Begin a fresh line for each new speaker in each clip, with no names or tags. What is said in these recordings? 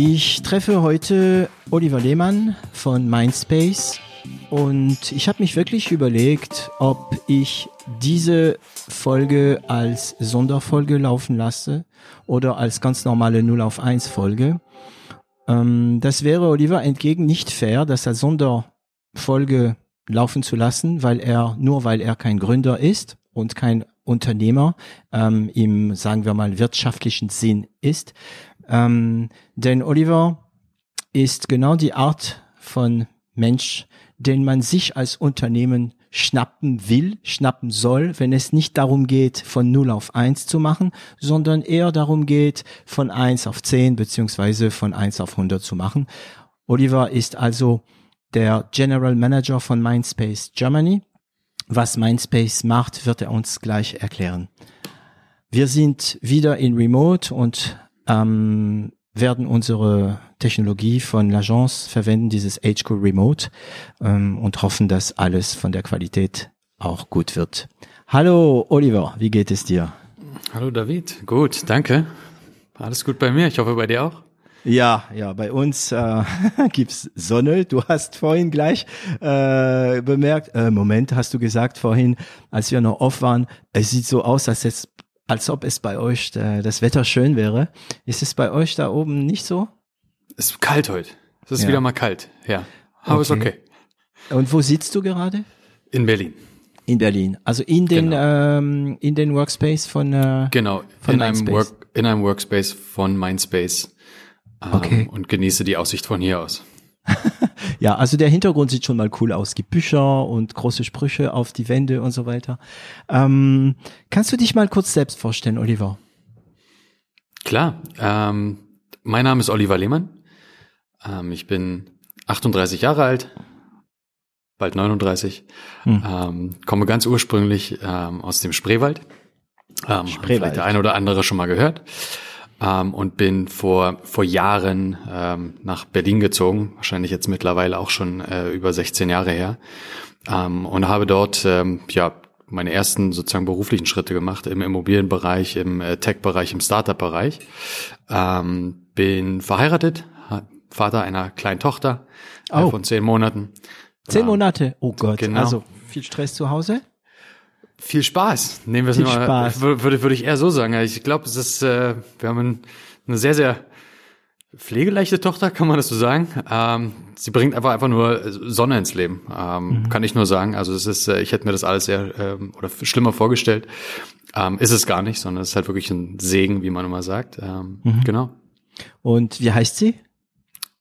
Ich treffe heute Oliver Lehmann von Mindspace und ich habe mich wirklich überlegt, ob ich diese Folge als Sonderfolge laufen lasse oder als ganz normale 0 auf 1 Folge. Ähm, das wäre Oliver entgegen nicht fair, das als Sonderfolge laufen zu lassen, weil er, nur weil er kein Gründer ist und kein Unternehmer ähm, im, sagen wir mal, wirtschaftlichen Sinn ist. Ähm, denn Oliver ist genau die Art von Mensch, den man sich als Unternehmen schnappen will, schnappen soll, wenn es nicht darum geht, von 0 auf 1 zu machen, sondern eher darum geht, von 1 auf 10 beziehungsweise von 1 auf 100 zu machen. Oliver ist also der General Manager von Mindspace Germany. Was Mindspace macht, wird er uns gleich erklären. Wir sind wieder in Remote und ähm, werden unsere Technologie von L'Agence verwenden, dieses HQ Remote, ähm, und hoffen, dass alles von der Qualität auch gut wird. Hallo Oliver, wie geht es dir?
Hallo David, gut, danke. Alles gut bei mir, ich hoffe bei dir auch.
Ja, ja, bei uns äh, gibt's Sonne. Du hast vorhin gleich äh, bemerkt, äh, Moment, hast du gesagt vorhin, als wir noch off waren, es sieht so aus, als, es, als ob es bei euch äh, das Wetter schön wäre. Ist es bei euch da oben nicht so?
Es ist kalt heute. Es ist ja. wieder mal kalt, ja. Aber okay. ist okay.
Und wo sitzt du gerade?
In Berlin.
In Berlin. Also in den genau. ähm, in den Workspace von
äh, genau von in einem Work in einem Workspace von Mindspace ähm, okay. und genieße die Aussicht von hier aus.
ja, also der Hintergrund sieht schon mal cool aus. Gibt Bücher und große Sprüche auf die Wände und so weiter. Ähm, kannst du dich mal kurz selbst vorstellen, Oliver?
Klar. Ähm, mein Name ist Oliver Lehmann. Ähm, ich bin 38 Jahre alt, bald 39. Hm. Ähm, komme ganz ursprünglich ähm, aus dem Spreewald. Ähm, Spreewald. Vielleicht der eine oder andere schon mal gehört ähm, und bin vor, vor Jahren ähm, nach Berlin gezogen, wahrscheinlich jetzt mittlerweile auch schon äh, über 16 Jahre her ähm, und habe dort ähm, ja meine ersten sozusagen beruflichen Schritte gemacht im Immobilienbereich, im äh, Tech-Bereich, im Startup-Bereich. Ähm, bin verheiratet, Vater einer kleinen Tochter äh, oh. von zehn Monaten.
Zehn Monate? Oh Gott. Genau. Also viel Stress zu Hause?
Viel Spaß. Nehmen wir es mal. Spaß. Würde, würde ich eher so sagen. Ich glaube, es ist, äh, wir haben eine sehr, sehr pflegeleichte Tochter, kann man das so sagen. Ähm, sie bringt einfach einfach nur Sonne ins Leben, ähm, mhm. kann ich nur sagen. Also es ist, äh, ich hätte mir das alles sehr ähm, oder schlimmer vorgestellt. Ähm, ist es gar nicht, sondern es ist halt wirklich ein Segen, wie man immer sagt. Ähm, mhm. Genau.
Und wie heißt sie?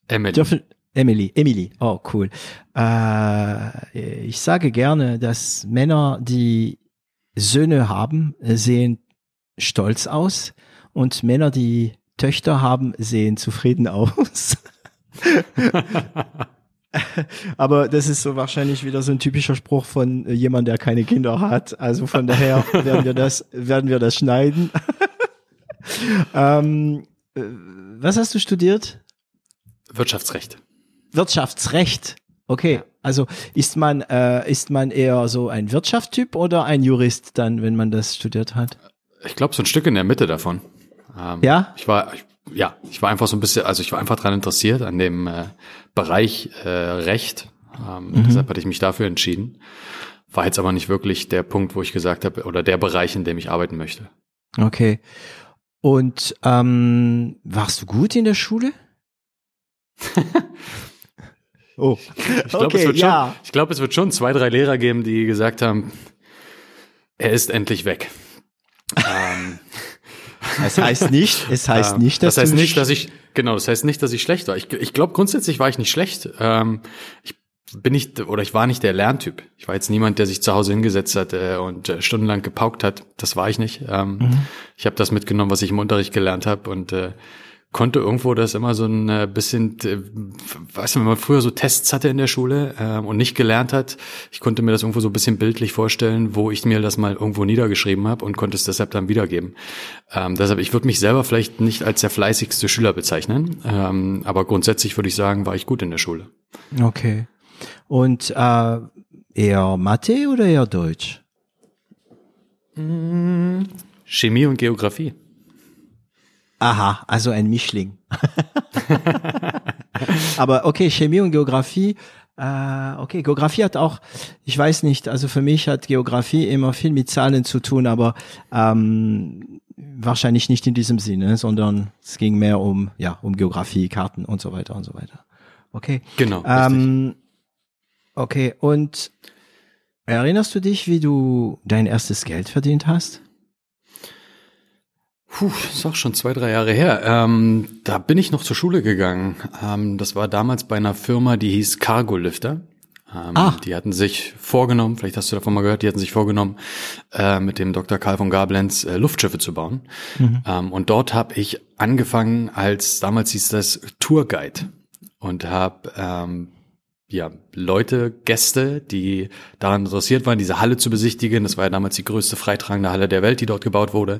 Emily.
Dürfen, Emily, Emily, oh cool. Äh, ich sage gerne, dass Männer, die Söhne haben, sehen stolz aus und Männer, die Töchter haben, sehen zufrieden aus. Aber das ist so wahrscheinlich wieder so ein typischer Spruch von äh, jemand, der keine Kinder hat. Also von daher werden wir das, werden wir das schneiden. ähm, äh, was hast du studiert?
Wirtschaftsrecht.
Wirtschaftsrecht. Okay, ja. also ist man äh, ist man eher so ein Wirtschaftstyp oder ein Jurist dann, wenn man das studiert hat?
Ich glaube so ein Stück in der Mitte davon.
Ähm, ja.
Ich war ich, ja, ich war einfach so ein bisschen, also ich war einfach dran interessiert an dem äh, Bereich äh, Recht. Ähm, mhm. Deshalb hatte ich mich dafür entschieden. War jetzt aber nicht wirklich der Punkt, wo ich gesagt habe, oder der Bereich, in dem ich arbeiten möchte.
Okay. Und ähm, warst du gut in der Schule?
oh, ich glaube, okay, es, wird ja. schon, glaub, es wird schon zwei, drei Lehrer geben, die gesagt haben, er ist endlich weg.
ähm, es heißt nicht, es heißt ähm, nicht,
dass das heißt nicht, dass ich genau, das heißt nicht, dass ich schlecht war. Ich, ich glaube grundsätzlich war ich nicht schlecht. Ähm, ich bin nicht oder ich war nicht der Lerntyp. Ich war jetzt niemand, der sich zu Hause hingesetzt hat äh, und äh, stundenlang gepaukt hat. Das war ich nicht. Ähm, mhm. Ich habe das mitgenommen, was ich im Unterricht gelernt habe und äh, konnte irgendwo das immer so ein äh, bisschen, äh, weißt du, wenn man früher so Tests hatte in der Schule äh, und nicht gelernt hat, ich konnte mir das irgendwo so ein bisschen bildlich vorstellen, wo ich mir das mal irgendwo niedergeschrieben habe und konnte es deshalb dann wiedergeben. Ähm, deshalb, ich würde mich selber vielleicht nicht als der fleißigste Schüler bezeichnen, ähm, aber grundsätzlich würde ich sagen, war ich gut in der Schule.
Okay. Und äh, eher Mathe oder eher Deutsch?
Chemie und Geografie.
Aha, also ein Mischling. Aber okay, Chemie und Geografie. Äh, okay, Geografie hat auch, ich weiß nicht, also für mich hat Geografie immer viel mit Zahlen zu tun, aber ähm, wahrscheinlich nicht in diesem Sinne, sondern es ging mehr um, ja, um Geografie, Karten und so weiter und so weiter. Okay.
Genau.
Ähm, okay, und erinnerst du dich, wie du dein erstes Geld verdient hast?
Puh, ist auch schon zwei, drei Jahre her. Ähm, da bin ich noch zur Schule gegangen. Ähm, das war damals bei einer Firma, die hieß Cargo Lifter. Ähm, ah. Die hatten sich vorgenommen, vielleicht hast du davon mal gehört, die hatten sich vorgenommen, äh, mit dem Dr. Karl von Gablenz äh, Luftschiffe zu bauen. Mhm. Ähm, und dort habe ich angefangen als, damals hieß das Tourguide und habe ähm, ja, Leute, Gäste, die daran interessiert waren, diese Halle zu besichtigen. Das war ja damals die größte freitragende Halle der Welt, die dort gebaut wurde,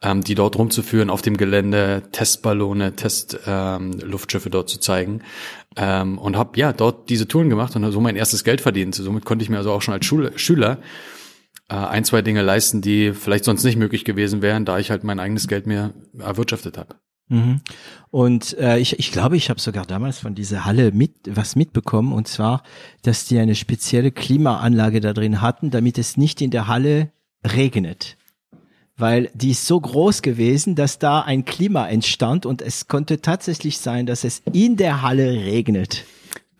ähm, die dort rumzuführen auf dem Gelände, Testballone, Testluftschiffe ähm, dort zu zeigen. Ähm, und habe ja dort diese Touren gemacht und so mein erstes Geld verdient. Somit konnte ich mir also auch schon als Schule, Schüler äh, ein, zwei Dinge leisten, die vielleicht sonst nicht möglich gewesen wären, da ich halt mein eigenes Geld mir erwirtschaftet habe.
Mhm. Und äh, ich, ich glaube, ich habe sogar damals von dieser Halle mit was mitbekommen, und zwar, dass die eine spezielle Klimaanlage da drin hatten, damit es nicht in der Halle regnet. Weil die ist so groß gewesen, dass da ein Klima entstand und es konnte tatsächlich sein, dass es in der Halle regnet.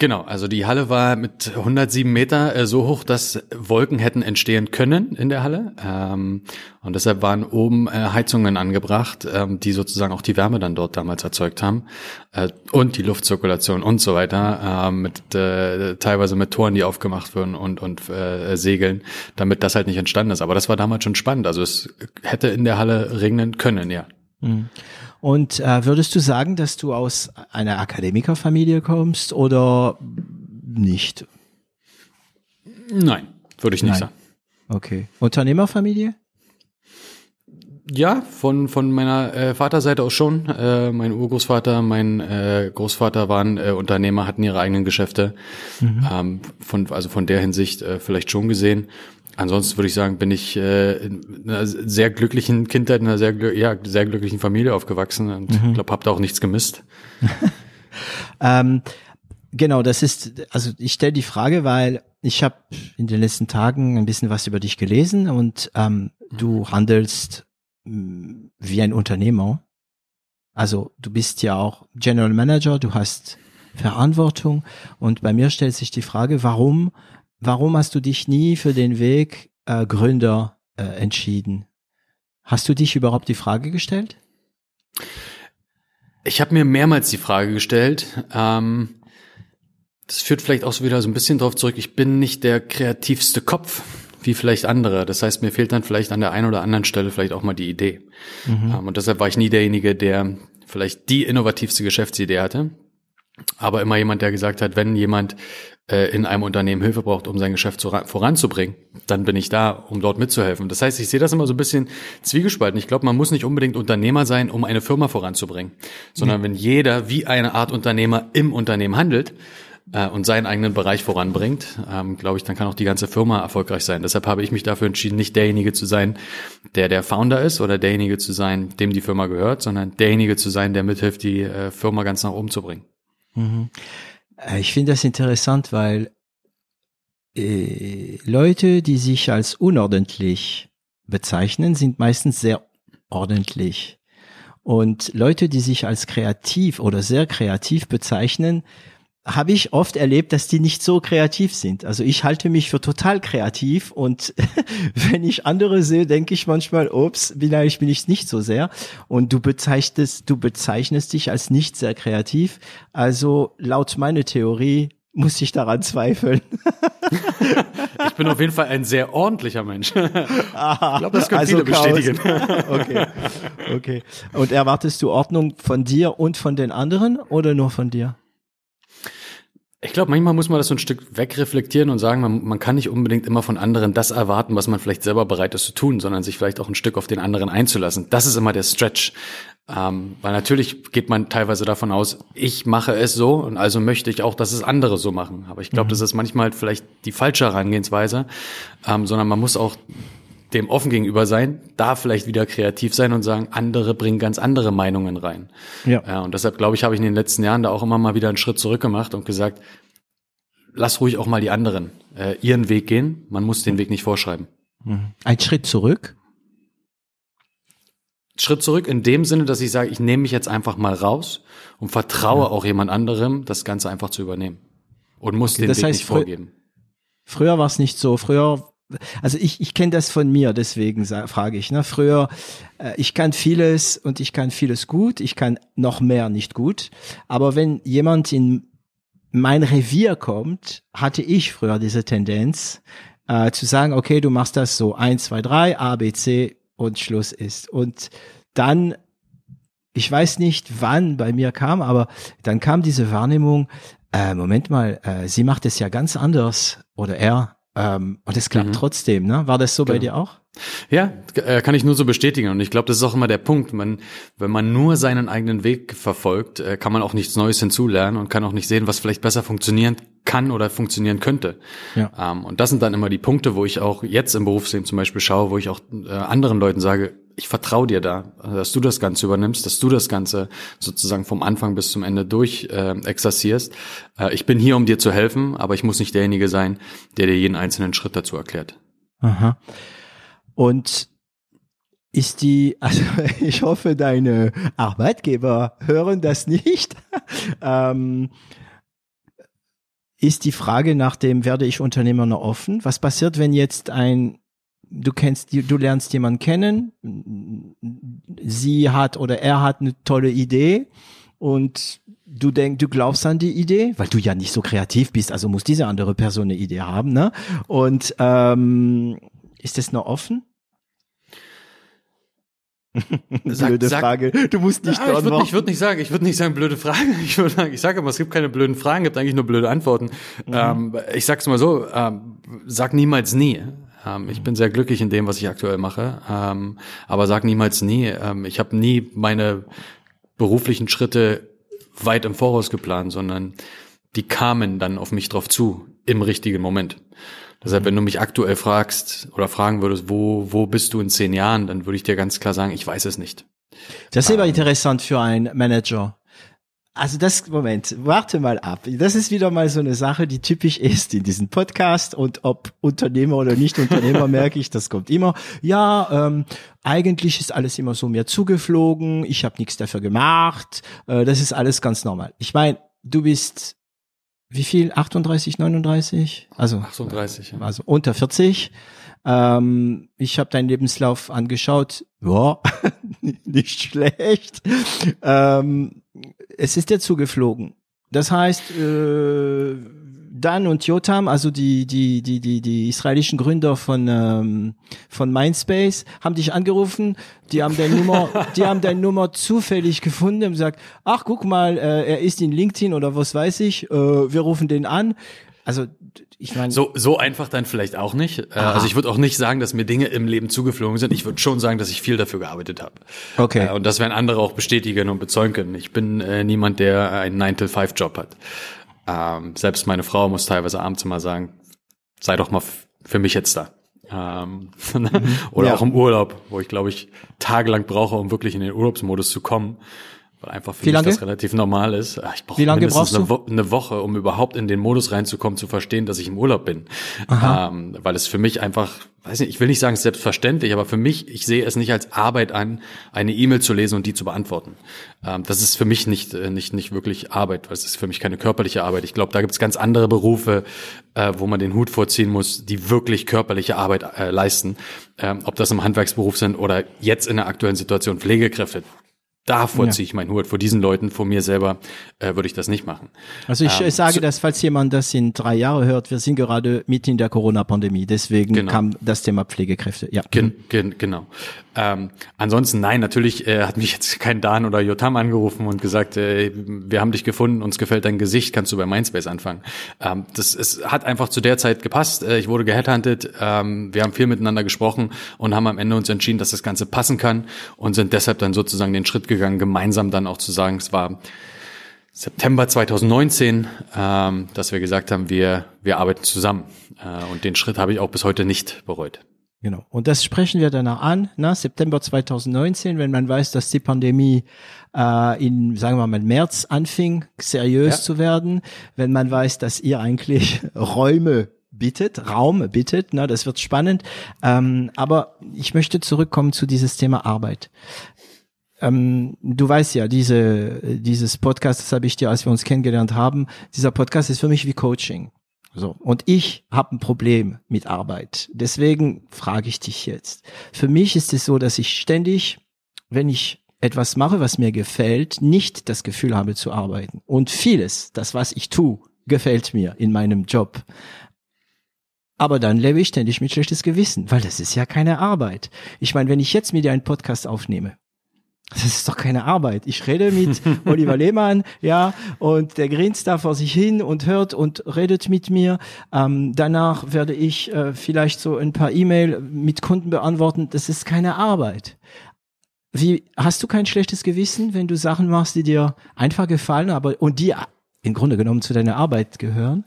Genau, also die Halle war mit 107 Meter äh, so hoch, dass Wolken hätten entstehen können in der Halle. Ähm, und deshalb waren oben äh, Heizungen angebracht, ähm, die sozusagen auch die Wärme dann dort damals erzeugt haben. Äh, und die Luftzirkulation und so weiter, äh, mit äh, teilweise mit Toren, die aufgemacht wurden und, und äh, Segeln, damit das halt nicht entstanden ist. Aber das war damals schon spannend. Also es hätte in der Halle regnen können, ja.
Mhm. Und äh, würdest du sagen, dass du aus einer Akademikerfamilie kommst oder nicht?
Nein, würde ich nicht Nein. sagen.
Okay. Unternehmerfamilie?
Ja, von von meiner äh, Vaterseite aus schon. Äh, mein Urgroßvater, mein äh, Großvater waren äh, Unternehmer, hatten ihre eigenen Geschäfte. Mhm. Ähm, von also von der Hinsicht äh, vielleicht schon gesehen. Ansonsten würde ich sagen, bin ich äh, in einer sehr glücklichen Kindheit, in einer sehr, ja, sehr glücklichen Familie aufgewachsen und mhm. glaube, habe da auch nichts gemisst.
ähm, genau, das ist, also ich stelle die Frage, weil ich habe in den letzten Tagen ein bisschen was über dich gelesen und ähm, du mhm. handelst mh, mm, wie ein Unternehmer. Also du bist ja auch General Manager, du hast Verantwortung und bei mir stellt sich die Frage, warum warum hast du dich nie für den Weg äh, Gründer äh, entschieden? Hast du dich überhaupt die Frage gestellt?
Ich habe mir mehrmals die Frage gestellt. Ähm, das führt vielleicht auch so wieder so ein bisschen drauf zurück. Ich bin nicht der kreativste Kopf wie vielleicht andere. Das heißt, mir fehlt dann vielleicht an der einen oder anderen Stelle vielleicht auch mal die Idee. Mhm. Ähm, und deshalb war ich nie derjenige, der vielleicht die innovativste Geschäftsidee hatte. Aber immer jemand, der gesagt hat, wenn jemand äh, in einem Unternehmen Hilfe braucht, um sein Geschäft voranzubringen, dann bin ich da, um dort mitzuhelfen. Das heißt, ich sehe das immer so ein bisschen zwiegespalten. Ich glaube, man muss nicht unbedingt Unternehmer sein, um eine Firma voranzubringen, sondern mhm. wenn jeder wie eine Art Unternehmer im Unternehmen handelt, äh, und seinen eigenen Bereich voranbringt, ähm, glaube ich, dann kann auch die ganze Firma erfolgreich sein. Deshalb habe ich mich dafür entschieden, nicht derjenige zu sein, der der Founder ist oder derjenige zu sein, dem die Firma gehört, sondern derjenige zu sein, der mithilft, die äh, Firma ganz nach oben zu bringen.
Mhm. Äh, ich finde das interessant, weil äh, Leute, die sich als unordentlich bezeichnen, sind meistens sehr ordentlich. Und Leute, die sich als kreativ oder sehr kreativ bezeichnen, habe ich oft erlebt, dass die nicht so kreativ sind. Also ich halte mich für total kreativ und wenn ich andere sehe, denke ich manchmal, ups, vielleicht bin ich nicht so sehr. Und du bezeichnest, du bezeichnest dich als nicht sehr kreativ. Also laut meiner Theorie muss ich daran zweifeln.
ich bin auf jeden Fall ein sehr ordentlicher Mensch. Aha, ich glaube, das können also viele bestätigen.
okay. okay. Und erwartest du Ordnung von dir und von den anderen oder nur von dir?
Ich glaube, manchmal muss man das so ein Stück wegreflektieren und sagen, man, man kann nicht unbedingt immer von anderen das erwarten, was man vielleicht selber bereit ist zu tun, sondern sich vielleicht auch ein Stück auf den anderen einzulassen. Das ist immer der Stretch. Ähm, weil natürlich geht man teilweise davon aus, ich mache es so und also möchte ich auch, dass es andere so machen. Aber ich glaube, mhm. das ist manchmal vielleicht die falsche Herangehensweise, ähm, sondern man muss auch dem offen gegenüber sein, da vielleicht wieder kreativ sein und sagen, andere bringen ganz andere Meinungen rein. Ja. ja und deshalb glaube ich, habe ich in den letzten Jahren da auch immer mal wieder einen Schritt zurück gemacht und gesagt, lass ruhig auch mal die anderen äh, ihren Weg gehen. Man muss den Weg nicht vorschreiben.
Mhm. Ein Schritt zurück?
Schritt zurück in dem Sinne, dass ich sage, ich nehme mich jetzt einfach mal raus und vertraue ja. auch jemand anderem, das Ganze einfach zu übernehmen. Und muss okay, den Weg heißt, nicht vorgeben.
Früher war es nicht so. Früher also ich, ich kenne das von mir, deswegen frage ich. Ne? Früher, äh, ich kann vieles und ich kann vieles gut, ich kann noch mehr nicht gut. Aber wenn jemand in mein Revier kommt, hatte ich früher diese Tendenz äh, zu sagen, okay, du machst das so eins, zwei, drei, A, B, C und Schluss ist. Und dann, ich weiß nicht, wann bei mir kam, aber dann kam diese Wahrnehmung, äh, Moment mal, äh, sie macht es ja ganz anders oder er ähm, und es klappt mhm. trotzdem, ne? War das so genau. bei dir auch?
Ja, äh, kann ich nur so bestätigen. Und ich glaube, das ist auch immer der Punkt. Man, wenn man nur seinen eigenen Weg verfolgt, äh, kann man auch nichts Neues hinzulernen und kann auch nicht sehen, was vielleicht besser funktionieren kann oder funktionieren könnte. Ja. Ähm, und das sind dann immer die Punkte, wo ich auch jetzt im Berufsleben zum Beispiel schaue, wo ich auch äh, anderen Leuten sage, ich vertraue dir da, dass du das Ganze übernimmst, dass du das Ganze sozusagen vom Anfang bis zum Ende durch äh, exerzierst. Äh, ich bin hier, um dir zu helfen, aber ich muss nicht derjenige sein, der dir jeden einzelnen Schritt dazu erklärt.
Aha. Und ist die, also ich hoffe, deine Arbeitgeber hören das nicht. ähm, ist die Frage nach dem, werde ich Unternehmer noch offen? Was passiert, wenn jetzt ein du kennst, du lernst jemanden kennen, sie hat oder er hat eine tolle Idee und du denkst, du glaubst an die Idee, weil du ja nicht so kreativ bist, also muss diese andere Person eine Idee haben, ne? Und ähm, ist das noch offen?
Sag, blöde sag, Frage. Du musst nicht ah, ich würde nicht, würd nicht sagen, ich würde nicht sagen blöde Frage. Ich würde sagen, ich sage immer, es gibt keine blöden Fragen, es gibt eigentlich nur blöde Antworten. Mhm. Ähm, ich sag's mal so, ähm, sag niemals nie. Ähm, ich bin sehr glücklich in dem, was ich aktuell mache, ähm, aber sag niemals nie. Ähm, ich habe nie meine beruflichen Schritte weit im Voraus geplant, sondern die kamen dann auf mich drauf zu im richtigen Moment. Deshalb, wenn du mich aktuell fragst oder fragen würdest, wo, wo bist du in zehn Jahren, dann würde ich dir ganz klar sagen, ich weiß es nicht.
Das ist aber ähm, interessant für einen Manager. Also das, Moment, warte mal ab. Das ist wieder mal so eine Sache, die typisch ist in diesem Podcast und ob Unternehmer oder nicht Unternehmer merke ich, das kommt immer. Ja, ähm, eigentlich ist alles immer so mir zugeflogen, ich habe nichts dafür gemacht, äh, das ist alles ganz normal. Ich meine, du bist wie viel? 38, 39? Also
38, ja.
also unter 40. Ähm, ich habe deinen Lebenslauf angeschaut. Ja, nicht schlecht. Ähm, es ist dir zugeflogen. Das heißt, äh, Dan und Jotam, also die, die, die, die, die israelischen Gründer von, ähm, von Mindspace, haben dich angerufen, die haben deine Nummer, die haben deine Nummer zufällig gefunden und gesagt, ach, guck mal, äh, er ist in LinkedIn oder was weiß ich, äh, wir rufen den an. Also ich meine.
So, so einfach dann vielleicht auch nicht. Äh, Aha. Also ich würde auch nicht sagen, dass mir Dinge im Leben zugeflogen sind. Ich würde schon sagen, dass ich viel dafür gearbeitet habe. Okay. Äh, und das werden andere auch bestätigen und bezeugen können. Ich bin äh, niemand, der einen 9-to-5-Job hat. Ähm, selbst meine Frau muss teilweise abends immer sagen, sei doch mal für mich jetzt da. Ähm, mhm. Oder ja. auch im Urlaub, wo ich glaube ich tagelang brauche, um wirklich in den Urlaubsmodus zu kommen. Weil einfach für Wie mich das relativ normal ist. Ah, ich brauche mindestens eine, Wo eine, Woche, um überhaupt in den Modus reinzukommen, zu verstehen, dass ich im Urlaub bin. Ähm, weil es für mich einfach, weiß nicht, ich will nicht sagen selbstverständlich, aber für mich, ich sehe es nicht als Arbeit an, eine E-Mail zu lesen und die zu beantworten. Ähm, das ist für mich nicht, äh, nicht, nicht wirklich Arbeit, weil es ist für mich keine körperliche Arbeit. Ich glaube, da gibt es ganz andere Berufe, äh, wo man den Hut vorziehen muss, die wirklich körperliche Arbeit äh, leisten. Ähm, ob das im Handwerksberuf sind oder jetzt in der aktuellen Situation Pflegekräfte davor
Ja.
ziehe ich meinen Hut. Vor diesen Leuten, vor mir selber, äh, würde ich das nicht machen.
Also ich
Ähm,
äh, sage
so-
das, falls jemand das in drei Jahre hört, wir sind gerade mitten in der Corona-Pandemie, deswegen
Genau.
kam das Thema Pflegekräfte. Ja.
Gen, gen, genau. Ähm, ansonsten nein, natürlich äh, hat mich jetzt kein Dan oder Jotam angerufen und gesagt, äh, wir haben dich gefunden, uns gefällt dein Gesicht, kannst du bei Mindspace anfangen. Ähm, das es hat einfach zu der Zeit gepasst. Äh, ich wurde geheadhuntet, ähm, wir haben viel miteinander gesprochen und haben am Ende uns entschieden, dass das Ganze passen kann und sind deshalb dann sozusagen den Schritt gegangen, gemeinsam dann auch zu sagen, es war September 2019, ähm, dass wir gesagt haben, wir, wir arbeiten zusammen. Äh, und den Schritt habe ich auch bis heute nicht bereut.
Genau. Und das sprechen wir danach an, na, September 2019, wenn man weiß, dass die Pandemie äh, in, sagen wir mal, März anfing, seriös
Ja.
zu werden, wenn man weiß, dass ihr eigentlich Räume bittet, Raum bittet, na, das wird spannend. Ähm, aber ich möchte zurückkommen zu dieses Thema Arbeit. Ähm, du weißt ja, diese, dieses Podcast, das habe ich dir, als wir uns kennengelernt haben, dieser Podcast ist für mich wie Coaching. So. Und ich habe ein Problem mit Arbeit. Deswegen frage ich dich jetzt. Für mich ist es so, dass ich ständig, wenn ich etwas mache, was mir gefällt, nicht das Gefühl habe zu arbeiten. Und vieles, das was ich tue, gefällt mir in meinem Job. Aber dann lebe ich ständig mit schlechtes Gewissen, weil das ist ja keine Arbeit. Ich meine, wenn ich jetzt mit dir einen Podcast aufnehme, das ist doch keine Arbeit. Ich rede mit Oliver Lehmann, ja, und der grinst da vor sich hin und hört und redet mit mir. Ähm, danach werde ich äh, vielleicht so ein paar E-Mail mit Kunden beantworten. Das ist keine Arbeit. Wie hast du kein schlechtes Gewissen, wenn du Sachen machst, die dir einfach gefallen, aber und die im Grunde genommen zu deiner Arbeit gehören?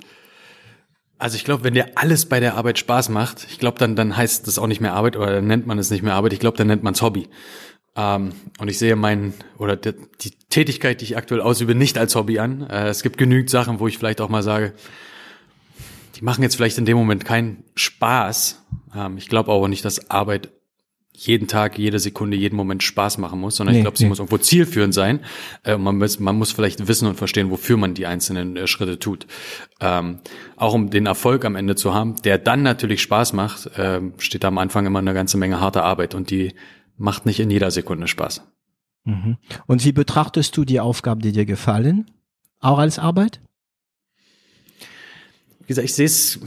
Also ich glaube, wenn dir alles bei der Arbeit Spaß macht, ich glaube, dann, dann heißt das auch nicht mehr Arbeit oder dann nennt man es nicht mehr Arbeit. Ich glaube, dann nennt man es Hobby. Ähm, und ich sehe meinen oder die, die Tätigkeit, die ich aktuell ausübe, nicht als Hobby an. Äh, es gibt genügend Sachen, wo ich vielleicht auch mal sage, die machen jetzt vielleicht in dem Moment keinen Spaß. Ähm, ich glaube aber nicht, dass Arbeit jeden Tag, jede Sekunde, jeden Moment Spaß machen muss, sondern
Nee,
ich glaube, sie
nee.
muss irgendwo zielführend sein. Äh, man, muss, man muss vielleicht wissen und verstehen, wofür man die einzelnen äh, Schritte tut. Ähm, auch um den Erfolg am Ende zu haben, der dann natürlich Spaß macht, ähm, steht da am Anfang immer eine ganze Menge harter Arbeit und die macht nicht in jeder Sekunde Spaß.
Mhm. Und wie betrachtest du die Aufgaben, die dir gefallen? Auch als Arbeit?
Wie gesagt, ich sehe es,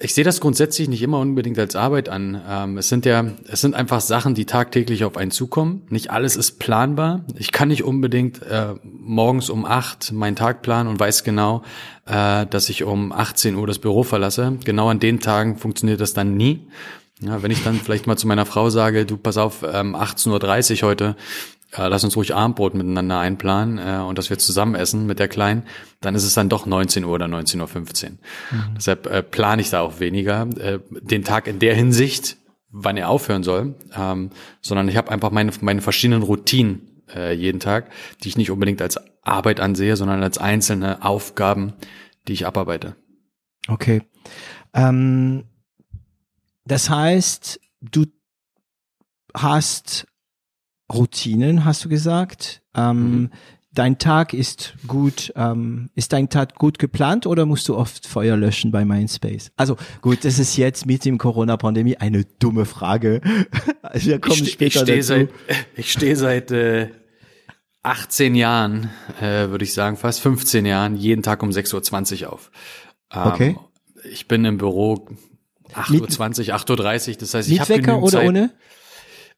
ich sehe das grundsätzlich nicht immer unbedingt als Arbeit an. Ähm, es sind ja, es sind einfach Sachen, die tagtäglich auf einen zukommen. Nicht alles ist planbar. Ich kann nicht unbedingt äh, morgens um acht meinen Tag planen und weiß genau, äh, dass ich um 18 Uhr das Büro verlasse. Genau an den Tagen funktioniert das dann nie. Ja, wenn ich dann vielleicht mal zu meiner Frau sage, du pass auf, ähm, 18.30 Uhr heute, äh, lass uns ruhig Abendbrot miteinander einplanen äh, und dass wir zusammen essen mit der Kleinen, dann ist es dann doch 19 Uhr oder 19.15 Uhr. Deshalb äh, plane ich da auch weniger äh, den Tag in der Hinsicht, wann er aufhören soll, ähm, sondern ich habe einfach meine, meine verschiedenen Routinen äh, jeden Tag, die ich nicht unbedingt als Arbeit ansehe, sondern als einzelne Aufgaben, die ich abarbeite.
Okay. Ähm, das heißt, du hast Routinen, hast du gesagt. Ähm,
Mhm.
Dein Tag ist gut, ähm, ist dein Tag gut geplant oder musst du oft Feuer löschen bei Mindspace? Also gut, das ist jetzt mit dem Corona-Pandemie eine dumme Frage. Wir kommen
ich,
später
ich stehe seit, ich stehe seit äh, 18 Jahren, äh, würde ich sagen, fast 15 Jahren, jeden Tag um 6.20 Uhr auf. Ähm,
Okay.
Ich bin im Büro 8.20 Uhr, 8.30 Uhr, das heißt, ich habe
Wecker oder
Zeit.
ohne?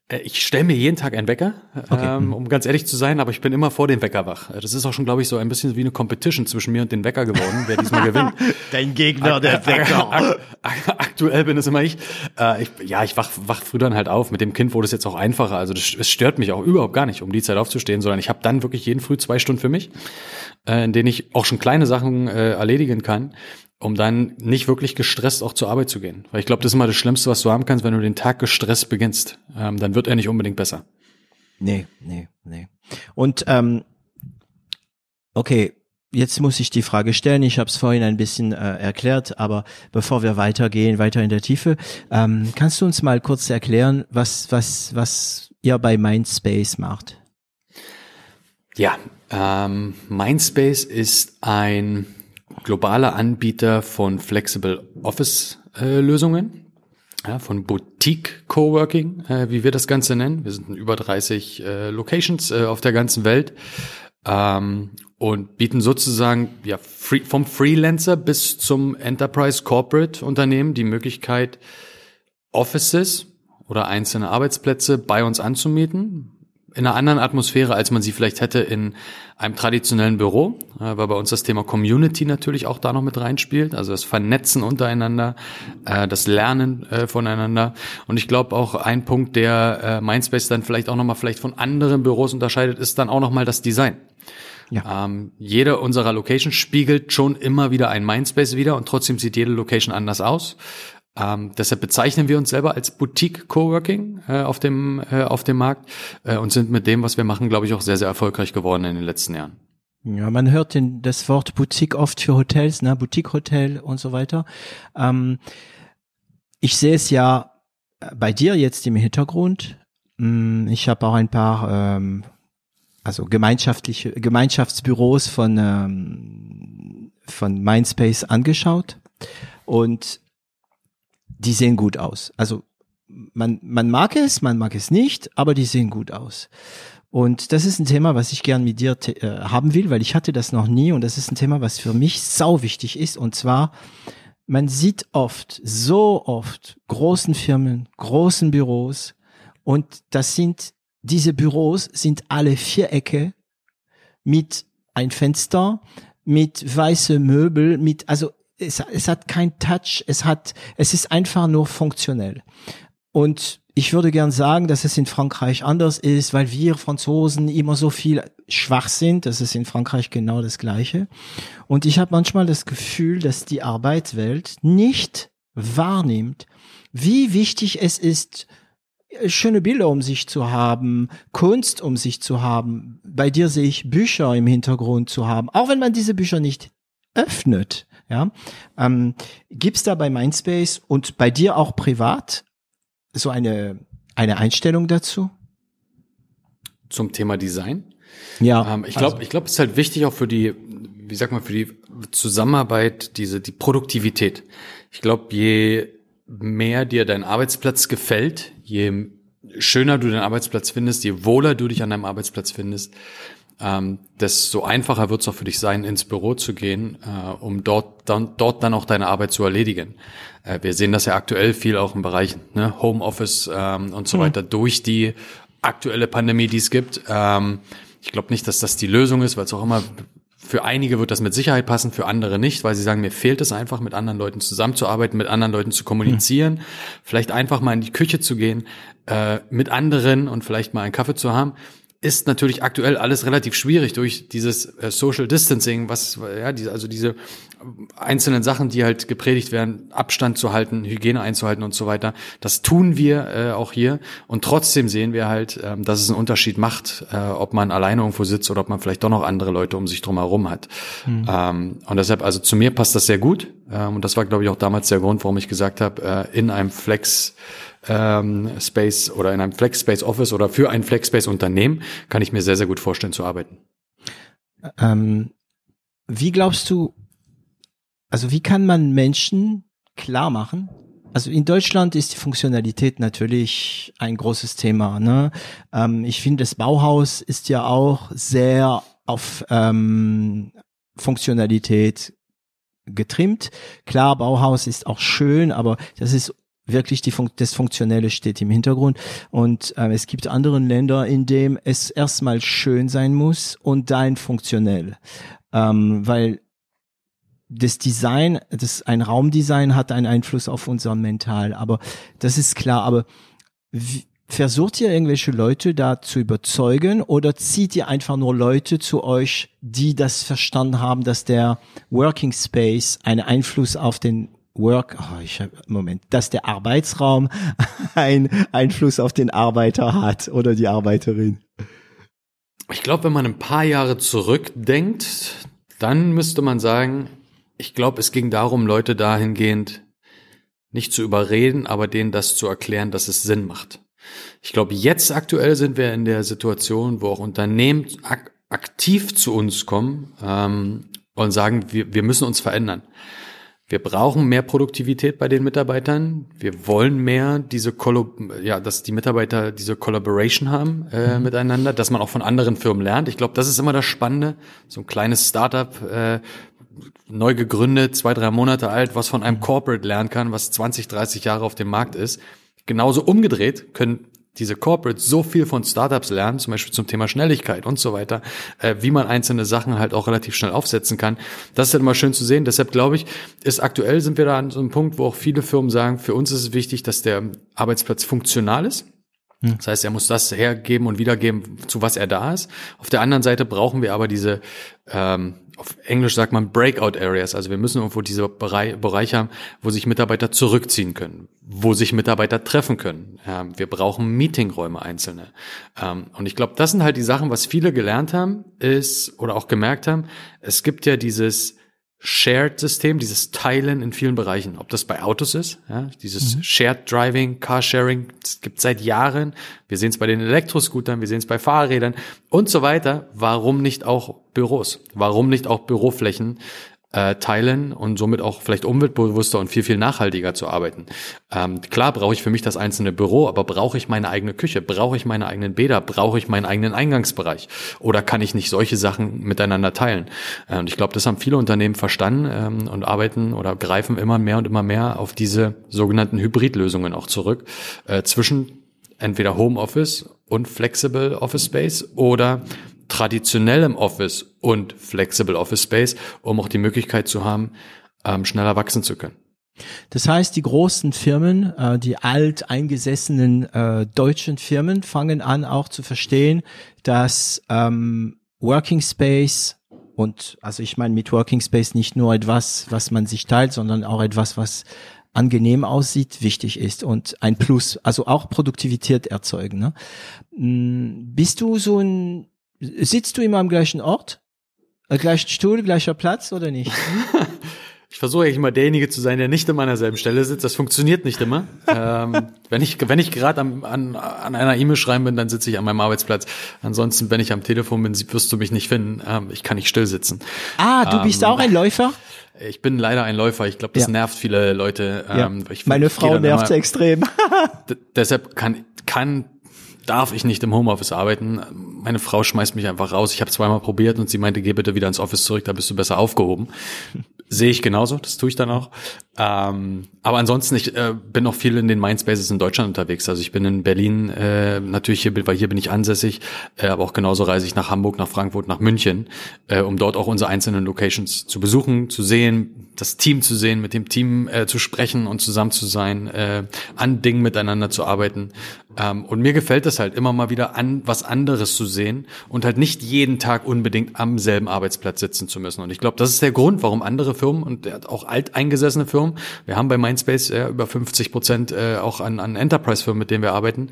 Äh, Ich stelle mir jeden Tag einen Wecker, ähm, um ganz ehrlich zu sein, aber ich bin immer vor dem Wecker wach. Das ist auch schon, glaube ich, so ein bisschen wie eine Competition zwischen mir und dem Wecker geworden, wer diesmal gewinnt.
Dein Gegner, der
Ak- ak- Aktuell bin es immer ich. Äh, ich ja, ich wach, wach früh dann halt auf. Mit dem Kind wurde es jetzt auch einfacher. Also das, es stört mich auch überhaupt gar nicht, um die Zeit aufzustehen, sondern ich habe dann wirklich jeden Früh zwei Stunden für mich, äh, in denen ich auch schon kleine Sachen äh, erledigen kann, um dann nicht wirklich gestresst auch zur Arbeit zu gehen. Weil ich glaube, das ist immer das Schlimmste, was du haben kannst, wenn du den Tag gestresst beginnst. Ähm, dann wird er nicht unbedingt besser.
Nee, nee, nee. Und ähm, okay, jetzt muss ich die Frage stellen. Ich habe es vorhin ein bisschen äh, erklärt, aber bevor wir weitergehen, weiter in der Tiefe, ähm, kannst du uns mal kurz erklären, was was was ihr bei Mindspace macht?
Ja, ähm, Mindspace ist ein globaler Anbieter von Flexible Office äh, Lösungen. ja, von Boutique Coworking, äh, wie wir das Ganze nennen. Wir sind in über 30 äh, Locations äh, auf der ganzen Welt ähm, und bieten sozusagen ja, free, vom Freelancer bis zum Enterprise Corporate Unternehmen die Möglichkeit, Offices oder einzelne Arbeitsplätze bei uns anzumieten, in einer anderen Atmosphäre, als man sie vielleicht hätte in einem traditionellen Büro, äh, weil bei uns das Thema Community natürlich auch da noch mit reinspielt, also das Vernetzen untereinander, äh, das Lernen äh, voneinander. Und ich glaube auch ein Punkt, der Mindspace dann vielleicht auch nochmal vielleicht von anderen Büros unterscheidet, ist dann auch nochmal das Design. Ja. Ähm, jede unserer Locations spiegelt schon immer wieder ein Mindspace wieder und trotzdem sieht jede Location anders aus. Ähm, deshalb bezeichnen wir uns selber als Boutique Coworking äh, auf dem äh, auf dem Markt äh, und sind mit dem, was wir machen, glaube ich, auch sehr sehr erfolgreich geworden in den letzten Jahren.
Ja, man hört den, das Wort Boutique oft für Hotels, ne, Boutique Hotel und so weiter. Ähm, ich sehe es ja bei dir jetzt im Hintergrund. Mm, ich habe auch ein paar ähm, also gemeinschaftliche Gemeinschaftsbüros von ähm, von Mindspace angeschaut und die sehen gut aus. Also man, man mag es, man mag es nicht, aber die sehen gut aus. Und das ist ein Thema, was ich gern mit dir äh, haben will, weil ich hatte das noch nie und das ist ein Thema, was für mich sau wichtig ist. Und zwar, man sieht oft, so oft großen Firmen, großen Büros und das sind, diese Büros sind alle Vierecke mit ein Fenster, mit weiße Möbel, mit, also es, es hat kein Touch, es hat, es ist einfach nur funktionell. Und ich würde gern sagen, dass es in Frankreich anders ist, weil wir Franzosen immer so viel schwach sind. Das ist in Frankreich genau das Gleiche. Und ich habe manchmal das Gefühl, dass die Arbeitswelt nicht wahrnimmt, wie wichtig es ist, schöne Bilder um sich zu haben, Kunst um sich zu haben. Bei dir sehe ich Bücher im Hintergrund zu haben, auch wenn man diese Bücher nicht öffnet. Ja, ähm, gibt's da bei Mindspace und bei dir auch privat so eine eine Einstellung dazu?
Zum Thema Design?
Ja.
Ähm, ich glaube, also. ich glaube, es ist halt wichtig auch für die, wie sag mal, für die Zusammenarbeit, diese die Produktivität. Ich glaube, je mehr dir dein Arbeitsplatz gefällt, je schöner du deinen Arbeitsplatz findest, je wohler du dich an deinem Arbeitsplatz findest, ähm, desto einfacher wird es auch für dich sein, ins Büro zu gehen, äh, um dort dann, dort dann auch deine Arbeit zu erledigen. Äh, wir sehen das ja aktuell viel auch im Bereich ne, Homeoffice ähm, und so mhm. weiter durch die aktuelle Pandemie, die es gibt. Ähm, ich glaube nicht, dass das die Lösung ist, weil es auch immer für einige wird das mit Sicherheit passen, für andere nicht, weil sie sagen, mir fehlt es einfach, mit anderen Leuten zusammenzuarbeiten, mit anderen Leuten zu kommunizieren, mhm. vielleicht einfach mal in die Küche zu gehen, äh, mit anderen und vielleicht mal einen Kaffee zu haben ist natürlich aktuell alles relativ schwierig durch dieses äh, Social Distancing, was ja, diese, also diese einzelnen Sachen, die halt gepredigt werden, Abstand zu halten, Hygiene einzuhalten und so weiter. Das tun wir äh, auch hier und trotzdem sehen wir halt, ähm, dass es einen Unterschied macht, äh, ob man alleine irgendwo sitzt oder ob man vielleicht doch noch andere Leute um sich drum herum hat. Mhm. Ähm, und deshalb, also zu mir passt das sehr gut ähm, und das war, glaube ich, auch damals der Grund, warum ich gesagt habe, äh, in einem Flex ähm, Space oder in einem Flex Space Office oder für ein Flex Space Unternehmen kann ich mir sehr, sehr gut vorstellen zu arbeiten.
Ähm, wie glaubst du, also wie kann man Menschen klar machen? Also in Deutschland ist die Funktionalität natürlich ein großes Thema. Ne? Ähm, ich finde, das Bauhaus ist ja auch sehr auf ähm, Funktionalität getrimmt. Klar, Bauhaus ist auch schön, aber das ist wirklich die Fun das Funktionelle steht im Hintergrund. Und äh, es gibt andere Länder, in dem es erstmal schön sein muss und dann funktionell. Ähm, weil das Design, das ein Raumdesign hat einen Einfluss auf unser Mental, aber das ist klar. Aber versucht ihr irgendwelche Leute da zu überzeugen oder zieht ihr einfach nur Leute zu euch, die das verstanden haben, dass der Working Space einen Einfluss auf den Work, oh, ich hab, Moment, dass der Arbeitsraum einen Einfluss auf den Arbeiter hat oder die Arbeiterin.
Ich glaube, wenn man ein paar Jahre zurückdenkt, dann müsste man sagen, ich glaube, es ging darum, Leute dahingehend nicht zu überreden, aber denen das zu erklären, dass es Sinn macht. Ich glaube, jetzt aktuell sind wir in der Situation, wo auch Unternehmen ak aktiv zu uns kommen ähm, und sagen, wir, wir müssen uns verändern. Wir brauchen mehr Produktivität bei den Mitarbeitern. Wir wollen mehr diese Kollo ja, dass die Mitarbeiter diese Collaboration haben äh, mhm. miteinander, dass man auch von anderen Firmen lernt. Ich glaube, das ist immer das Spannende. So ein kleines Startup, äh, neu gegründet, zwei, drei Monate alt, was von einem mhm. Corporate lernen kann, was 20, 30 Jahre auf dem Markt ist. Genauso umgedreht können diese Corporates so viel von Startups lernen, zum Beispiel zum Thema Schnelligkeit und so weiter, äh, wie man einzelne Sachen halt auch relativ schnell aufsetzen kann. Das ist halt immer schön zu sehen. Deshalb glaube ich, ist aktuell sind wir da an so einem Punkt, wo auch viele Firmen sagen, für uns ist es wichtig, dass der Arbeitsplatz funktional ist. Hm. Das heißt, er muss das hergeben und wiedergeben, zu was er da ist. Auf der anderen Seite brauchen wir aber diese ähm, auf Englisch sagt man Breakout Areas. Also wir müssen irgendwo diese Bereich, Bereiche haben, wo sich Mitarbeiter zurückziehen können, wo sich Mitarbeiter treffen können. Wir brauchen Meetingräume einzelne. Ähm, und ich glaube, das sind halt die Sachen, was viele gelernt haben, ist oder auch gemerkt haben. Es gibt ja dieses Shared-System, dieses Teilen in vielen Bereichen, ob das bei Autos ist, ja, dieses mhm. Shared Driving, Carsharing, das gibt seit Jahren. Wir sehen es bei den Elektroscootern, wir sehen es bei Fahrrädern und so weiter. Warum nicht auch Büros? Warum nicht auch Büroflächen? Äh, teilen und somit auch vielleicht umweltbewusster und viel, viel nachhaltiger zu arbeiten. Ähm, klar brauche ich für mich das einzelne Büro, aber brauche ich meine eigene Küche? Brauche ich meine eigenen Bäder? Brauche ich meinen eigenen Eingangsbereich? Oder kann ich nicht solche Sachen miteinander teilen? Äh, und ich glaube, das haben viele Unternehmen verstanden ähm, und arbeiten oder greifen immer mehr und immer mehr auf diese sogenannten Hybridlösungen auch zurück äh, zwischen entweder Homeoffice und Flexible Office Space oder traditionellem Office und Flexible Office Space, um auch die Möglichkeit zu haben, ähm, schneller wachsen zu können.
Das heißt, die großen Firmen, äh, die alteingesessenen äh, deutschen Firmen fangen an auch zu verstehen, dass ähm, Working Space und also ich meine mit Working Space nicht nur etwas, was man sich teilt, sondern auch etwas, was angenehm aussieht, wichtig ist und ein Plus, also auch Produktivität erzeugen. Ne? Hm, bist du so ein Sitzt du immer am gleichen Ort? Am gleichen Stuhl, gleicher Platz oder nicht?
ich versuche eigentlich immer derjenige zu sein, der nicht immer an derselben Stelle sitzt. Das funktioniert nicht immer. ähm, wenn ich, wenn ich gerade an, an einer E-Mail schreiben bin, dann sitze ich an meinem Arbeitsplatz. Ansonsten, wenn ich am Telefon bin, wirst du mich nicht finden. Ähm, ich kann nicht still sitzen.
Ah, du bist ähm, auch ein Läufer?
Ich bin leider ein Läufer. Ich glaube, das ja. nervt viele Leute.
Ja. Ähm, ich, Meine Frau nervt extrem.
deshalb kann, kann darf ich nicht im Homeoffice arbeiten. Meine Frau schmeißt mich einfach raus. Ich habe zweimal probiert und sie meinte, geh bitte wieder ins Office zurück, da bist du besser aufgehoben. Sehe ich genauso, das tue ich dann auch. Ähm, aber ansonsten, ich äh, bin auch viel in den Mindspaces in Deutschland unterwegs. Also ich bin in Berlin, äh, natürlich hier, weil hier bin ich ansässig, äh, aber auch genauso reise ich nach Hamburg, nach Frankfurt, nach München, äh, um dort auch unsere einzelnen Locations zu besuchen, zu sehen, das Team zu sehen, mit dem Team äh, zu sprechen und zusammen zu sein, äh, an Dingen miteinander zu arbeiten. Ähm, und mir gefällt es halt immer mal wieder an, was anderes zu sehen und halt nicht jeden Tag unbedingt am selben Arbeitsplatz sitzen zu müssen. Und ich glaube, das ist der Grund, warum andere Firmen und auch alteingesessene Firmen, wir haben bei Mindspace ja, über 50 Prozent äh, auch an, an Enterprise-Firmen, mit denen wir arbeiten,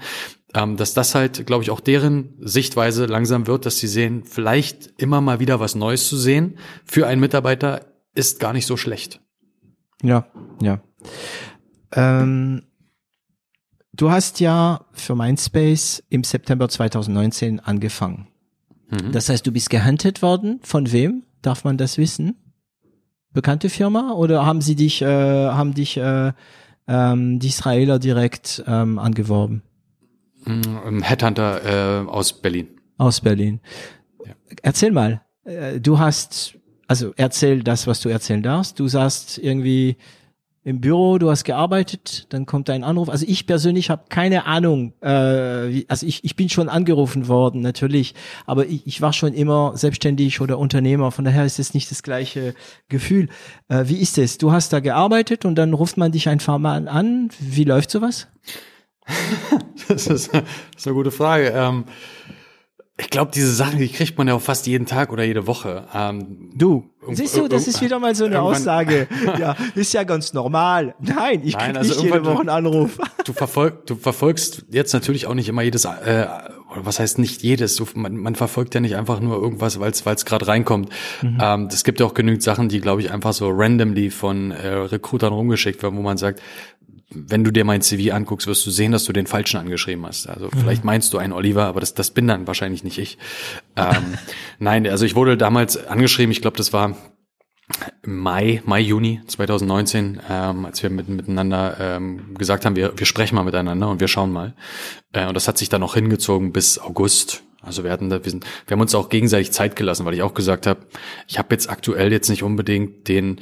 ähm, dass das halt, glaube ich, auch deren Sichtweise langsam wird, dass sie sehen, vielleicht immer mal wieder was Neues zu sehen für einen Mitarbeiter ist gar nicht so schlecht.
Ja, ja. Ähm, du hast ja für Mindspace im September 2019 angefangen. Mhm. Das heißt, du bist gehandelt worden. Von wem? Darf man das wissen? Bekannte Firma oder haben sie dich, äh, haben dich äh, ähm, die Israeler direkt ähm, angeworben?
Headhunter äh, aus Berlin.
Aus Berlin. Ja. Erzähl mal, äh, du hast also erzähl das, was du erzählen darfst. Du saßt irgendwie im Büro, du hast gearbeitet, dann kommt ein Anruf. Also ich persönlich habe keine Ahnung. Äh, wie, also ich, ich bin schon angerufen worden, natürlich, aber ich, ich war schon immer selbstständig oder Unternehmer. Von daher ist es nicht das gleiche Gefühl. Äh, wie ist es? Du hast da gearbeitet und dann ruft man dich einfach mal an. Wie läuft sowas?
das, ist, das ist eine gute Frage. Ähm ich glaube, diese Sachen, die kriegt man ja auch fast jeden Tag oder jede Woche.
Ähm, du, siehst du, das ist wieder mal so eine Aussage. ja, ist ja ganz normal. Nein, ich krieg also nicht jede Woche einen Anruf.
Du, verfolg, du verfolgst jetzt natürlich auch nicht immer jedes, äh, was heißt nicht jedes, du, man, man verfolgt ja nicht einfach nur irgendwas, weil es gerade reinkommt. Mhm. Ähm, es gibt ja auch genügend Sachen, die, glaube ich, einfach so randomly von äh, Recruitern rumgeschickt werden, wo man sagt, wenn du dir mein CV anguckst, wirst du sehen, dass du den falschen angeschrieben hast. Also mhm. vielleicht meinst du einen Oliver, aber das, das bin dann wahrscheinlich nicht ich. Ähm, nein, also ich wurde damals angeschrieben, ich glaube, das war Mai, Mai, Juni 2019, ähm, als wir mit, miteinander ähm, gesagt haben, wir, wir sprechen mal miteinander und wir schauen mal. Äh, und das hat sich dann auch hingezogen bis August. Also wir hatten da, wir, sind, wir haben uns auch gegenseitig Zeit gelassen, weil ich auch gesagt habe, ich habe jetzt aktuell jetzt nicht unbedingt den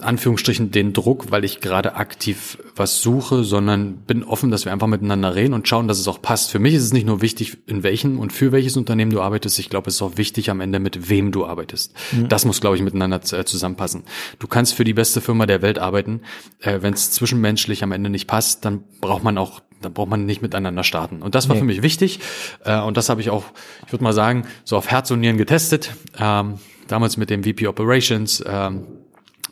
Anführungsstrichen den Druck, weil ich gerade aktiv was suche, sondern bin offen, dass wir einfach miteinander reden und schauen, dass es auch passt. Für mich ist es nicht nur wichtig, in welchem und für welches Unternehmen du arbeitest. Ich glaube, es ist auch wichtig am Ende, mit wem du arbeitest. Mhm. Das muss, glaube ich, miteinander äh, zusammenpassen. Du kannst für die beste Firma der Welt arbeiten. Äh, Wenn es zwischenmenschlich am Ende nicht passt, dann braucht man auch dann braucht man nicht miteinander starten. Und das war nee. für mich wichtig. Äh, und das habe ich auch, ich würde mal sagen, so auf Herz und Nieren getestet. Ähm, damals mit dem VP Operations. Ähm,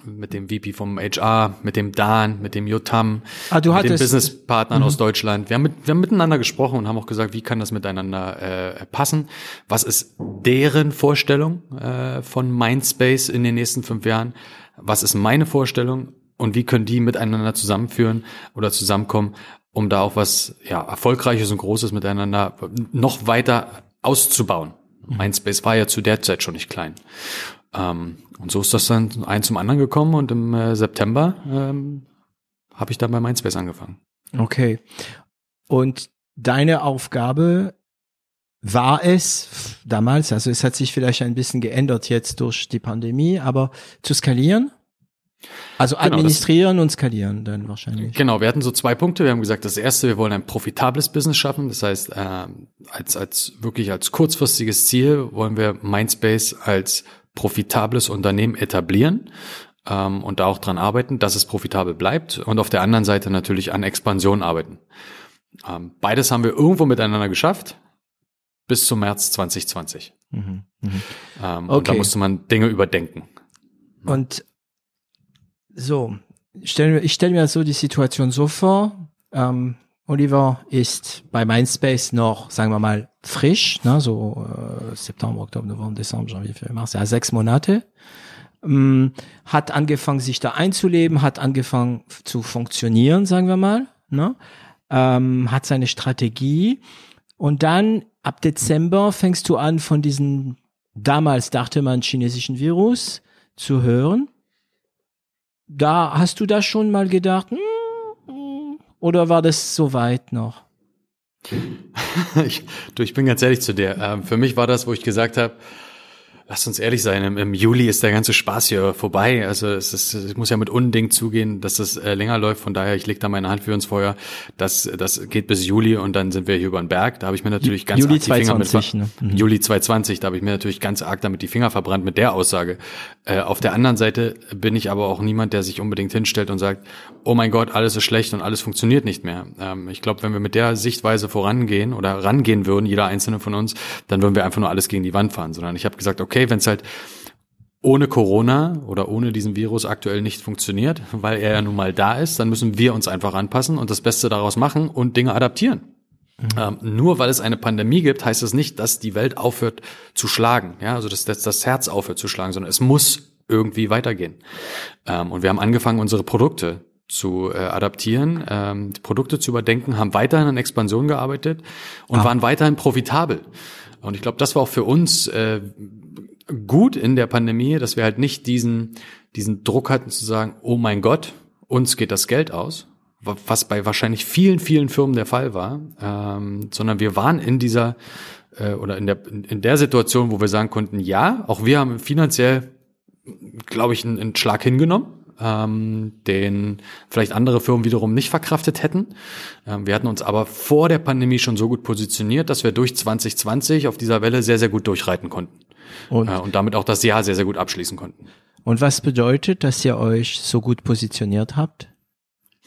mit dem VP vom HR, mit dem Dan, mit dem Jotam,
ah,
mit
den
Businesspartnern mhm. aus Deutschland. Wir haben, mit, wir haben miteinander gesprochen und haben auch gesagt, wie kann das miteinander äh, passen? Was ist deren Vorstellung äh, von Mindspace in den nächsten fünf Jahren? Was ist meine Vorstellung? Und wie können die miteinander zusammenführen oder zusammenkommen, um da auch was ja, Erfolgreiches und Großes miteinander noch weiter auszubauen? Mhm. Mindspace war ja zu der Zeit schon nicht klein. Ähm, und so ist das dann ein zum anderen gekommen und im äh, September ähm, habe ich dann bei Mindspace angefangen.
Okay. Und deine Aufgabe war es damals, also es hat sich vielleicht ein bisschen geändert jetzt durch die Pandemie, aber zu skalieren? Also genau, administrieren das, und skalieren dann wahrscheinlich.
Genau, wir hatten so zwei Punkte. Wir haben gesagt, das erste, wir wollen ein profitables Business schaffen. Das heißt, äh, als, als wirklich als kurzfristiges Ziel wollen wir Mindspace als profitables Unternehmen etablieren ähm, und da auch dran arbeiten, dass es profitabel bleibt und auf der anderen Seite natürlich an Expansion arbeiten. Ähm, beides haben wir irgendwo miteinander geschafft bis zum März 2020. Mhm, mh. ähm, okay. Und da musste man Dinge überdenken.
Und so, stell, ich stelle mir so die Situation so vor, ähm, Oliver ist bei Mindspace noch, sagen wir mal, frisch, ne, so äh, September, Oktober, November, Dezember, Janvier, Februar, März, ja, sechs Monate. Ähm, hat angefangen, sich da einzuleben, hat angefangen zu funktionieren, sagen wir mal, ne? ähm, hat seine Strategie. Und dann ab Dezember fängst du an, von diesem, damals dachte man, chinesischen Virus zu hören. Da hast du da schon mal gedacht, hm, oder war das so weit noch?
ich, du, ich bin ganz ehrlich zu dir. Ähm, für mich war das, wo ich gesagt habe, Lass uns ehrlich sein, im, im, Juli ist der ganze Spaß hier vorbei. Also es, ist, es muss ja mit Unding zugehen, dass das äh, länger läuft. Von daher, ich leg da meine Hand für uns Feuer. Das, das geht bis Juli und dann sind wir hier über den Berg. Da habe ich mir natürlich ganz
Juli
arg
die Finger 20, mit
ne? mhm. Juli 2020, da habe ich mir natürlich ganz arg damit die Finger verbrannt mit der Aussage. Äh, auf der anderen Seite bin ich aber auch niemand, der sich unbedingt hinstellt und sagt, oh mein Gott, alles ist schlecht und alles funktioniert nicht mehr. Ähm, ich glaube, wenn wir mit der Sichtweise vorangehen oder rangehen würden, jeder einzelne von uns, dann würden wir einfach nur alles gegen die Wand fahren. Sondern ich habe gesagt, okay, okay, wenn es halt ohne Corona oder ohne diesen Virus aktuell nicht funktioniert, weil er ja nun mal da ist, dann müssen wir uns einfach anpassen und das Beste daraus machen und Dinge adaptieren. Mhm. Ähm, nur weil es eine Pandemie gibt, heißt das nicht, dass die Welt aufhört zu schlagen, ja, also dass, dass das Herz aufhört zu schlagen, sondern es muss irgendwie weitergehen. Ähm, und wir haben angefangen, unsere Produkte zu äh, adaptieren, ähm, die Produkte zu überdenken, haben weiterhin an Expansion gearbeitet und ah. waren weiterhin profitabel. Und ich glaube, das war auch für uns äh, gut in der Pandemie, dass wir halt nicht diesen, diesen Druck hatten zu sagen, oh mein Gott, uns geht das Geld aus, was bei wahrscheinlich vielen, vielen Firmen der Fall war, ähm, sondern wir waren in dieser äh, oder in der, in der Situation, wo wir sagen konnten, ja, auch wir haben finanziell, glaube ich, einen, einen Schlag hingenommen, ähm, den vielleicht andere Firmen wiederum nicht verkraftet hätten. Ähm, wir hatten uns aber vor der Pandemie schon so gut positioniert, dass wir durch 2020 auf dieser Welle sehr, sehr gut durchreiten konnten. Und, äh, und damit auch das Jahr sehr, sehr gut abschließen konnten.
Und was bedeutet, dass ihr euch so gut positioniert habt?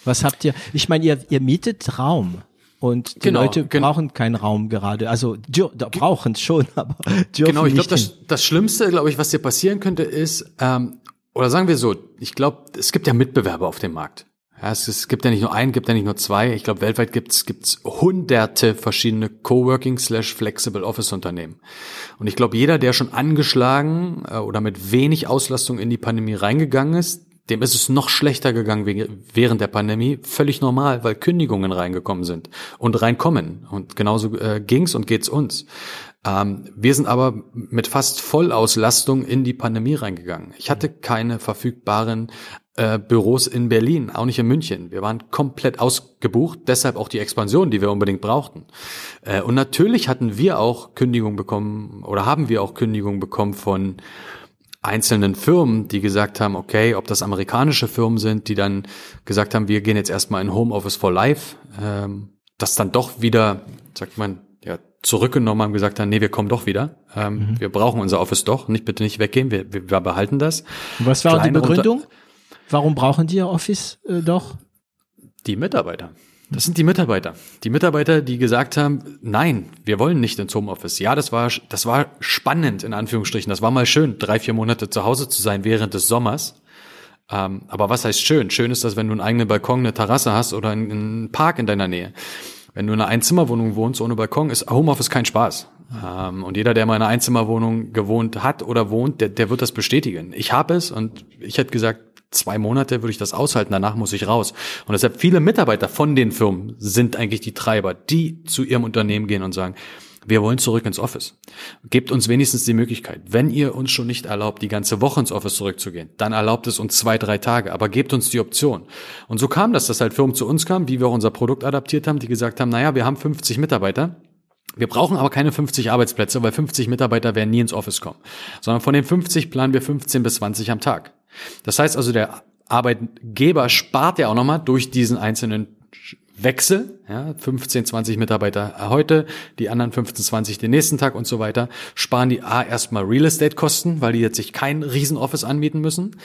Was habt ihr? Ich meine, ihr, ihr mietet Raum. Und die genau, Leute brauchen keinen Raum gerade. Also da brauchen es schon, aber
dürfen Genau, ich glaube, das, das Schlimmste, glaube ich, was dir passieren könnte, ist, ähm, oder sagen wir so, ich glaube, es gibt ja Mitbewerber auf dem Markt. Ja, es, es gibt ja nicht nur einen, gibt ja nicht nur zwei. Ich glaube, weltweit gibt's gibt's hunderte verschiedene Coworking slash Flexible Office Unternehmen. Und ich glaube, jeder, der schon angeschlagen äh, oder mit wenig Auslastung in die Pandemie reingegangen ist, dem ist es noch schlechter gegangen während der Pandemie. Völlig normal, weil Kündigungen reingekommen sind und reinkommen. Und genauso äh, ging's und geht's uns. Ähm, wir sind aber mit fast Vollauslastung in die Pandemie reingegangen. Ich hatte keine verfügbaren äh, Büros in Berlin, auch nicht in München. Wir waren komplett ausgebucht, deshalb auch die Expansion, die wir unbedingt brauchten. Äh, und natürlich hatten wir auch Kündigungen bekommen oder haben wir auch Kündigungen bekommen von einzelnen Firmen, die gesagt haben, okay, ob das amerikanische Firmen sind, die dann gesagt haben, wir gehen jetzt erstmal in Homeoffice for Life, ähm, das dann doch wieder, sagt man, zurückgenommen haben, gesagt haben, nee, wir kommen doch wieder. Ähm, mhm. Wir brauchen unser Office doch, nicht bitte nicht weggehen, wir, wir, wir behalten das.
Was war Kleine die Begründung? Warum brauchen die ihr Office äh, doch?
Die Mitarbeiter. Das sind die Mitarbeiter. Die Mitarbeiter, die gesagt haben, nein, wir wollen nicht ins Homeoffice. Ja, das war, das war spannend, in Anführungsstrichen. Das war mal schön, drei, vier Monate zu Hause zu sein während des Sommers. Ähm, aber was heißt schön? Schön ist das, wenn du einen eigenen Balkon, eine Terrasse hast oder einen Park in deiner Nähe. Wenn du in einer Einzimmerwohnung wohnst ohne Balkon, ist Homeoffice kein Spaß. Ähm, und jeder, der mal in einer Einzimmerwohnung gewohnt hat oder wohnt, der, der wird das bestätigen. Ich habe es und ich hätte gesagt, zwei Monate würde ich das aushalten, danach muss ich raus. Und deshalb viele Mitarbeiter von den Firmen sind eigentlich die Treiber, die zu ihrem Unternehmen gehen und sagen, wir wollen zurück ins Office. Gebt uns wenigstens die Möglichkeit. Wenn ihr uns schon nicht erlaubt, die ganze Woche ins Office zurückzugehen, dann erlaubt es uns zwei, drei Tage, aber gebt uns die Option. Und so kam das, dass halt Firmen zu uns kamen, wie wir auch unser Produkt adaptiert haben, die gesagt haben, naja, wir haben 50 Mitarbeiter. Wir brauchen aber keine 50 Arbeitsplätze, weil 50 Mitarbeiter werden nie ins Office kommen, sondern von den 50 planen wir 15 bis 20 am Tag. Das heißt also, der Arbeitgeber spart ja auch nochmal durch diesen einzelnen Wechsel, ja, 15, 20 Mitarbeiter heute, die anderen 15, 20 den nächsten Tag und so weiter, sparen die A erstmal Real Estate Kosten, weil die jetzt sich kein Riesenoffice anmieten müssen.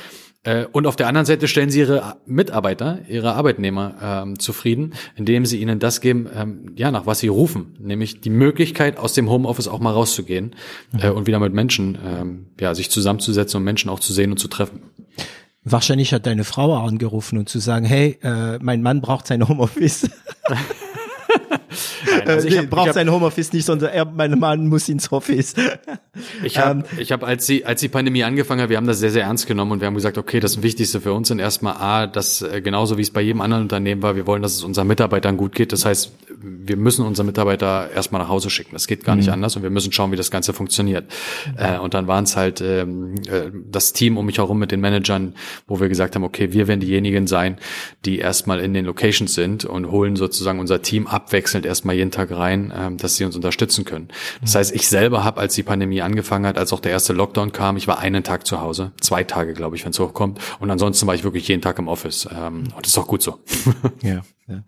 Äh, und auf der anderen Seite stellen sie ihre Mitarbeiter, ihre Arbeitnehmer ähm, zufrieden, indem sie ihnen das geben, ähm, ja, nach was sie rufen, nämlich die Möglichkeit, aus dem Homeoffice auch mal rauszugehen mhm. äh, und wieder mit Menschen, ähm, ja, sich zusammenzusetzen und Menschen auch zu sehen und zu treffen.
Wahrscheinlich hat deine Frau angerufen und zu sagen, hey, äh, mein Mann braucht sein Homeoffice. Nein, also ich hab, braucht ich hab, sein Homeoffice nicht, sondern er, mein Mann muss ins Office.
ich habe, ähm, ich hab, als die, als die Pandemie angefangen hat, wir haben das sehr, sehr ernst genommen und wir haben gesagt, okay, das Wichtigste für uns sind erstmal A, dass äh, genauso wie es bei jedem anderen Unternehmen war, wir wollen, dass es unseren Mitarbeitern gut geht. Das heißt, wir müssen unsere Mitarbeiter erstmal nach Hause schicken. Das geht gar mhm. nicht anders und wir müssen schauen, wie das Ganze funktioniert. Mhm. Äh, und dann waren es halt ähm, äh, das Team um mich herum mit den Managern, wo wir gesagt haben, okay, wir werden diejenigen sein, die erstmal in den Locations sind und holen sozusagen unser Team abwechselnd erstmal jeden Tag rein, ähm, dass sie uns unterstützen können. Das heißt, ich selber habe, als die Pandemie angefangen hat, als auch der erste Lockdown kam, ich war einen Tag zu Hause, zwei Tage, glaube ich, wenn es hochkommt. Und ansonsten war ich wirklich jeden Tag im Office. Ähm, und das ist auch gut so.
ja. ja.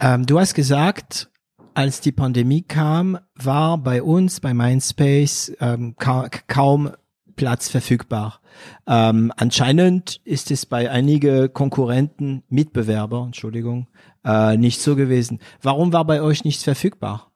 Ähm, du hast gesagt, als die Pandemie kam, war bei uns, bei Mindspace, ähm, ka kaum Platz verfügbar. Ähm, anscheinend ist es bei einige Konkurrenten, Mitbewerber, Entschuldigung, äh, nicht so gewesen. Warum war bei euch nichts verfügbar?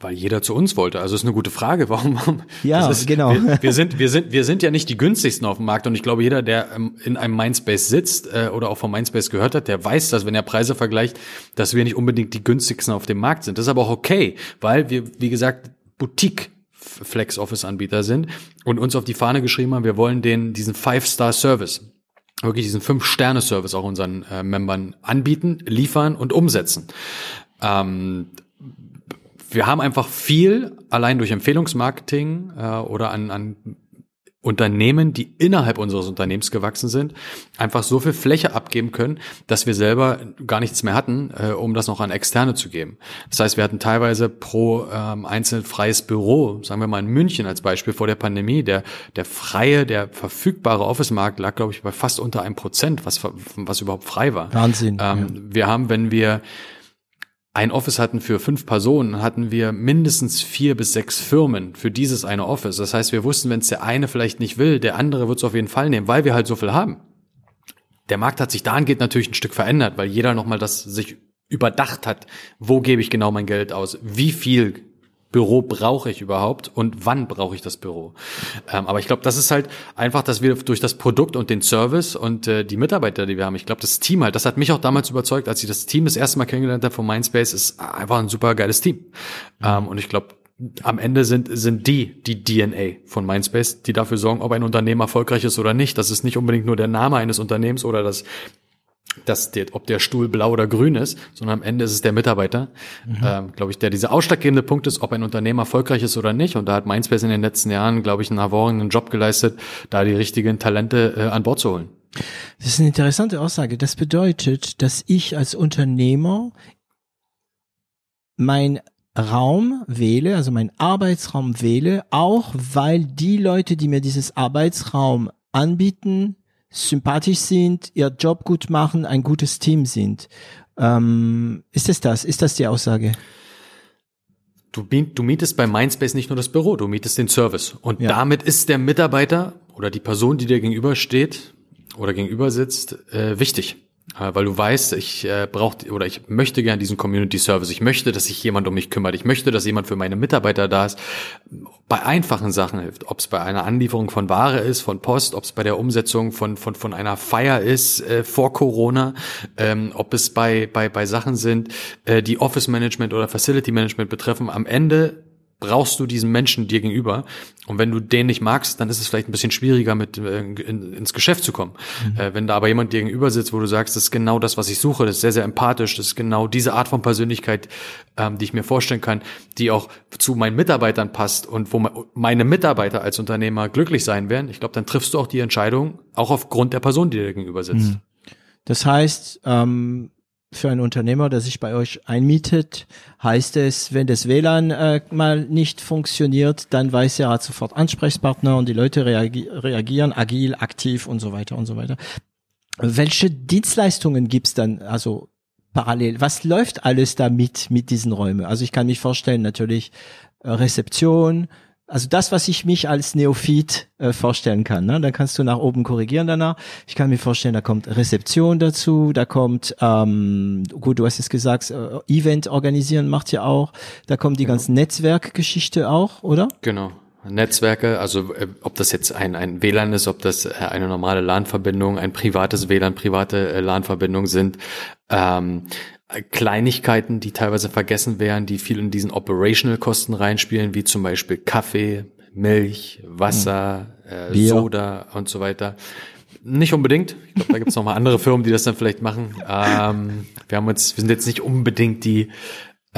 Weil jeder zu uns wollte. Also ist eine gute Frage. Warum?
Ja,
ist,
genau.
Wir, wir, sind, wir sind, wir sind ja nicht die günstigsten auf dem Markt. Und ich glaube, jeder, der ähm, in einem Mindspace sitzt äh, oder auch vom Mindspace gehört hat, der weiß das, wenn er Preise vergleicht, dass wir nicht unbedingt die günstigsten auf dem Markt sind. Das ist aber auch okay, weil wir, wie gesagt, Boutique Flex Office Anbieter sind und uns auf die Fahne geschrieben haben, wir wollen den, diesen Five-Star-Service wirklich diesen Fünf-Sterne-Service auch unseren äh, Membern anbieten, liefern und umsetzen. Ähm, wir haben einfach viel allein durch Empfehlungsmarketing äh, oder an, an Unternehmen, die innerhalb unseres Unternehmens gewachsen sind, einfach so viel Fläche abgeben können, dass wir selber gar nichts mehr hatten, äh, um das noch an Externe zu geben. Das heißt, wir hatten teilweise pro ähm, einzeln freies Büro, sagen wir mal in München als Beispiel vor der Pandemie, der, der freie, der verfügbare Office-Markt lag, glaube ich, bei fast unter einem Prozent, was, was überhaupt frei war.
Wahnsinn.
Ähm, ja. Wir haben, wenn wir ein Office hatten für fünf Personen, hatten wir mindestens vier bis sechs Firmen für dieses eine Office. Das heißt, wir wussten, wenn es der eine vielleicht nicht will, der andere wird es auf jeden Fall nehmen, weil wir halt so viel haben. Der Markt hat sich dahingehend natürlich ein Stück verändert, weil jeder nochmal das sich überdacht hat, wo gebe ich genau mein Geld aus, wie viel Büro brauche ich überhaupt und wann brauche ich das Büro. Ähm, aber ich glaube, das ist halt einfach, dass wir durch das Produkt und den Service und äh, die Mitarbeiter, die wir haben, ich glaube, das Team halt, das hat mich auch damals überzeugt, als ich das Team das erste Mal kennengelernt habe von Mindspace, ist einfach ein super geiles Team. Ähm, und ich glaube, am Ende sind, sind die die DNA von Mindspace, die dafür sorgen, ob ein Unternehmen erfolgreich ist oder nicht. Das ist nicht unbedingt nur der Name eines Unternehmens oder das, das der, ob der Stuhl blau oder grün ist, sondern am Ende ist es der Mitarbeiter, mhm. ähm, glaube ich, der dieser ausschlaggebende Punkt ist, ob ein Unternehmen erfolgreich ist oder nicht. Und da hat Mindspace in den letzten Jahren, glaube ich, einen hervorragenden Job geleistet, da die richtigen Talente äh, an Bord zu holen.
Das ist eine interessante Aussage. Das bedeutet, dass ich als Unternehmer mein Raum wähle, also mein Arbeitsraum wähle, auch weil die Leute, die mir dieses Arbeitsraum anbieten, sympathisch sind, ihr Job gut machen, ein gutes Team sind. Ähm, ist es das? Ist das die Aussage?
Du, du mietest bei Mindspace nicht nur das Büro, du mietest den Service. Und ja. damit ist der Mitarbeiter oder die Person, die dir gegenübersteht oder gegenüber sitzt, äh, wichtig. Äh, weil du weißt, ich äh, brauche oder ich möchte gerne diesen Community Service. Ich möchte, dass sich jemand um mich kümmert. Ich möchte, dass jemand für meine Mitarbeiter da ist. Bei einfachen Sachen hilft, ob es bei einer Anlieferung von Ware ist, von Post, ob es bei der Umsetzung von von von einer Feier ist äh, vor Corona, ähm, ob es bei bei bei Sachen sind, äh, die Office Management oder Facility Management betreffen. Am Ende brauchst du diesen Menschen dir gegenüber. Und wenn du den nicht magst, dann ist es vielleicht ein bisschen schwieriger, mit äh, in, ins Geschäft zu kommen. Mhm. Äh, wenn da aber jemand dir gegenüber sitzt, wo du sagst, das ist genau das, was ich suche, das ist sehr, sehr empathisch, das ist genau diese Art von Persönlichkeit, ähm, die ich mir vorstellen kann, die auch zu meinen Mitarbeitern passt und wo meine Mitarbeiter als Unternehmer glücklich sein werden, ich glaube, dann triffst du auch die Entscheidung, auch aufgrund der Person, die dir gegenüber sitzt. Mhm.
Das heißt, ähm, für einen Unternehmer, der sich bei euch einmietet, heißt es, wenn das WLAN äh, mal nicht funktioniert, dann weiß er, hat sofort Ansprechpartner und die Leute reagi reagieren agil, aktiv und so weiter und so weiter. Welche Dienstleistungen gibt's dann also parallel? Was läuft alles da mit, mit diesen Räumen? Also ich kann mich vorstellen, natürlich äh, Rezeption, also das, was ich mich als Neophyt äh, vorstellen kann. Ne? Dann kannst du nach oben korrigieren danach. Ich kann mir vorstellen, da kommt Rezeption dazu, da kommt, ähm, gut, du hast es gesagt, äh, Event organisieren macht ja auch. Da kommt die genau. ganze Netzwerkgeschichte auch, oder?
Genau. Netzwerke, also äh, ob das jetzt ein, ein WLAN ist, ob das äh, eine normale LAN-Verbindung, ein privates WLAN, private äh, LAN-Verbindungen sind, ähm, Kleinigkeiten, die teilweise vergessen werden, die viel in diesen Operational-Kosten reinspielen, wie zum Beispiel Kaffee, Milch, Wasser, mhm. äh, Soda und so weiter. Nicht unbedingt. Ich glaube, da gibt es noch mal andere Firmen, die das dann vielleicht machen. Ähm, wir haben uns, wir sind jetzt nicht unbedingt die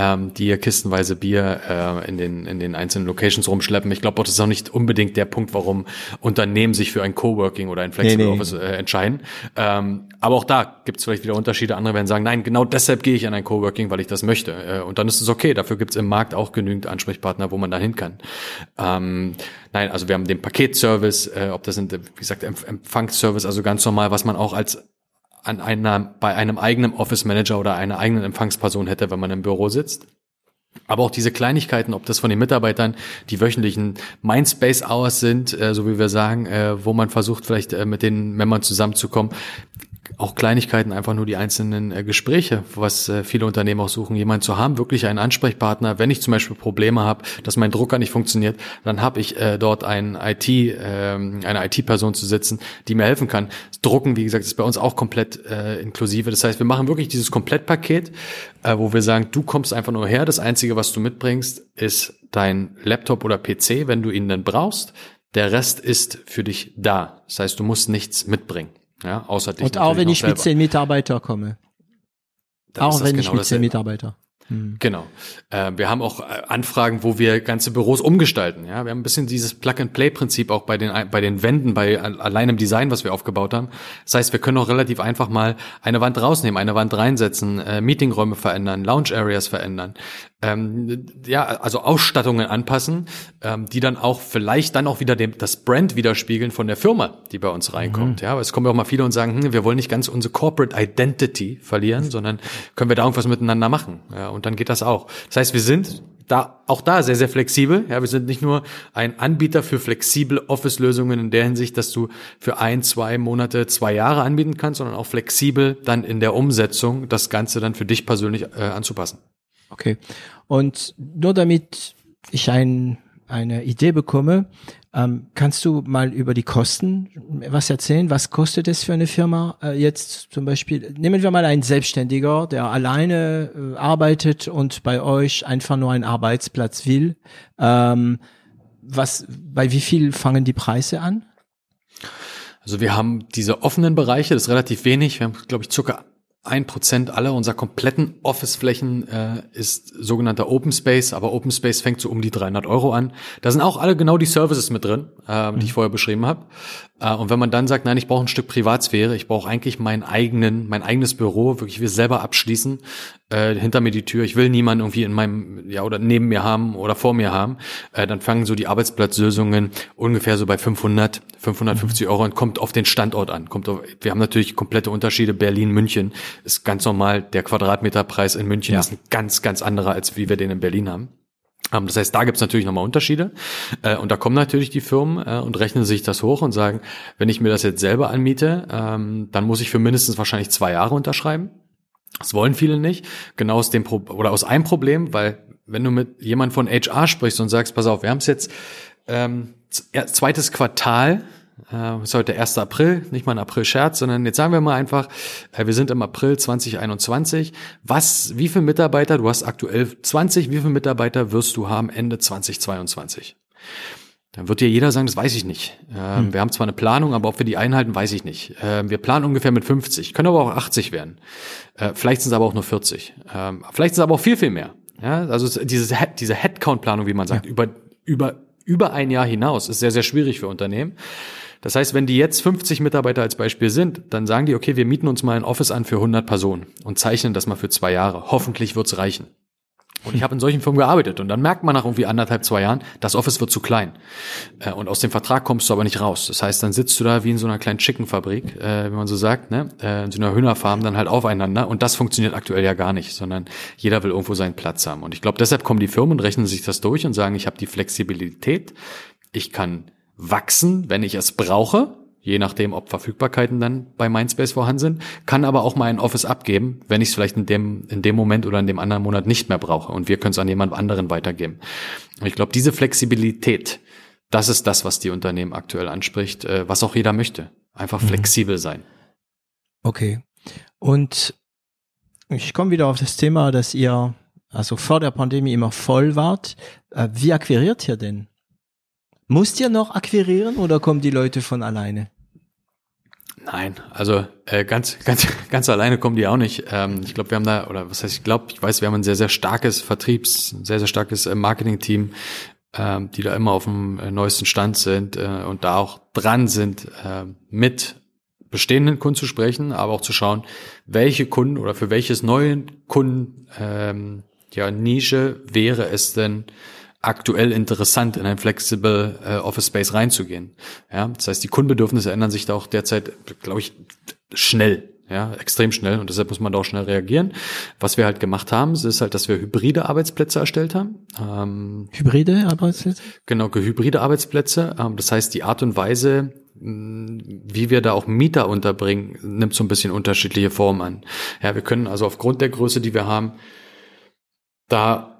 ähm, die kistenweise Bier äh, in, den, in den einzelnen Locations rumschleppen. Ich glaube das ist auch nicht unbedingt der Punkt, warum Unternehmen sich für ein Coworking oder ein Flexible nee, nee. Office äh, entscheiden. Ähm, aber auch da gibt es vielleicht wieder Unterschiede. Andere werden sagen, nein, genau deshalb gehe ich an ein Coworking, weil ich das möchte. Äh, und dann ist es okay. Dafür gibt es im Markt auch genügend Ansprechpartner, wo man da hin kann. Ähm, nein, also wir haben den Paketservice, äh, ob das sind, wie gesagt, Empfangsservice, also ganz normal, was man auch als an einer, bei einem eigenen Office Manager oder einer eigenen Empfangsperson hätte, wenn man im Büro sitzt. Aber auch diese Kleinigkeiten, ob das von den Mitarbeitern die wöchentlichen Mindspace Hours sind, äh, so wie wir sagen, äh, wo man versucht, vielleicht äh, mit den Membern zusammenzukommen, auch Kleinigkeiten, einfach nur die einzelnen äh, Gespräche, was äh, viele Unternehmen auch suchen, jemanden zu haben, wirklich einen Ansprechpartner. Wenn ich zum Beispiel Probleme habe, dass mein Drucker nicht funktioniert, dann habe ich äh, dort ein IT, äh, eine IT-Person zu sitzen, die mir helfen kann. Das Drucken, wie gesagt, ist bei uns auch komplett äh, inklusive. Das heißt, wir machen wirklich dieses Komplettpaket, äh, wo wir sagen, du kommst einfach nur her. Das Einzige, was du mitbringst, ist dein Laptop oder PC, wenn du ihn dann brauchst. Der Rest ist für dich da. Das heißt, du musst nichts mitbringen. Ja, außer dich
Und auch wenn ich mit zehn Mitarbeiter komme. Dann auch wenn genau ich mit zehn Mitarbeiter.
Hm. Genau. Äh, wir haben auch äh, Anfragen, wo wir ganze Büros umgestalten. Ja, wir haben ein bisschen dieses Plug-and-Play-Prinzip auch bei den bei den Wänden, bei allein im Design, was wir aufgebaut haben. Das heißt, wir können auch relativ einfach mal eine Wand rausnehmen, eine Wand reinsetzen, äh, Meetingräume verändern, Lounge-Areas verändern, ähm, ja, also Ausstattungen anpassen, ähm, die dann auch vielleicht dann auch wieder dem, das Brand widerspiegeln von der Firma, die bei uns reinkommt. Mhm. Ja, es kommen ja auch mal viele und sagen, hm, wir wollen nicht ganz unsere Corporate Identity verlieren, sondern können wir da irgendwas miteinander machen. Ja, und dann geht das auch. Das heißt, wir sind da auch da sehr, sehr flexibel. Ja, wir sind nicht nur ein Anbieter für flexible Office-Lösungen in der Hinsicht, dass du für ein, zwei Monate, zwei Jahre anbieten kannst, sondern auch flexibel dann in der Umsetzung das Ganze dann für dich persönlich äh, anzupassen.
Okay. Und nur damit ich ein eine Idee bekomme, ähm, kannst du mal über die Kosten was erzählen? Was kostet es für eine Firma äh, jetzt zum Beispiel? Nehmen wir mal einen Selbstständiger, der alleine äh, arbeitet und bei euch einfach nur einen Arbeitsplatz will. Ähm, was, bei wie viel fangen die Preise an?
Also wir haben diese offenen Bereiche, das ist relativ wenig. Wir haben, glaube ich, circa ein Prozent aller unserer kompletten Office-Flächen äh, ist sogenannter Open Space, aber Open Space fängt so um die 300 Euro an. Da sind auch alle genau die Services mit drin, äh, die ich mhm. vorher beschrieben habe. Äh, und wenn man dann sagt, nein, ich brauche ein Stück Privatsphäre, ich brauche eigentlich meinen eigenen, mein eigenes Büro, wirklich will selber abschließen, äh, hinter mir die Tür, ich will niemanden irgendwie in meinem, ja, oder neben mir haben oder vor mir haben, äh, dann fangen so die Arbeitsplatzlösungen ungefähr so bei 500, 550 mhm. Euro und kommt auf den Standort an. Kommt auf, wir haben natürlich komplette Unterschiede. Berlin, München ist ganz normal. Der Quadratmeterpreis in München ja. ist ein ganz, ganz anderer, als wie wir den in Berlin haben. Ähm, das heißt, da gibt's natürlich nochmal Unterschiede. Äh, und da kommen natürlich die Firmen äh, und rechnen sich das hoch und sagen, wenn ich mir das jetzt selber anmiete, ähm, dann muss ich für mindestens wahrscheinlich zwei Jahre unterschreiben. Das wollen viele nicht. Genau aus dem Pro oder aus einem Problem, weil wenn du mit jemand von HR sprichst und sagst, pass auf, wir haben es jetzt ähm, zweites Quartal äh, ist heute der 1. April, nicht mal ein April-Scherz, sondern jetzt sagen wir mal einfach, äh, wir sind im April 2021. Was, wie viele Mitarbeiter, du hast aktuell 20, wie viele Mitarbeiter wirst du haben Ende 2022? Dann wird dir jeder sagen, das weiß ich nicht. Ähm, hm. Wir haben zwar eine Planung, aber ob wir die einhalten, weiß ich nicht. Ähm, wir planen ungefähr mit 50, können aber auch 80 werden. Äh, vielleicht sind es aber auch nur 40. Ähm, vielleicht sind es aber auch viel, viel mehr. Ja, also diese, diese Headcount-Planung, wie man sagt, ja. über, über, über ein Jahr hinaus ist sehr, sehr schwierig für Unternehmen. Das heißt, wenn die jetzt 50 Mitarbeiter als Beispiel sind, dann sagen die, okay, wir mieten uns mal ein Office an für 100 Personen und zeichnen das mal für zwei Jahre. Hoffentlich wird's reichen. Und ich habe in solchen Firmen gearbeitet und dann merkt man nach irgendwie anderthalb, zwei Jahren, das Office wird zu klein. Äh, und aus dem Vertrag kommst du aber nicht raus. Das heißt, dann sitzt du da wie in so einer kleinen Chickenfabrik, äh, wie man so sagt, ne? Äh, in so einer Hühnerfarm dann halt aufeinander. Und das funktioniert aktuell ja gar nicht, sondern jeder will irgendwo seinen Platz haben. Und ich glaube, deshalb kommen die Firmen und rechnen sich das durch und sagen, ich habe die Flexibilität, ich kann wachsen, wenn ich es brauche, je nachdem, ob Verfügbarkeiten dann bei Mindspace vorhanden sind, kann aber auch mal ein Office abgeben, wenn ich es vielleicht in dem, in dem Moment oder in dem anderen Monat nicht mehr brauche und wir können es an jemand anderen weitergeben. Und ich glaube, diese Flexibilität, das ist das, was die Unternehmen aktuell anspricht, äh, was auch jeder möchte. Einfach mhm. flexibel sein.
Okay. Und ich komme wieder auf das Thema, dass ihr also vor der Pandemie immer voll wart. Äh, wie akquiriert ihr denn Musst ihr noch akquirieren oder kommen die Leute von alleine?
Nein, also äh, ganz, ganz, ganz alleine kommen die auch nicht. Ähm, ich glaube, wir haben da, oder was heißt, ich glaube, ich weiß, wir haben ein sehr, sehr starkes Vertriebs, sehr, sehr starkes äh, Marketing-Team, ähm, die da immer auf dem äh, neuesten Stand sind äh, und da auch dran sind, äh, mit bestehenden Kunden zu sprechen, aber auch zu schauen, welche Kunden oder für welches neuen Kunden ähm, ja Nische wäre es denn aktuell interessant, in ein Flexible äh, Office Space reinzugehen. Ja, das heißt, die Kundenbedürfnisse ändern sich da auch derzeit, glaube ich, schnell. Ja, extrem schnell und deshalb muss man da auch schnell reagieren. Was wir halt gemacht haben, ist halt, dass wir hybride Arbeitsplätze erstellt haben.
Ähm, hybride Arbeitsplätze?
Genau, hybride Arbeitsplätze. Ähm, das heißt, die Art und Weise, wie wir da auch Mieter unterbringen, nimmt so ein bisschen unterschiedliche Formen an. Ja, wir können also aufgrund der Größe, die wir haben, da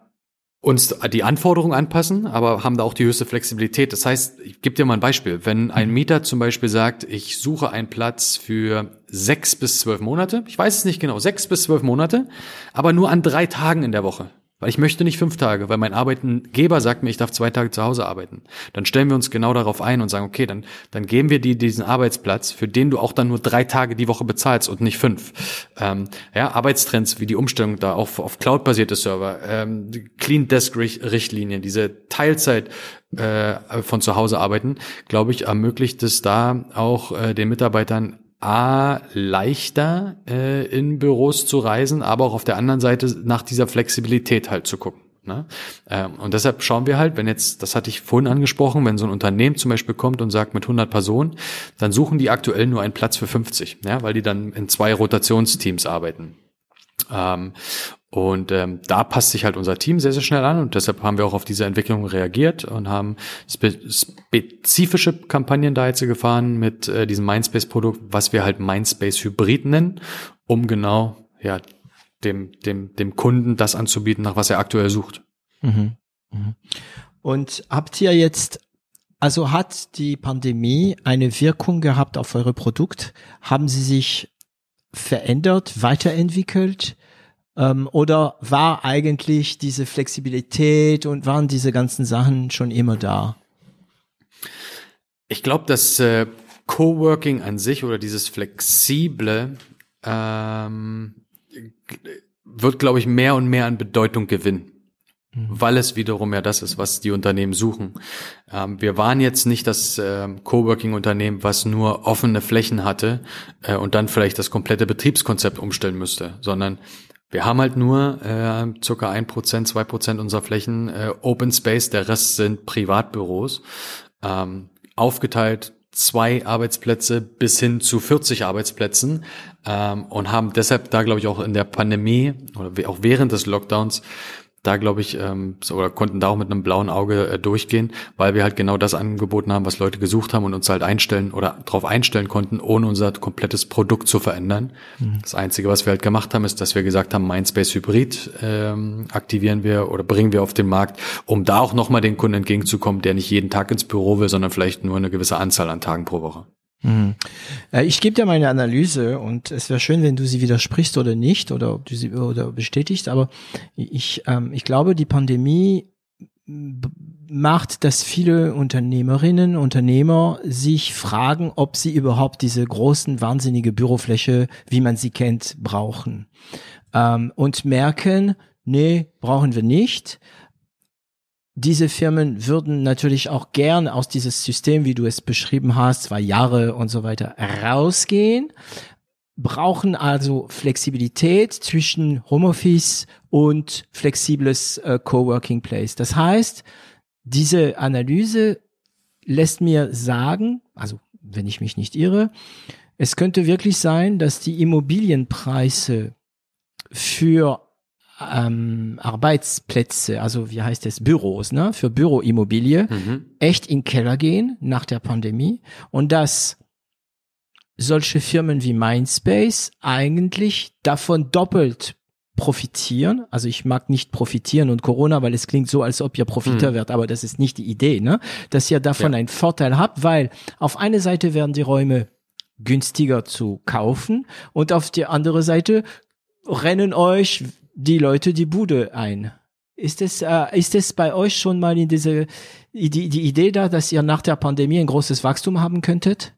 uns die Anforderungen anpassen, aber haben da auch die höchste Flexibilität. Das heißt, ich gebe dir mal ein Beispiel. Wenn ein mhm. Mieter zum Beispiel sagt, ich suche einen Platz für sechs bis zwölf Monate, ich weiß es nicht genau, sechs bis zwölf Monate, aber nur an drei Tagen in der Woche. Weil ich möchte nicht fünf Tage, weil mein Arbeitgeber sagt mir, ich darf zwei Tage zu Hause arbeiten. Dann stellen wir uns genau darauf ein und sagen, okay, dann, dann geben wir dir diesen Arbeitsplatz, für den du auch dann nur drei Tage die Woche bezahlst und nicht fünf. Ähm, ja, Arbeitstrends wie die Umstellung da auf, auf Cloud-basierte Server, ähm, Clean Desk-Richtlinien, diese Teilzeit äh, von zu Hause arbeiten, glaube ich, ermöglicht es da auch äh, den Mitarbeitern A, leichter äh, in Büros zu reisen, aber auch auf der anderen Seite nach dieser Flexibilität halt zu gucken. Ne? Ähm, und deshalb schauen wir halt, wenn jetzt, das hatte ich vorhin angesprochen, wenn so ein Unternehmen zum Beispiel kommt und sagt mit 100 Personen, dann suchen die aktuell nur einen Platz für 50, ja, weil die dann in zwei Rotationsteams arbeiten. Ähm, und ähm, da passt sich halt unser Team sehr, sehr schnell an und deshalb haben wir auch auf diese Entwicklung reagiert und haben spe spezifische Kampagnen da jetzt gefahren mit äh, diesem Mindspace-Produkt, was wir halt Mindspace Hybrid nennen, um genau ja dem, dem, dem Kunden das anzubieten, nach was er aktuell sucht. Mhm.
Mhm. Und habt ihr jetzt, also hat die Pandemie eine Wirkung gehabt auf eure Produkt? Haben sie sich verändert, weiterentwickelt? Ähm, oder war eigentlich diese Flexibilität und waren diese ganzen Sachen schon immer da?
Ich glaube, dass äh, Coworking an sich oder dieses flexible ähm, wird, glaube ich, mehr und mehr an Bedeutung gewinnen mhm. weil es wiederum ja das ist, was die Unternehmen suchen. Ähm, wir waren jetzt nicht das äh, Coworking-Unternehmen, was nur offene Flächen hatte äh, und dann vielleicht das komplette Betriebskonzept umstellen müsste, sondern wir haben halt nur äh, circa ein Prozent, zwei Prozent unserer Flächen äh, Open Space, der Rest sind Privatbüros, ähm, aufgeteilt zwei Arbeitsplätze bis hin zu 40 Arbeitsplätzen ähm, und haben deshalb da, glaube ich, auch in der Pandemie oder auch während des Lockdowns da glaube ich, ähm, so, oder konnten da auch mit einem blauen Auge äh, durchgehen, weil wir halt genau das angeboten haben, was Leute gesucht haben und uns halt einstellen oder darauf einstellen konnten, ohne unser komplettes Produkt zu verändern. Mhm. Das Einzige, was wir halt gemacht haben, ist, dass wir gesagt haben, Mindspace Hybrid ähm, aktivieren wir oder bringen wir auf den Markt, um da auch nochmal den Kunden entgegenzukommen, der nicht jeden Tag ins Büro will, sondern vielleicht nur eine gewisse Anzahl an Tagen pro Woche.
Mhm. Äh, ich gebe dir meine Analyse und es wäre schön, wenn du sie widersprichst oder nicht oder ob du sie oder bestätigst, aber ich, ähm, ich glaube, die Pandemie macht, dass viele Unternehmerinnen, Unternehmer sich fragen, ob sie überhaupt diese großen, wahnsinnige Bürofläche, wie man sie kennt, brauchen. Ähm, und merken, nee, brauchen wir nicht diese Firmen würden natürlich auch gern aus dieses System, wie du es beschrieben hast, zwei Jahre und so weiter, rausgehen, brauchen also Flexibilität zwischen Homeoffice und flexibles äh, Coworking Place. Das heißt, diese Analyse lässt mir sagen, also wenn ich mich nicht irre, es könnte wirklich sein, dass die Immobilienpreise für ähm, Arbeitsplätze, also wie heißt es, Büros, ne, für Büroimmobilie, mhm. echt in Keller gehen nach der Pandemie und dass solche Firmen wie Mindspace eigentlich davon doppelt profitieren. Also ich mag nicht profitieren und Corona, weil es klingt so, als ob ihr Profiteur mhm. werdet, aber das ist nicht die Idee, ne? Dass ihr davon ja. einen Vorteil habt, weil auf eine Seite werden die Räume günstiger zu kaufen und auf die andere Seite rennen euch die Leute die Bude ein. Ist es, äh, ist es bei euch schon mal in diese, die, die Idee da, dass ihr nach der Pandemie ein großes Wachstum haben könntet?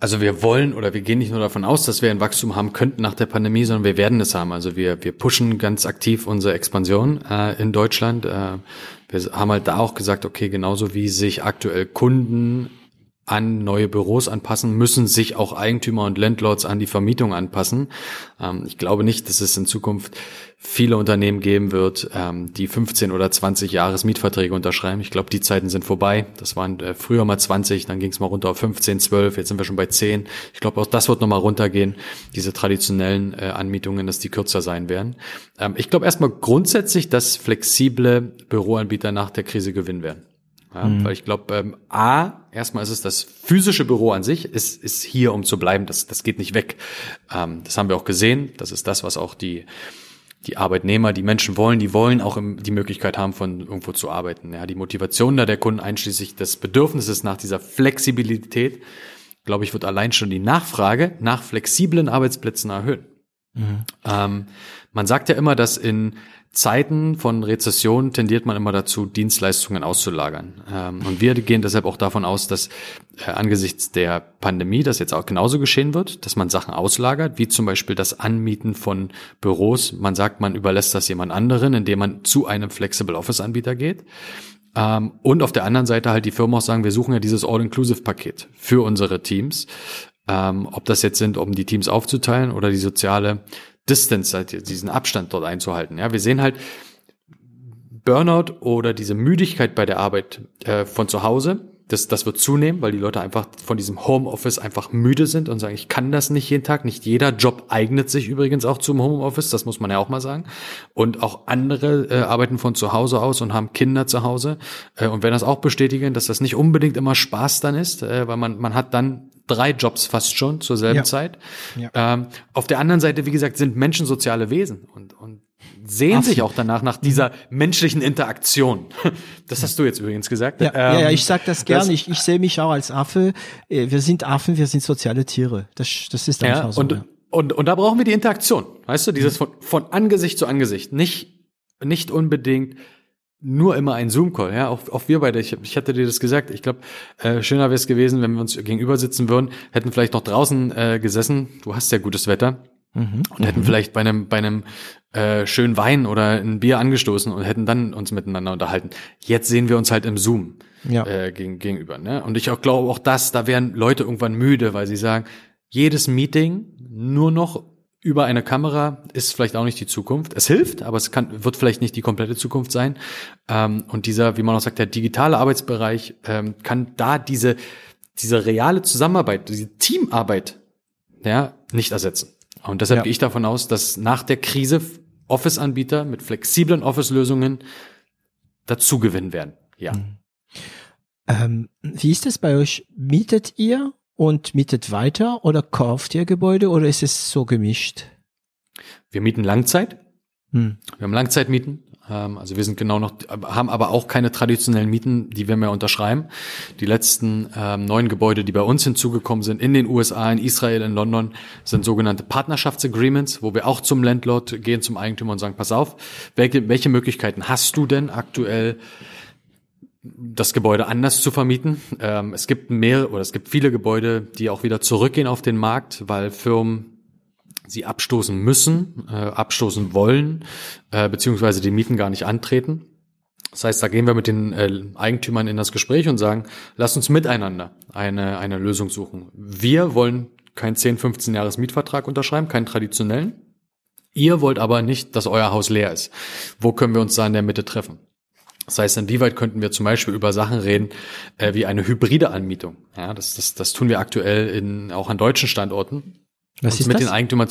Also wir wollen oder wir gehen nicht nur davon aus, dass wir ein Wachstum haben könnten nach der Pandemie, sondern wir werden es haben. Also wir, wir pushen ganz aktiv unsere Expansion äh, in Deutschland. Äh, wir haben halt da auch gesagt, okay, genauso wie sich aktuell Kunden an neue Büros anpassen, müssen sich auch Eigentümer und Landlords an die Vermietung anpassen. Ähm, ich glaube nicht, dass es in Zukunft viele Unternehmen geben wird, ähm, die 15 oder 20 Jahres Mietverträge unterschreiben. Ich glaube, die Zeiten sind vorbei. Das waren äh, früher mal 20, dann ging es mal runter auf 15, 12, jetzt sind wir schon bei 10. Ich glaube, auch das wird nochmal runtergehen, diese traditionellen äh, Anmietungen, dass die kürzer sein werden. Ähm, ich glaube erstmal grundsätzlich, dass flexible Büroanbieter nach der Krise gewinnen werden. Ja, mhm. Weil ich glaube, ähm, A, erstmal ist es das physische Büro an sich, ist, ist hier, um zu bleiben. Das, das geht nicht weg. Ähm, das haben wir auch gesehen. Das ist das, was auch die, die Arbeitnehmer, die Menschen wollen. Die wollen auch im, die Möglichkeit haben, von irgendwo zu arbeiten. Ja, die Motivation da der Kunden, einschließlich des Bedürfnisses nach dieser Flexibilität, glaube ich, wird allein schon die Nachfrage nach flexiblen Arbeitsplätzen erhöhen. Mhm. Ähm, man sagt ja immer, dass in Zeiten von Rezession tendiert man immer dazu, Dienstleistungen auszulagern. Ähm, und wir gehen deshalb auch davon aus, dass äh, angesichts der Pandemie das jetzt auch genauso geschehen wird, dass man Sachen auslagert, wie zum Beispiel das Anmieten von Büros. Man sagt, man überlässt das jemand anderen, indem man zu einem Flexible Office Anbieter geht. Ähm, und auf der anderen Seite halt die Firmen auch sagen, wir suchen ja dieses All-Inclusive-Paket für unsere Teams. Ähm, ob das jetzt sind, um die Teams aufzuteilen oder die soziale Distance, diesen Abstand dort einzuhalten. Ja, wir sehen halt Burnout oder diese Müdigkeit bei der Arbeit äh, von zu Hause. Das, das wird zunehmen, weil die Leute einfach von diesem Homeoffice einfach müde sind und sagen, ich kann das nicht jeden Tag. Nicht jeder Job eignet sich übrigens auch zum Homeoffice, das muss man ja auch mal sagen. Und auch andere äh, arbeiten von zu Hause aus und haben Kinder zu Hause äh, und werden das auch bestätigen, dass das nicht unbedingt immer Spaß dann ist, äh, weil man, man hat dann drei Jobs fast schon zur selben ja. Zeit. Ja. Ähm, auf der anderen Seite, wie gesagt, sind Menschen soziale Wesen und, und sehen
Affen.
sich auch danach nach dieser menschlichen Interaktion. Das hast du jetzt übrigens gesagt.
Ja, ja, ja
Ähm,
ich sag das gern. ich, ich sehe mich auch als Affe. Äh, Wir sind Affen, wir sind soziale Tiere. Das, das ist
Ja,
einfach so.
und,
ja.
und, und da brauchen wir die Interaktion. Weißt du, dieses von, von Angesicht zu Angesicht. Nicht, nicht unbedingt nur immer ein Zoom-Call. Ja, auch, auch wir beide. Ich, ich hatte dir das gesagt. Ich glaube, äh, schöner wäre es gewesen, wenn wir uns gegenüber sitzen würden, hätten vielleicht noch draußen äh, gesessen. Du hast ja gutes Wetter.
Mhm.
Und hätten vielleicht bei einem, bei einem äh, schönen Wein oder ein Bier angestoßen und hätten dann uns miteinander unterhalten. Jetzt sehen wir uns halt im Zoom
Ja.
äh, gegen, gegenüber. Ne? Und ich auch glaube auch das, da werden Leute irgendwann müde, weil sie sagen, jedes Meeting nur noch über eine Kamera ist vielleicht auch nicht die Zukunft. Es hilft, aber es kann, wird vielleicht nicht die komplette Zukunft sein. Ähm, und dieser, wie man auch sagt, der digitale Arbeitsbereich ähm, kann da diese, diese reale Zusammenarbeit, diese Teamarbeit ja, nicht ersetzen. Und deshalb
Ja.
gehe ich davon aus, dass nach der Krise Office-Anbieter mit flexiblen Office-Lösungen dazu gewinnen werden. Ja.
Ähm, wie ist es bei euch? Mietet ihr und mietet weiter oder kauft ihr Gebäude oder ist es so gemischt?
Wir mieten Langzeit.
Hm.
Wir haben Langzeitmieten. Ähm, also wir sind genau noch, haben aber auch keine traditionellen Mieten, die wir mehr unterschreiben. Die letzten ähm, neun Gebäude, die bei uns hinzugekommen sind, in den USA, in Israel, in London, sind sogenannte Partnerschaftsagreements, wo wir auch zum Landlord gehen, zum Eigentümer und sagen, pass auf, welche, welche Möglichkeiten hast du denn aktuell, das Gebäude anders zu vermieten. Ähm, es gibt mehr oder es gibt viele Gebäude, die auch wieder zurückgehen auf den Markt, weil Firmen sie abstoßen müssen, äh, abstoßen wollen, äh, beziehungsweise die Mieten gar nicht antreten. Das heißt, da gehen wir mit den äh, Eigentümern in das Gespräch und sagen, lasst uns miteinander eine, eine Lösung suchen. Wir wollen keinen 10, 15 Jahres Mietvertrag unterschreiben, keinen traditionellen. Ihr wollt aber nicht, dass euer Haus leer ist. Wo können wir uns da in der Mitte treffen? Das heißt, inwieweit könnten wir zum Beispiel über Sachen reden, äh, wie eine hybride Anmietung. Ja, das, das, das tun wir aktuell in, auch an deutschen Standorten.
Was ist
mit
das?
den Eigentümern,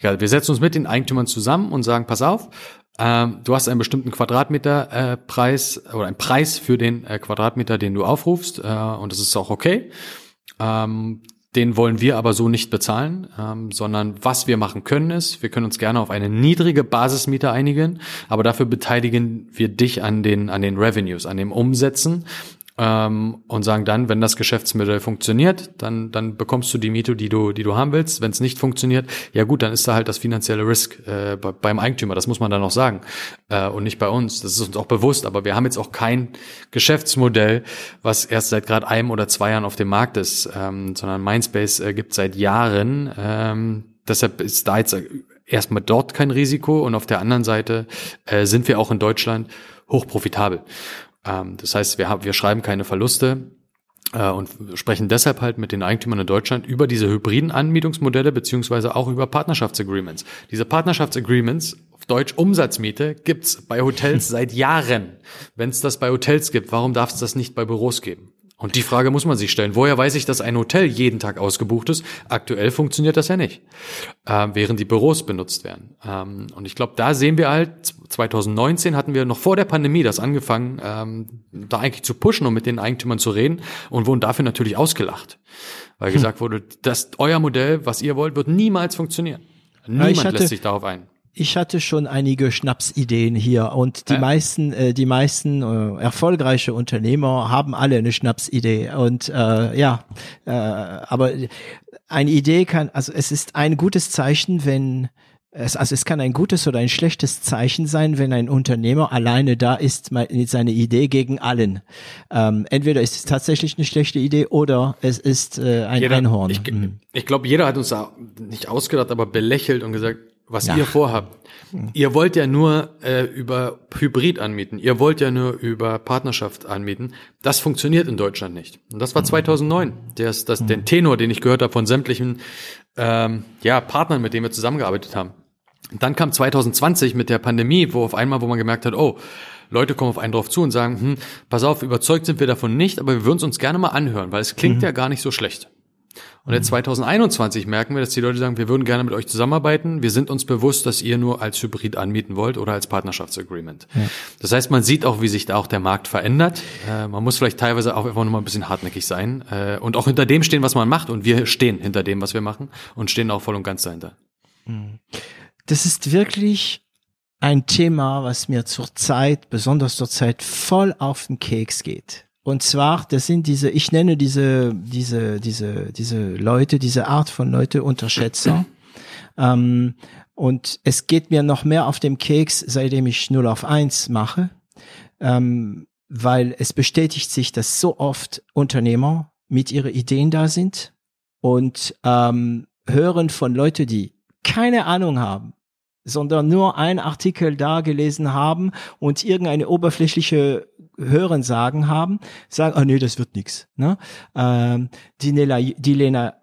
ja, wir setzen uns mit den Eigentümern zusammen und sagen, pass auf, ähm, du hast einen bestimmten Quadratmeter äh, Preis oder einen Preis für den äh, Quadratmeter, den du aufrufst, äh, und das ist auch okay. Ähm, den wollen wir aber so nicht bezahlen, ähm, sondern was wir machen können ist, wir können uns gerne auf eine niedrige Basismiete einigen, aber dafür beteiligen wir dich an den an den Revenues, an dem Umsetzen ähm, und sagen dann, wenn das Geschäftsmodell funktioniert, dann dann bekommst du die Miete, die du die du haben willst. Wenn es nicht funktioniert, ja gut, dann ist da halt das finanzielle Risk äh, bei, beim Eigentümer. Das muss man dann auch sagen äh, und nicht bei uns. Das ist uns auch bewusst, aber wir haben jetzt auch kein Geschäftsmodell, was erst seit gerade einem oder zwei Jahren auf dem Markt ist, ähm, sondern Mindspace äh, gibt seit Jahren. Ähm, deshalb ist da jetzt erstmal dort kein Risiko und auf der anderen Seite äh, sind wir auch in Deutschland hochprofitabel. Ähm, das heißt, wir haben, wir schreiben keine Verluste äh, und sprechen deshalb halt mit den Eigentümern in Deutschland über diese hybriden Anmietungsmodelle beziehungsweise auch über Partnerschaftsagreements. Diese Partnerschaftsagreements, auf Deutsch Umsatzmiete, gibt's bei Hotels seit Jahren. Wenn es das bei Hotels gibt, warum darf es das nicht bei Büros geben? Und die Frage muss man sich stellen. Woher weiß ich, dass ein Hotel jeden Tag ausgebucht ist? Aktuell funktioniert das ja nicht, äh, während die Büros benutzt werden. Ähm, und ich glaube, da sehen wir halt, 2019 hatten wir noch vor der Pandemie das angefangen, ähm, da eigentlich zu pushen und mit den Eigentümern zu reden und wurden dafür natürlich ausgelacht. Weil gesagt wurde, dass euer Modell, was ihr wollt, wird niemals funktionieren. Niemand
hatte-
lässt sich darauf ein.
Ich hatte schon einige Schnapsideen hier und die
Ja.
meisten, äh, die meisten äh, erfolgreiche Unternehmer haben alle eine Schnapsidee und äh, ja, äh, aber eine Idee kann, also es ist ein gutes Zeichen, wenn es, also es kann ein gutes oder ein schlechtes Zeichen sein, wenn ein Unternehmer alleine da ist mit seiner Idee gegen allen. Ähm, entweder ist es tatsächlich eine schlechte Idee oder es ist äh, ein Einhorn.
Ich,
Mhm.
ich glaube, jeder hat uns da nicht ausgedacht, aber belächelt und gesagt, was
Ja.
ihr vorhabt. Ihr wollt ja nur äh, über Hybrid anmieten. Ihr wollt ja nur über Partnerschaft anmieten. Das funktioniert in Deutschland nicht. Und das war 2009. Der ist das, den Tenor, den ich gehört habe von sämtlichen ähm, ja, Partnern, mit denen wir zusammengearbeitet haben. Und dann kam 2020 mit der Pandemie, wo auf einmal, wo man gemerkt hat, oh, Leute kommen auf einen drauf zu und sagen, hm, pass auf, überzeugt sind wir davon nicht, aber wir würden es uns gerne mal anhören, weil es klingt ja gar nicht so schlecht. Und jetzt 2021 merken wir, dass die Leute sagen, wir würden gerne mit euch zusammenarbeiten. Wir sind uns bewusst, dass ihr nur als Hybrid anmieten wollt oder als Partnerschaftsagreement. Das heißt, man sieht auch, wie sich da auch der Markt verändert. Äh, man muss vielleicht teilweise auch einfach nur mal ein bisschen hartnäckig sein äh, und auch hinter dem stehen, was man macht. Und wir stehen hinter dem, was wir machen und stehen auch voll und ganz dahinter.
Das ist wirklich ein Thema, was mir zurzeit, besonders zurzeit, voll auf den Keks geht. Und zwar, das sind diese, ich nenne diese, diese, diese, diese Leute, diese Art von Leute Unterschätzer. ähm, und es geht mir noch mehr auf dem Keks, seitdem ich 0 auf 1 mache, ähm, weil es bestätigt sich, dass so oft Unternehmer mit ihren Ideen da sind und ähm, hören von Leuten, die keine Ahnung haben, sondern nur ein Artikel da gelesen haben und irgendeine oberflächliche Hörensagen haben, sagen, ah oh, nee, das wird nix. Ne? Ähm, die, Nela, die Lena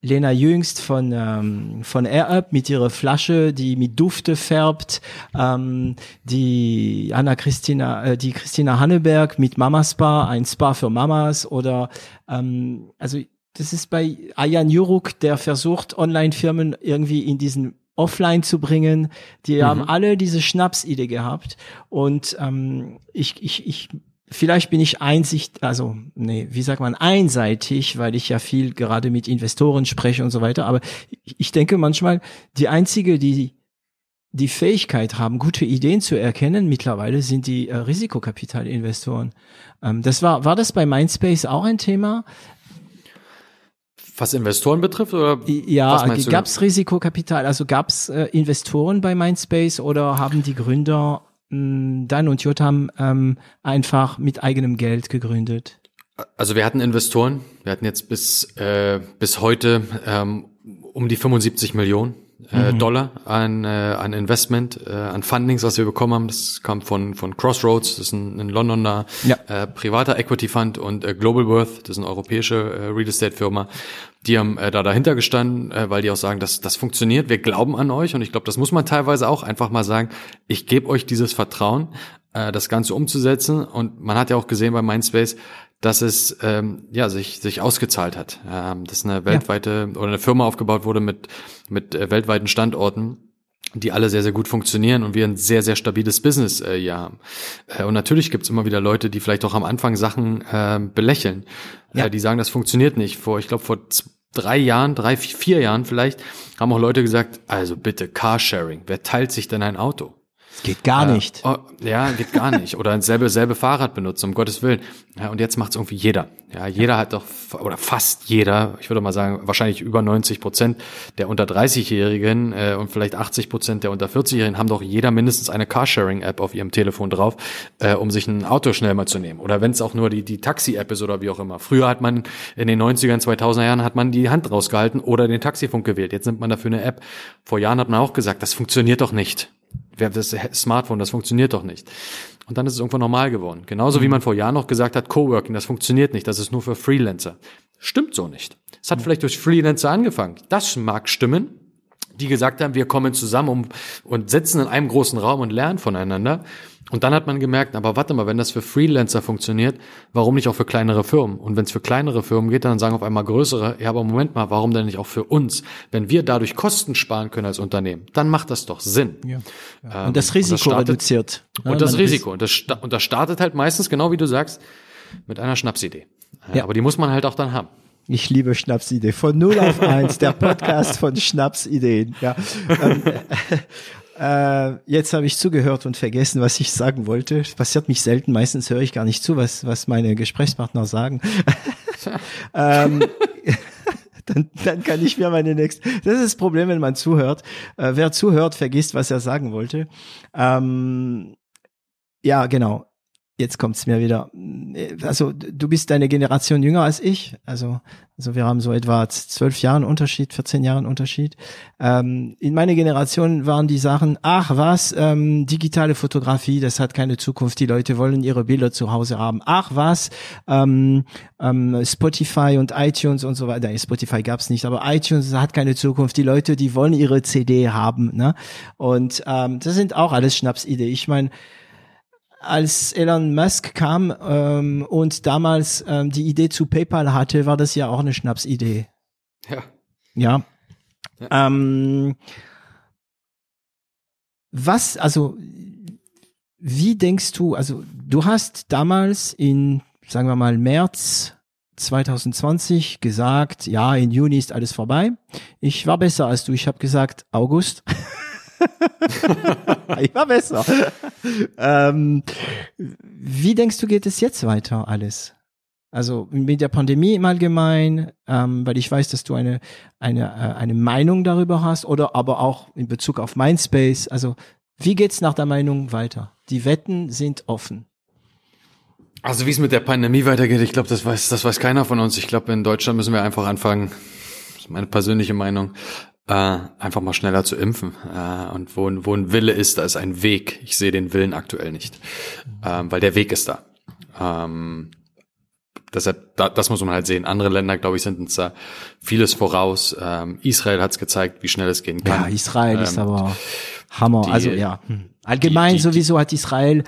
Lena Jüngst von ähm, von AirUp mit ihrer Flasche, die mit Dufte färbt, ähm, die Anna Christina, äh, die Christina Hanneberg mit Mama Spa, ein Spa für Mamas oder ähm, also das ist bei Ayan Juruk, der versucht Online-Firmen irgendwie in diesen offline zu bringen. Die mhm. haben alle diese Schnapsidee gehabt und ähm, ich, ich, ich vielleicht bin ich einsicht, also nee, wie sagt man, einseitig, weil ich ja viel gerade mit Investoren spreche und so weiter. Aber ich denke manchmal, die einzige, die die Fähigkeit haben, gute Ideen zu erkennen, mittlerweile sind die äh, Risikokapitalinvestoren. Ähm, das war, war das bei Mindspace auch ein Thema?
Was Investoren betrifft oder
ja, gab es Risikokapital? Also gab es äh, Investoren bei Mindspace oder haben die Gründer Dan und Jotam ähm, einfach mit eigenem Geld gegründet?
Also wir hatten Investoren, wir hatten jetzt bis, äh, bis heute ähm, um die 75 Millionen äh, mhm. Dollar an, äh, an Investment, äh, an Fundings, was wir bekommen haben. Das kam von, von Crossroads, das ist ein, ein Londoner ja. äh, privater Equity Fund und äh, Global Worth, das ist eine europäische äh, Real Estate Firma. Die haben äh, da dahinter gestanden, äh, weil die auch sagen, dass das funktioniert. Wir glauben an euch und ich glaube, das muss man teilweise auch einfach mal sagen. Ich gebe euch dieses Vertrauen, äh, das Ganze umzusetzen. Und man hat ja auch gesehen bei Mindspace, dass es ähm, ja sich sich ausgezahlt hat, ähm, dass eine weltweite ja. oder eine Firma aufgebaut wurde mit mit äh, weltweiten Standorten die alle sehr, sehr gut funktionieren und wir ein sehr, sehr stabiles Business äh, hier haben. Äh, und natürlich gibt's immer wieder Leute, die vielleicht auch am Anfang Sachen äh, belächeln. Ja. Äh, die sagen, das funktioniert nicht. Vor, ich glaube, vor drei Jahren, drei, vier Jahren vielleicht, haben auch Leute gesagt, also bitte Carsharing, wer teilt sich denn ein Auto?
Geht gar
äh,
nicht.
Oh, ja, geht gar nicht. Oder selbe, selbe Fahrrad benutzen, um Gottes Willen. Ja, und jetzt macht es irgendwie jeder. Ja, jeder ja. hat doch, oder fast jeder, ich würde mal sagen, wahrscheinlich über 90 Prozent der unter 30-Jährigen äh, und vielleicht 80 Prozent der unter 40-Jährigen haben doch jeder mindestens eine Carsharing-App auf ihrem Telefon drauf, äh, um sich ein Auto schnell mal zu nehmen. Oder wenn es auch nur die, die Taxi-App ist oder wie auch immer. Früher hat man in den 90ern, 2000er Jahren hat man die Hand rausgehalten oder den Taxifunk gewählt. Jetzt nimmt man dafür eine App. Vor Jahren hat man auch gesagt, das funktioniert doch nicht wer das Smartphone, das funktioniert doch nicht. Und dann ist es irgendwann normal geworden. Genauso wie mhm. man vor Jahren noch gesagt hat, Coworking, das funktioniert nicht, das ist nur für Freelancer. Stimmt so nicht. Es hat vielleicht durch Freelancer angefangen. Das mag stimmen, die gesagt haben, wir kommen zusammen um, und sitzen in einem großen Raum und lernen voneinander. Und dann hat man gemerkt, aber warte mal, wenn das für Freelancer funktioniert, warum nicht auch für kleinere Firmen? Und wenn es für kleinere Firmen geht, dann sagen auf einmal größere, ja, aber Moment mal, warum denn nicht auch für uns? Wenn wir dadurch Kosten sparen können als Unternehmen, dann macht das doch Sinn.
Ja. ja. Ähm, und das Risiko und das startet, reduziert.
Und das Risiko. Und das, und das startet halt meistens, genau wie du sagst, mit einer Schnapsidee. Ja. Aber die muss man halt auch dann haben.
Ich liebe Schnapsidee. Von 0 auf 1, der Podcast von Schnapsideen. Ja. Äh, jetzt habe ich zugehört und vergessen, was ich sagen wollte. Das passiert mich selten. Meistens höre ich gar nicht zu, was, was meine Gesprächspartner sagen. ähm, dann, dann kann ich mir meine nächste. Das ist das Problem, wenn man zuhört. Äh, wer zuhört, vergisst, was er sagen wollte. Ähm, ja, genau jetzt kommt's mir wieder. Also du bist eine Generation jünger als ich. Also, also wir haben so etwa zwölf Jahren Unterschied, 14 Jahren Unterschied. Ähm, in meiner Generation waren die Sachen, ach was, ähm, digitale Fotografie, das hat keine Zukunft. Die Leute wollen ihre Bilder zu Hause haben. Ach was, ähm, ähm, Spotify und iTunes und so weiter. Spotify gab's nicht, aber iTunes hat keine Zukunft. Die Leute, die wollen ihre CD haben. Ne? Und ähm, das sind auch alles Schnapsidee. Ich meine, als Elon Musk kam ähm, und damals ähm, die Idee zu PayPal hatte, war das ja auch eine Schnapsidee.
Ja.
Ja. ja. Ähm, was, also, wie denkst du, also du hast damals in, sagen wir mal, März 2020 gesagt, ja, in Juni ist alles vorbei. Ich war besser als du. Ich habe gesagt, August. ich war besser. ähm, wie denkst du, geht es jetzt weiter alles? Also mit der Pandemie im Allgemeinen, ähm, weil ich weiß, dass du eine, eine, äh, eine Meinung darüber hast oder aber auch in Bezug auf Mindspace. Also wie geht's nach der Meinung weiter? Die Wetten sind offen.
Also wie es mit der Pandemie weitergeht, ich glaube, das weiß, das weiß keiner von uns. Ich glaube, in Deutschland müssen wir einfach anfangen, das ist meine persönliche Meinung, äh, einfach mal schneller zu impfen. Äh, und wo, wo ein Wille ist, da ist ein Weg. Ich sehe den Willen aktuell nicht, ähm, weil der Weg ist da. Ähm, deshalb, da, das muss man halt sehen. Andere Länder, glaube ich, sind uns da vieles voraus. Ähm, Israel hat es gezeigt, wie schnell es gehen kann.
Ja, Israel ähm, ist aber Hammer. Die, also ja, hm. allgemein die, die, sowieso hat Israel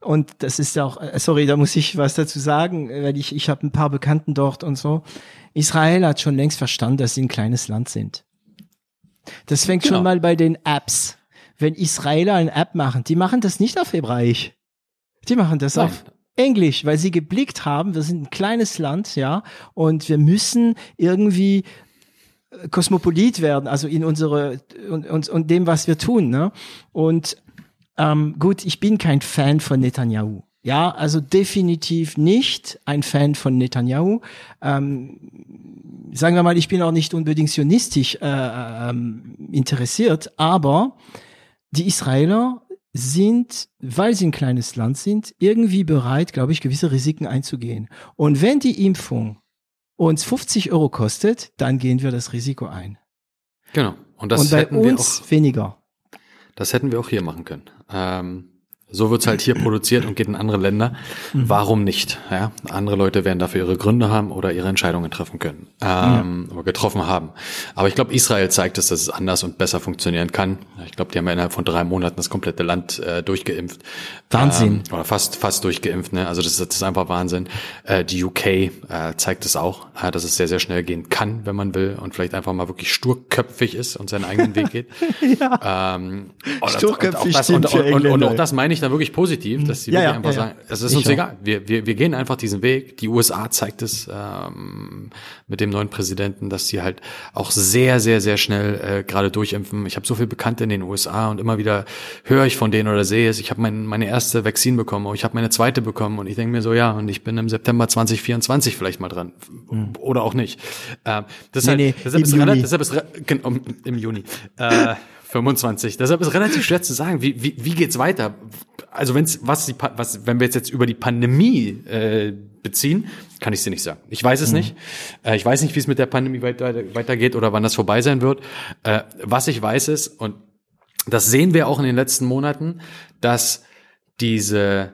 und das ist auch, äh, sorry, da muss ich was dazu sagen, weil ich, ich habe ein paar Bekannten dort und so. Israel hat schon längst verstanden, dass sie ein kleines Land sind. Das fängt genau. schon mal bei den Apps. Wenn Israeler eine App machen, die machen das nicht auf Hebräisch. Die machen das Nein. auf Englisch, weil sie geblickt haben, wir sind ein kleines Land, ja, und wir müssen irgendwie äh, kosmopolit werden, also in unsere und, und, und dem, was wir tun, ne? Und ähm, gut, ich bin kein Fan von Netanyahu. Ja, also definitiv nicht ein Fan von Netanyahu. Ähm, sagen wir mal, ich bin auch nicht unbedingt sionistisch äh, ähm, interessiert, aber die Israeler sind, weil sie ein kleines Land sind, irgendwie bereit, glaube ich, gewisse Risiken einzugehen. Und wenn die Impfung uns 50 Euro kostet, dann gehen wir das Risiko ein.
Genau.
Und, das Und bei uns weniger.
Das hätten wir auch hier machen können. Ähm, so wird's halt hier produziert und geht in andere Länder. Mhm. Warum nicht? Ja, andere Leute werden dafür ihre Gründe haben oder ihre Entscheidungen treffen können ähm, ja. oder getroffen haben. Aber ich glaube, Israel zeigt es, dass es anders und besser funktionieren kann. Ich glaube, die haben ja innerhalb von drei Monaten das komplette Land äh, durchgeimpft.
Wahnsinn.
Ähm, oder fast fast durchgeimpft. Ne? Also das ist, das ist einfach Wahnsinn. Äh, die UK äh, zeigt es auch, äh, dass es sehr sehr schnell gehen kann, wenn man will und vielleicht einfach mal wirklich sturköpfig ist und seinen eigenen Weg geht. ja. ähm,
Sturköpfig und,
das, und, und, und, auch das meine ich da wirklich positiv, dass sie ja, wirklich ja, einfach ja, sagen, es ist uns egal. Wir, wir, wir gehen einfach diesen Weg. Die USA zeigt es ähm, mit dem neuen Präsidenten, dass sie halt auch sehr, sehr, sehr schnell äh, gerade durchimpfen. Ich habe so viel Bekannte in den USA und immer wieder höre ich von denen oder sehe es. Ich habe mein, meine erste Vakzin bekommen, ich habe meine zweite bekommen und ich denke mir so, ja, und ich bin im September 2024 vielleicht mal dran. Mhm. Oder auch nicht. Ähm, deshalb, nee, nee, deshalb, ist, Juni. deshalb ist im Juni. Äh, 25. Deshalb ist relativ schwer zu sagen, wie, wie, wie geht's weiter? Also wenn's, was die, was, wenn wir jetzt, jetzt über die Pandemie äh, beziehen, kann ich sie nicht sagen. Ich weiß es mhm. nicht. Äh, ich weiß nicht, wie es mit der Pandemie weiter, weitergeht oder wann das vorbei sein wird. Äh, was ich weiß ist, und das sehen wir auch in den letzten Monaten, dass diese,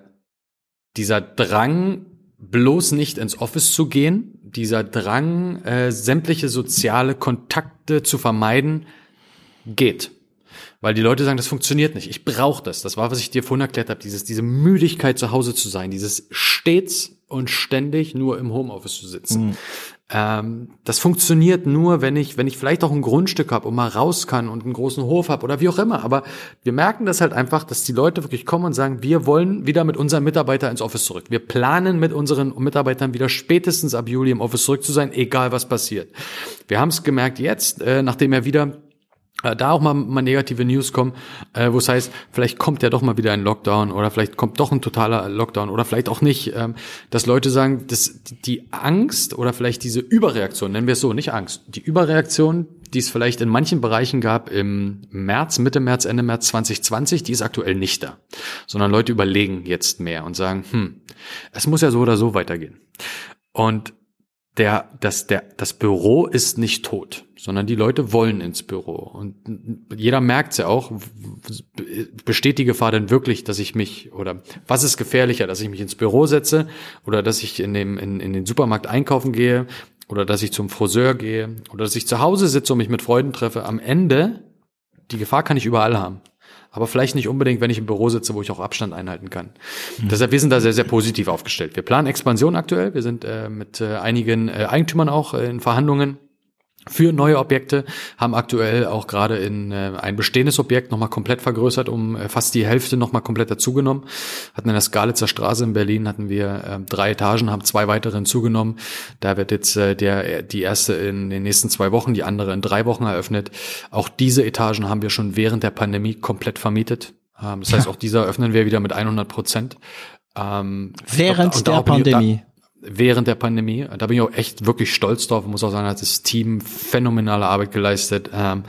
dieser Drang, bloß nicht ins Office zu gehen, dieser Drang, äh, sämtliche soziale Kontakte zu vermeiden, geht. Weil die Leute sagen, das funktioniert nicht. Ich brauche das. Das war, was ich dir vorhin erklärt habe. Dieses, diese Müdigkeit zu Hause zu sein, dieses stets und ständig nur im Homeoffice zu sitzen. Mhm. Ähm, das funktioniert nur, wenn ich, wenn ich vielleicht auch ein Grundstück habe und mal raus kann und einen großen Hof habe oder wie auch immer. Aber wir merken das halt einfach, dass die Leute wirklich kommen und sagen, wir wollen wieder mit unseren Mitarbeitern ins Office zurück. Wir planen mit unseren Mitarbeitern wieder spätestens ab Juli im Office zurück zu sein, egal was passiert. Wir haben es gemerkt jetzt, äh, nachdem er wieder da auch mal, mal negative News kommen, äh, wo es heißt, vielleicht kommt ja doch mal wieder ein Lockdown oder vielleicht kommt doch ein totaler Lockdown oder vielleicht auch nicht, ähm, dass Leute sagen, dass die Angst oder vielleicht diese Überreaktion, nennen wir es so, nicht Angst, die Überreaktion, die es vielleicht in manchen Bereichen gab im März, Mitte März, Ende März 2020, die ist aktuell nicht da, sondern Leute überlegen jetzt mehr und sagen, hm, es muss ja so oder so weitergehen. Und der, das, der, das Büro ist nicht tot, sondern die Leute wollen ins Büro. Und jeder merkt ja auch, besteht die Gefahr denn wirklich, dass ich mich, oder was ist gefährlicher, dass ich mich ins Büro setze oder dass ich in, dem, in, in den Supermarkt einkaufen gehe oder dass ich zum Friseur gehe oder dass ich zu Hause sitze und mich mit Freunden treffe. Am Ende, die Gefahr kann ich überall haben aber vielleicht nicht unbedingt, wenn ich im Büro sitze, wo ich auch Abstand einhalten kann. Mhm. Deshalb, wir sind da sehr, sehr positiv aufgestellt. Wir planen Expansion aktuell. Wir sind äh, mit äh, einigen äh, Eigentümern auch äh, in Verhandlungen. Für neue Objekte, haben aktuell auch gerade in äh, ein bestehendes Objekt nochmal komplett vergrößert, um äh, fast die Hälfte nochmal komplett dazugenommen. Hatten in der Skalitzer Straße in Berlin hatten wir äh, drei Etagen, haben zwei weitere hinzugenommen. Da wird jetzt äh, der die erste in den nächsten zwei Wochen, die andere in drei Wochen eröffnet. Auch diese Etagen haben wir schon während der Pandemie komplett vermietet. Ähm, das heißt, auch diese eröffnen wir wieder mit 100 Prozent.
Ähm, während und, und der Pandemie
während der Pandemie. Da bin ich auch echt wirklich stolz drauf. muss auch sagen, hat das Team phänomenale Arbeit geleistet ähm,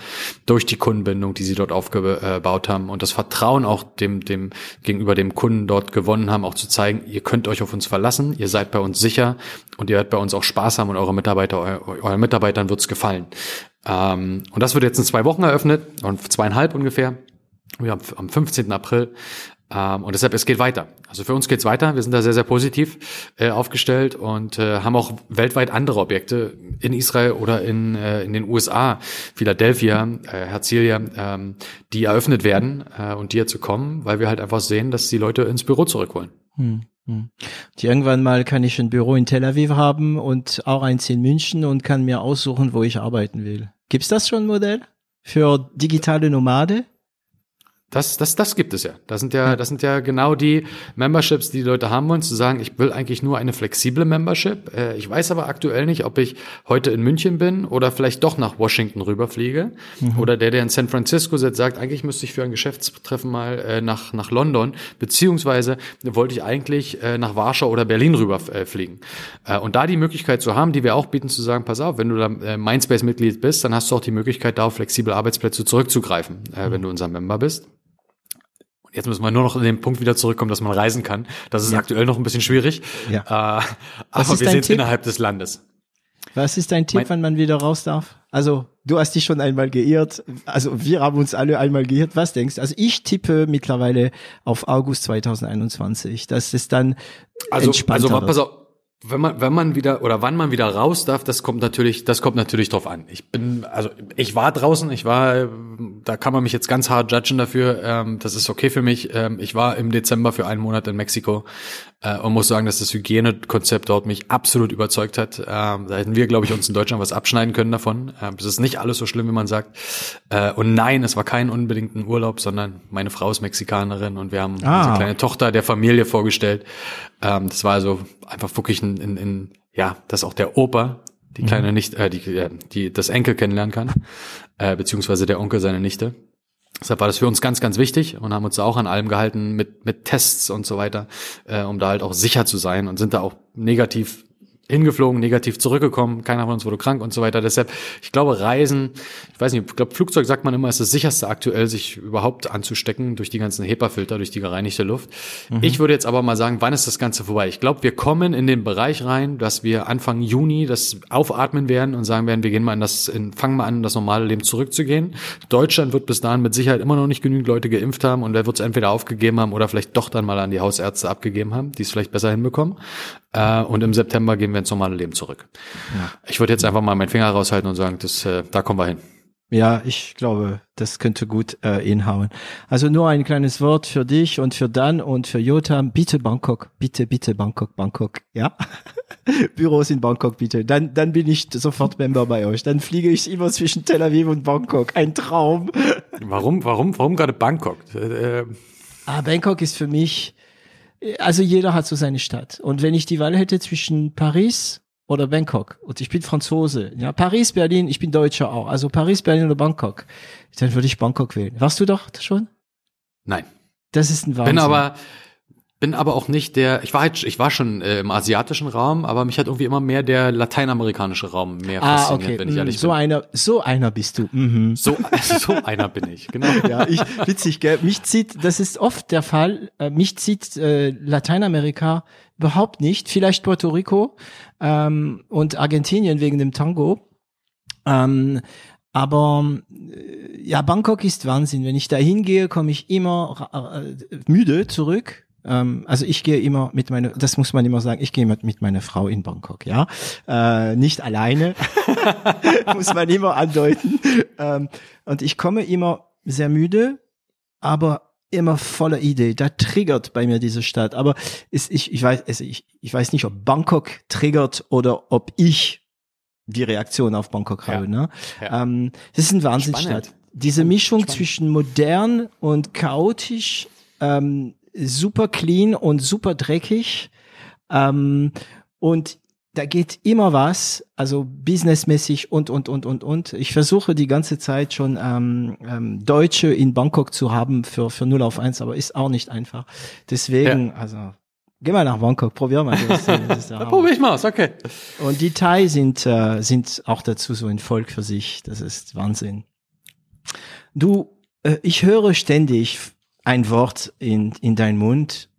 durch die Kundenbindung, die sie dort aufgebaut haben und das Vertrauen auch dem, dem gegenüber dem Kunden dort gewonnen haben, auch zu zeigen, ihr könnt euch auf uns verlassen, ihr seid bei uns sicher und ihr werdet bei uns auch Spaß haben und eure Mitarbeiter, eu, euren Mitarbeitern wird's gefallen. Ähm, und das wird jetzt in zwei Wochen eröffnet und zweieinhalb ungefähr. Wir haben am 15. April ähm, und deshalb, es geht weiter. Also für uns geht's weiter. Wir sind da sehr, sehr positiv äh, aufgestellt und äh, haben auch weltweit andere Objekte in Israel oder in, äh, in den USA, Philadelphia, äh, Herzilia, ähm, die eröffnet werden äh, und die jetzt zu kommen, weil wir halt einfach sehen, dass die Leute ins Büro zurückholen. Hm,
hm. Und irgendwann mal kann ich ein Büro in Tel Aviv haben und auch eins in München und kann mir aussuchen, wo ich arbeiten will. Gibt's das schon ein Modell für digitale Nomade?
Das, das, das gibt es ja. Das sind ja, das sind ja genau die Memberships, die die Leute haben wollen, zu sagen, ich will eigentlich nur eine flexible Membership. Äh, ich weiß aber aktuell nicht, ob ich heute in München bin oder vielleicht doch nach Washington rüberfliege. Mhm. Oder der, der in San Francisco sitzt, sagt, eigentlich müsste ich für ein Geschäftstreffen mal äh, nach, nach London, beziehungsweise wollte ich eigentlich äh, nach Warschau oder Berlin rüberfliegen. und da die Möglichkeit zu haben, die wir auch bieten, zu sagen, pass auf, wenn du da Mindspace-Mitglied bist, dann hast du auch die Möglichkeit, da auf flexible Arbeitsplätze zurückzugreifen, mhm. wenn du unser Member bist. Jetzt müssen wir nur noch in den Punkt wieder zurückkommen, dass man reisen kann. Das ist ja. aktuell noch ein bisschen schwierig. Ja. Äh, aber wir sind Tipp? innerhalb des Landes.
Was ist dein Tipp, mein, wann man wieder raus darf? Also, du hast dich schon einmal geirrt. Also, wir haben uns alle einmal geirrt. Was denkst du? Also, ich tippe mittlerweile auf August 2021. Das ist dann
also, entspannter. Also, pass auf, wenn man, wenn man wieder oder wann man wieder raus darf, das kommt natürlich, das kommt natürlich drauf an. Ich bin, also ich war draußen, ich war, da kann man mich jetzt ganz hart judgen dafür. Ähm, das ist okay für mich. Ähm, ich war im Dezember für einen Monat in Mexiko äh, und muss sagen, dass das Hygienekonzept dort mich absolut überzeugt hat. Ähm, da hätten wir, glaube ich, uns in Deutschland was abschneiden können davon. Ähm, es ist nicht alles so schlimm, wie man sagt. Äh, und nein, es war kein unbedingten Urlaub, sondern meine Frau ist Mexikanerin und wir haben ah. unsere kleine Tochter der Familie vorgestellt. Ähm, das war also einfach wirklich ein, in, in, ja, dass auch der Opa die kleine mhm. nicht, äh, die, äh, die das Enkel kennenlernen kann, äh, beziehungsweise der Onkel seine Nichte. Deshalb war das für uns ganz, ganz wichtig und haben uns da auch an allem gehalten mit, mit Tests und so weiter, äh, um da halt auch sicher zu sein und sind da auch negativ hingeflogen, negativ zurückgekommen, keiner von uns wurde krank und so weiter. Deshalb, ich glaube, Reisen, ich weiß nicht, ich glaube, Flugzeug sagt man immer, ist das sicherste aktuell, sich überhaupt anzustecken durch die ganzen HEPA-Filter, durch die gereinigte Luft. Mhm. Ich würde jetzt aber mal sagen, wann ist das Ganze vorbei? Ich glaube, wir kommen in den Bereich rein, dass wir Anfang Juni das aufatmen werden und sagen werden, wir gehen mal in das, in, fangen mal an, das normale Leben zurückzugehen. Deutschland wird bis dahin mit Sicherheit immer noch nicht genügend Leute geimpft haben und der wird es entweder aufgegeben haben oder vielleicht doch dann mal an die Hausärzte abgegeben haben, die es vielleicht besser hinbekommen. Äh, und im September gehen wir ins normale Leben zurück. Ja. Ich würde jetzt einfach mal meinen Finger raushalten und sagen, das, äh, da kommen wir hin.
Ja, ich glaube, das könnte gut äh, hinhauen. Also nur ein kleines Wort für dich und für Dan und für Jotam. Bitte Bangkok, bitte, bitte Bangkok, Bangkok. Ja, Büros in Bangkok, bitte. Dann, dann bin ich sofort Member bei euch. Dann fliege ich immer zwischen Tel Aviv und Bangkok. Ein Traum.
Warum, warum, warum gerade Bangkok? Äh,
ah, Bangkok ist für mich also jeder hat so seine Stadt. Und wenn ich die Wahl hätte zwischen Paris oder Bangkok, und ich bin Franzose, ja, Paris, Berlin, ich bin Deutscher auch, also Paris, Berlin oder Bangkok, dann würde ich Bangkok wählen. Warst du doch schon?
Nein.
Das ist ein Wahnsinn.
Bin aber, bin aber auch nicht der, ich war halt, ich war schon äh, im asiatischen Raum, aber mich hat irgendwie immer mehr der lateinamerikanische Raum mehr
ah, fasziniert, okay. wenn ich ehrlich mm, so bin. einer, so einer bist du. Mhm.
So, so einer bin ich, genau.
Ja, ich, witzig, gell? Mich zieht, das ist oft der Fall, äh, mich zieht äh, Lateinamerika überhaupt nicht, vielleicht Puerto Rico ähm, und Argentinien wegen dem Tango. Ähm, aber äh, ja, Bangkok ist Wahnsinn. Wenn ich da hingehe, komme ich immer äh, müde zurück ähm, also ich gehe immer mit meiner, das muss man immer sagen, ich gehe mit, mit meiner Frau in Bangkok, ja. Äh, nicht alleine, muss man immer andeuten. Ähm, und ich komme immer sehr müde, aber immer voller Idee. Da triggert bei mir diese Stadt. Aber ist, ich, ich weiß, also ich, ich weiß nicht, ob Bangkok triggert oder ob ich die Reaktion auf Bangkok ja. ne? Ja. Ähm, das ist ein Wahnsinnsstadt. Diese Mischung Spannend. zwischen modern und chaotisch, ähm, super clean und super dreckig. Ähm, und da geht immer was, also businessmäßig und, und, und, und, und. Ich versuche die ganze Zeit schon ähm, ähm, Deutsche in Bangkok zu haben für, für 0 auf 1, aber ist auch nicht einfach. Deswegen, ja. also Geh mal nach Bangkok, probier mal. Das,
das ja probier ich mal, ist okay.
Und die Thai sind, äh, sind auch dazu so ein Volk für sich. Das ist Wahnsinn. Du, äh, ich höre ständig ein Wort in, in dein Mund.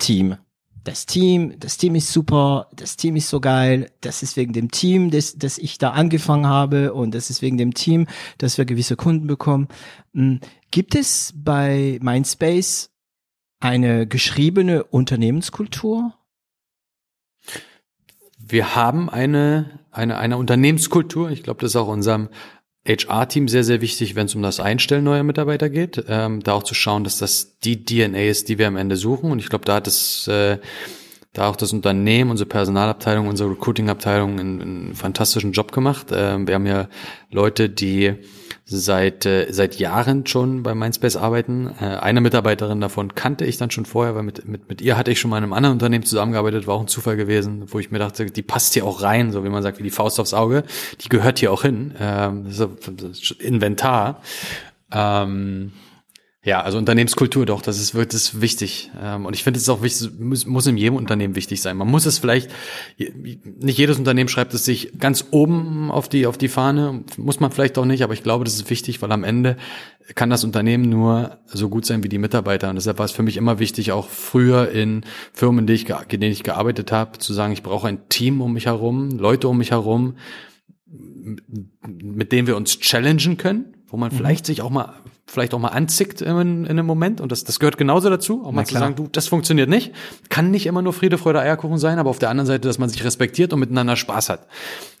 Team. Das Team, das Team ist super, das Team ist so geil, das ist wegen dem Team, das, das ich da angefangen habe und das ist wegen dem Team, dass wir gewisse Kunden bekommen. Hm, gibt es bei Mindspace eine geschriebene Unternehmenskultur?
Wir haben eine, eine, eine Unternehmenskultur. Ich glaube, das ist auch unserem HR-Team sehr, sehr wichtig, wenn es um das Einstellen neuer Mitarbeiter geht, ähm, da auch zu schauen, dass das die DNA ist, die wir am Ende suchen. Und ich glaube, da hat es äh, da auch das Unternehmen, unsere Personalabteilung, unsere Recruiting-Abteilung einen, einen fantastischen Job gemacht. Ähm, wir haben ja Leute, die seit äh, seit Jahren schon bei Mindspace arbeiten. Äh, eine Mitarbeiterin davon kannte ich dann schon vorher, weil mit, mit, mit ihr hatte ich schon mal in einem anderen Unternehmen zusammengearbeitet, war auch ein Zufall gewesen, wo ich mir dachte, die passt hier auch rein, so wie man sagt, wie die Faust aufs Auge. Die gehört hier auch hin. Ähm, das ist Inventar. Ähm, ja, also Unternehmenskultur doch, das ist wirklich wichtig. Ähm, und ich finde, es auch wichtig, muss, muss in jedem Unternehmen wichtig sein. Man muss es vielleicht, nicht jedes Unternehmen schreibt es sich ganz oben auf die, auf die Fahne, muss man vielleicht auch nicht, aber ich glaube, das ist wichtig, weil am Ende kann das Unternehmen nur so gut sein wie die Mitarbeiter. Und deshalb war es für mich immer wichtig, auch früher in Firmen, in denen ich, in denen ich gearbeitet habe, zu sagen, ich brauche ein Team um mich herum, Leute um mich herum, mit denen wir uns challengen können, wo man mhm. vielleicht sich auch mal vielleicht auch mal anzickt in, in einem Moment und das, das gehört genauso dazu, auch mal zu sagen, du, das funktioniert nicht. Kann nicht immer nur Friede, Freude, Eierkuchen sein, aber auf der anderen Seite, dass man sich respektiert und miteinander Spaß hat.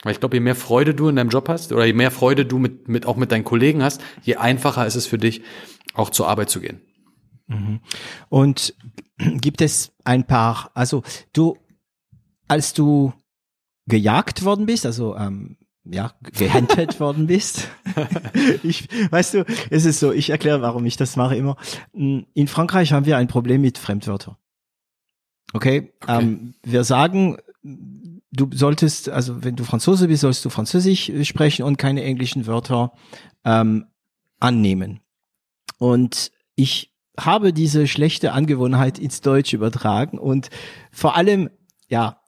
Weil ich glaube, je mehr Freude du in deinem Job hast oder je mehr Freude du mit, mit auch mit deinen Kollegen hast, je einfacher ist es für dich, auch zur Arbeit zu gehen.
Mhm. Und gibt es ein paar, also du, als du gejagt worden bist, also ähm, ja, gehandelt worden bist. ich, weißt du, es ist so, ich erkläre, warum ich das mache immer. In Frankreich haben wir ein Problem mit Fremdwörtern. Okay, okay. Ähm, wir sagen, du solltest, also wenn du Franzose bist, sollst du Französisch sprechen und keine englischen Wörter ähm, annehmen. Und ich habe diese schlechte Angewohnheit ins Deutsch übertragen und vor allem, ja,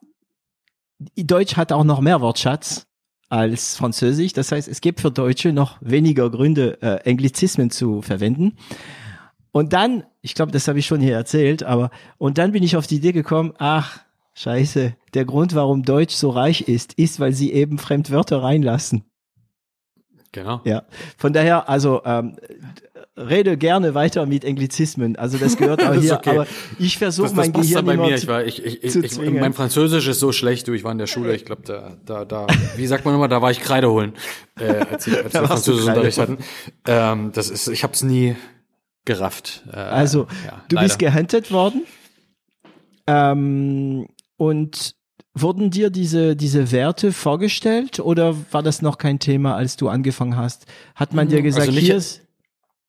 Deutsch hat auch noch mehr Wortschatz als Französisch. Das heißt, es gibt für Deutsche noch weniger Gründe, äh, Englizismen zu verwenden. Und dann, ich glaube, das habe ich schon hier erzählt, aber und dann bin ich auf die Idee gekommen, ach, scheiße, der Grund, warum Deutsch so reich ist, ist, weil sie eben Fremdwörter reinlassen.
Genau.
Ja, von daher, also ähm, rede gerne weiter mit Englizismen. Also das gehört auch hier. Okay. Aber ich versuche mein
passt
Gehirn
bei mir. Ich war, ich, ich, ich, mein Französisch ist so schlecht. Du, ich war in der Schule. Ich glaube, da, da, da, wie sagt man immer, da war ich Kreide holen, äh, als, ich, als wir Französischunterricht hatten. Ähm, das ist, ich habe es nie gerafft.
Äh, also ja, du leider. bist gehuntet worden. Ähm, und Wurden dir diese, diese Werte vorgestellt oder war das noch kein Thema, als du angefangen hast? Hat man dir also gesagt, also hier ist,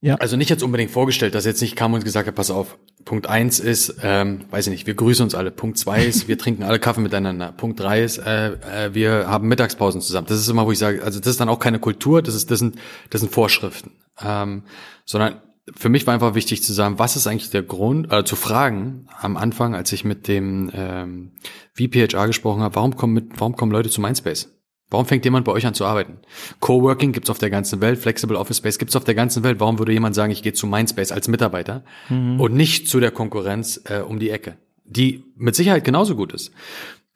ja. Also nicht jetzt unbedingt vorgestellt, dass jetzt nicht kam und gesagt hat, pass auf, Punkt eins ist, ähm, weiß ich nicht, wir grüßen uns alle. Punkt zwei ist, wir trinken alle Kaffee miteinander. Punkt drei ist, äh, äh, wir haben Mittagspausen zusammen. Das ist immer, wo ich sage, also das ist dann auch keine Kultur, das ist, das sind, das sind Vorschriften. Ähm, sondern für mich war einfach wichtig zu sagen, was ist eigentlich der Grund, äh, zu fragen am Anfang, als ich mit dem ähm, VPHR gesprochen habe, warum kommen mit, warum kommen Leute zu Mindspace? Warum fängt jemand bei euch an zu arbeiten? Coworking gibt's auf der ganzen Welt, Flexible Office Space gibt's auf der ganzen Welt. Warum würde jemand sagen, ich gehe zu Mindspace als Mitarbeiter mhm. und nicht zu der Konkurrenz äh, um die Ecke, die mit Sicherheit genauso gut ist?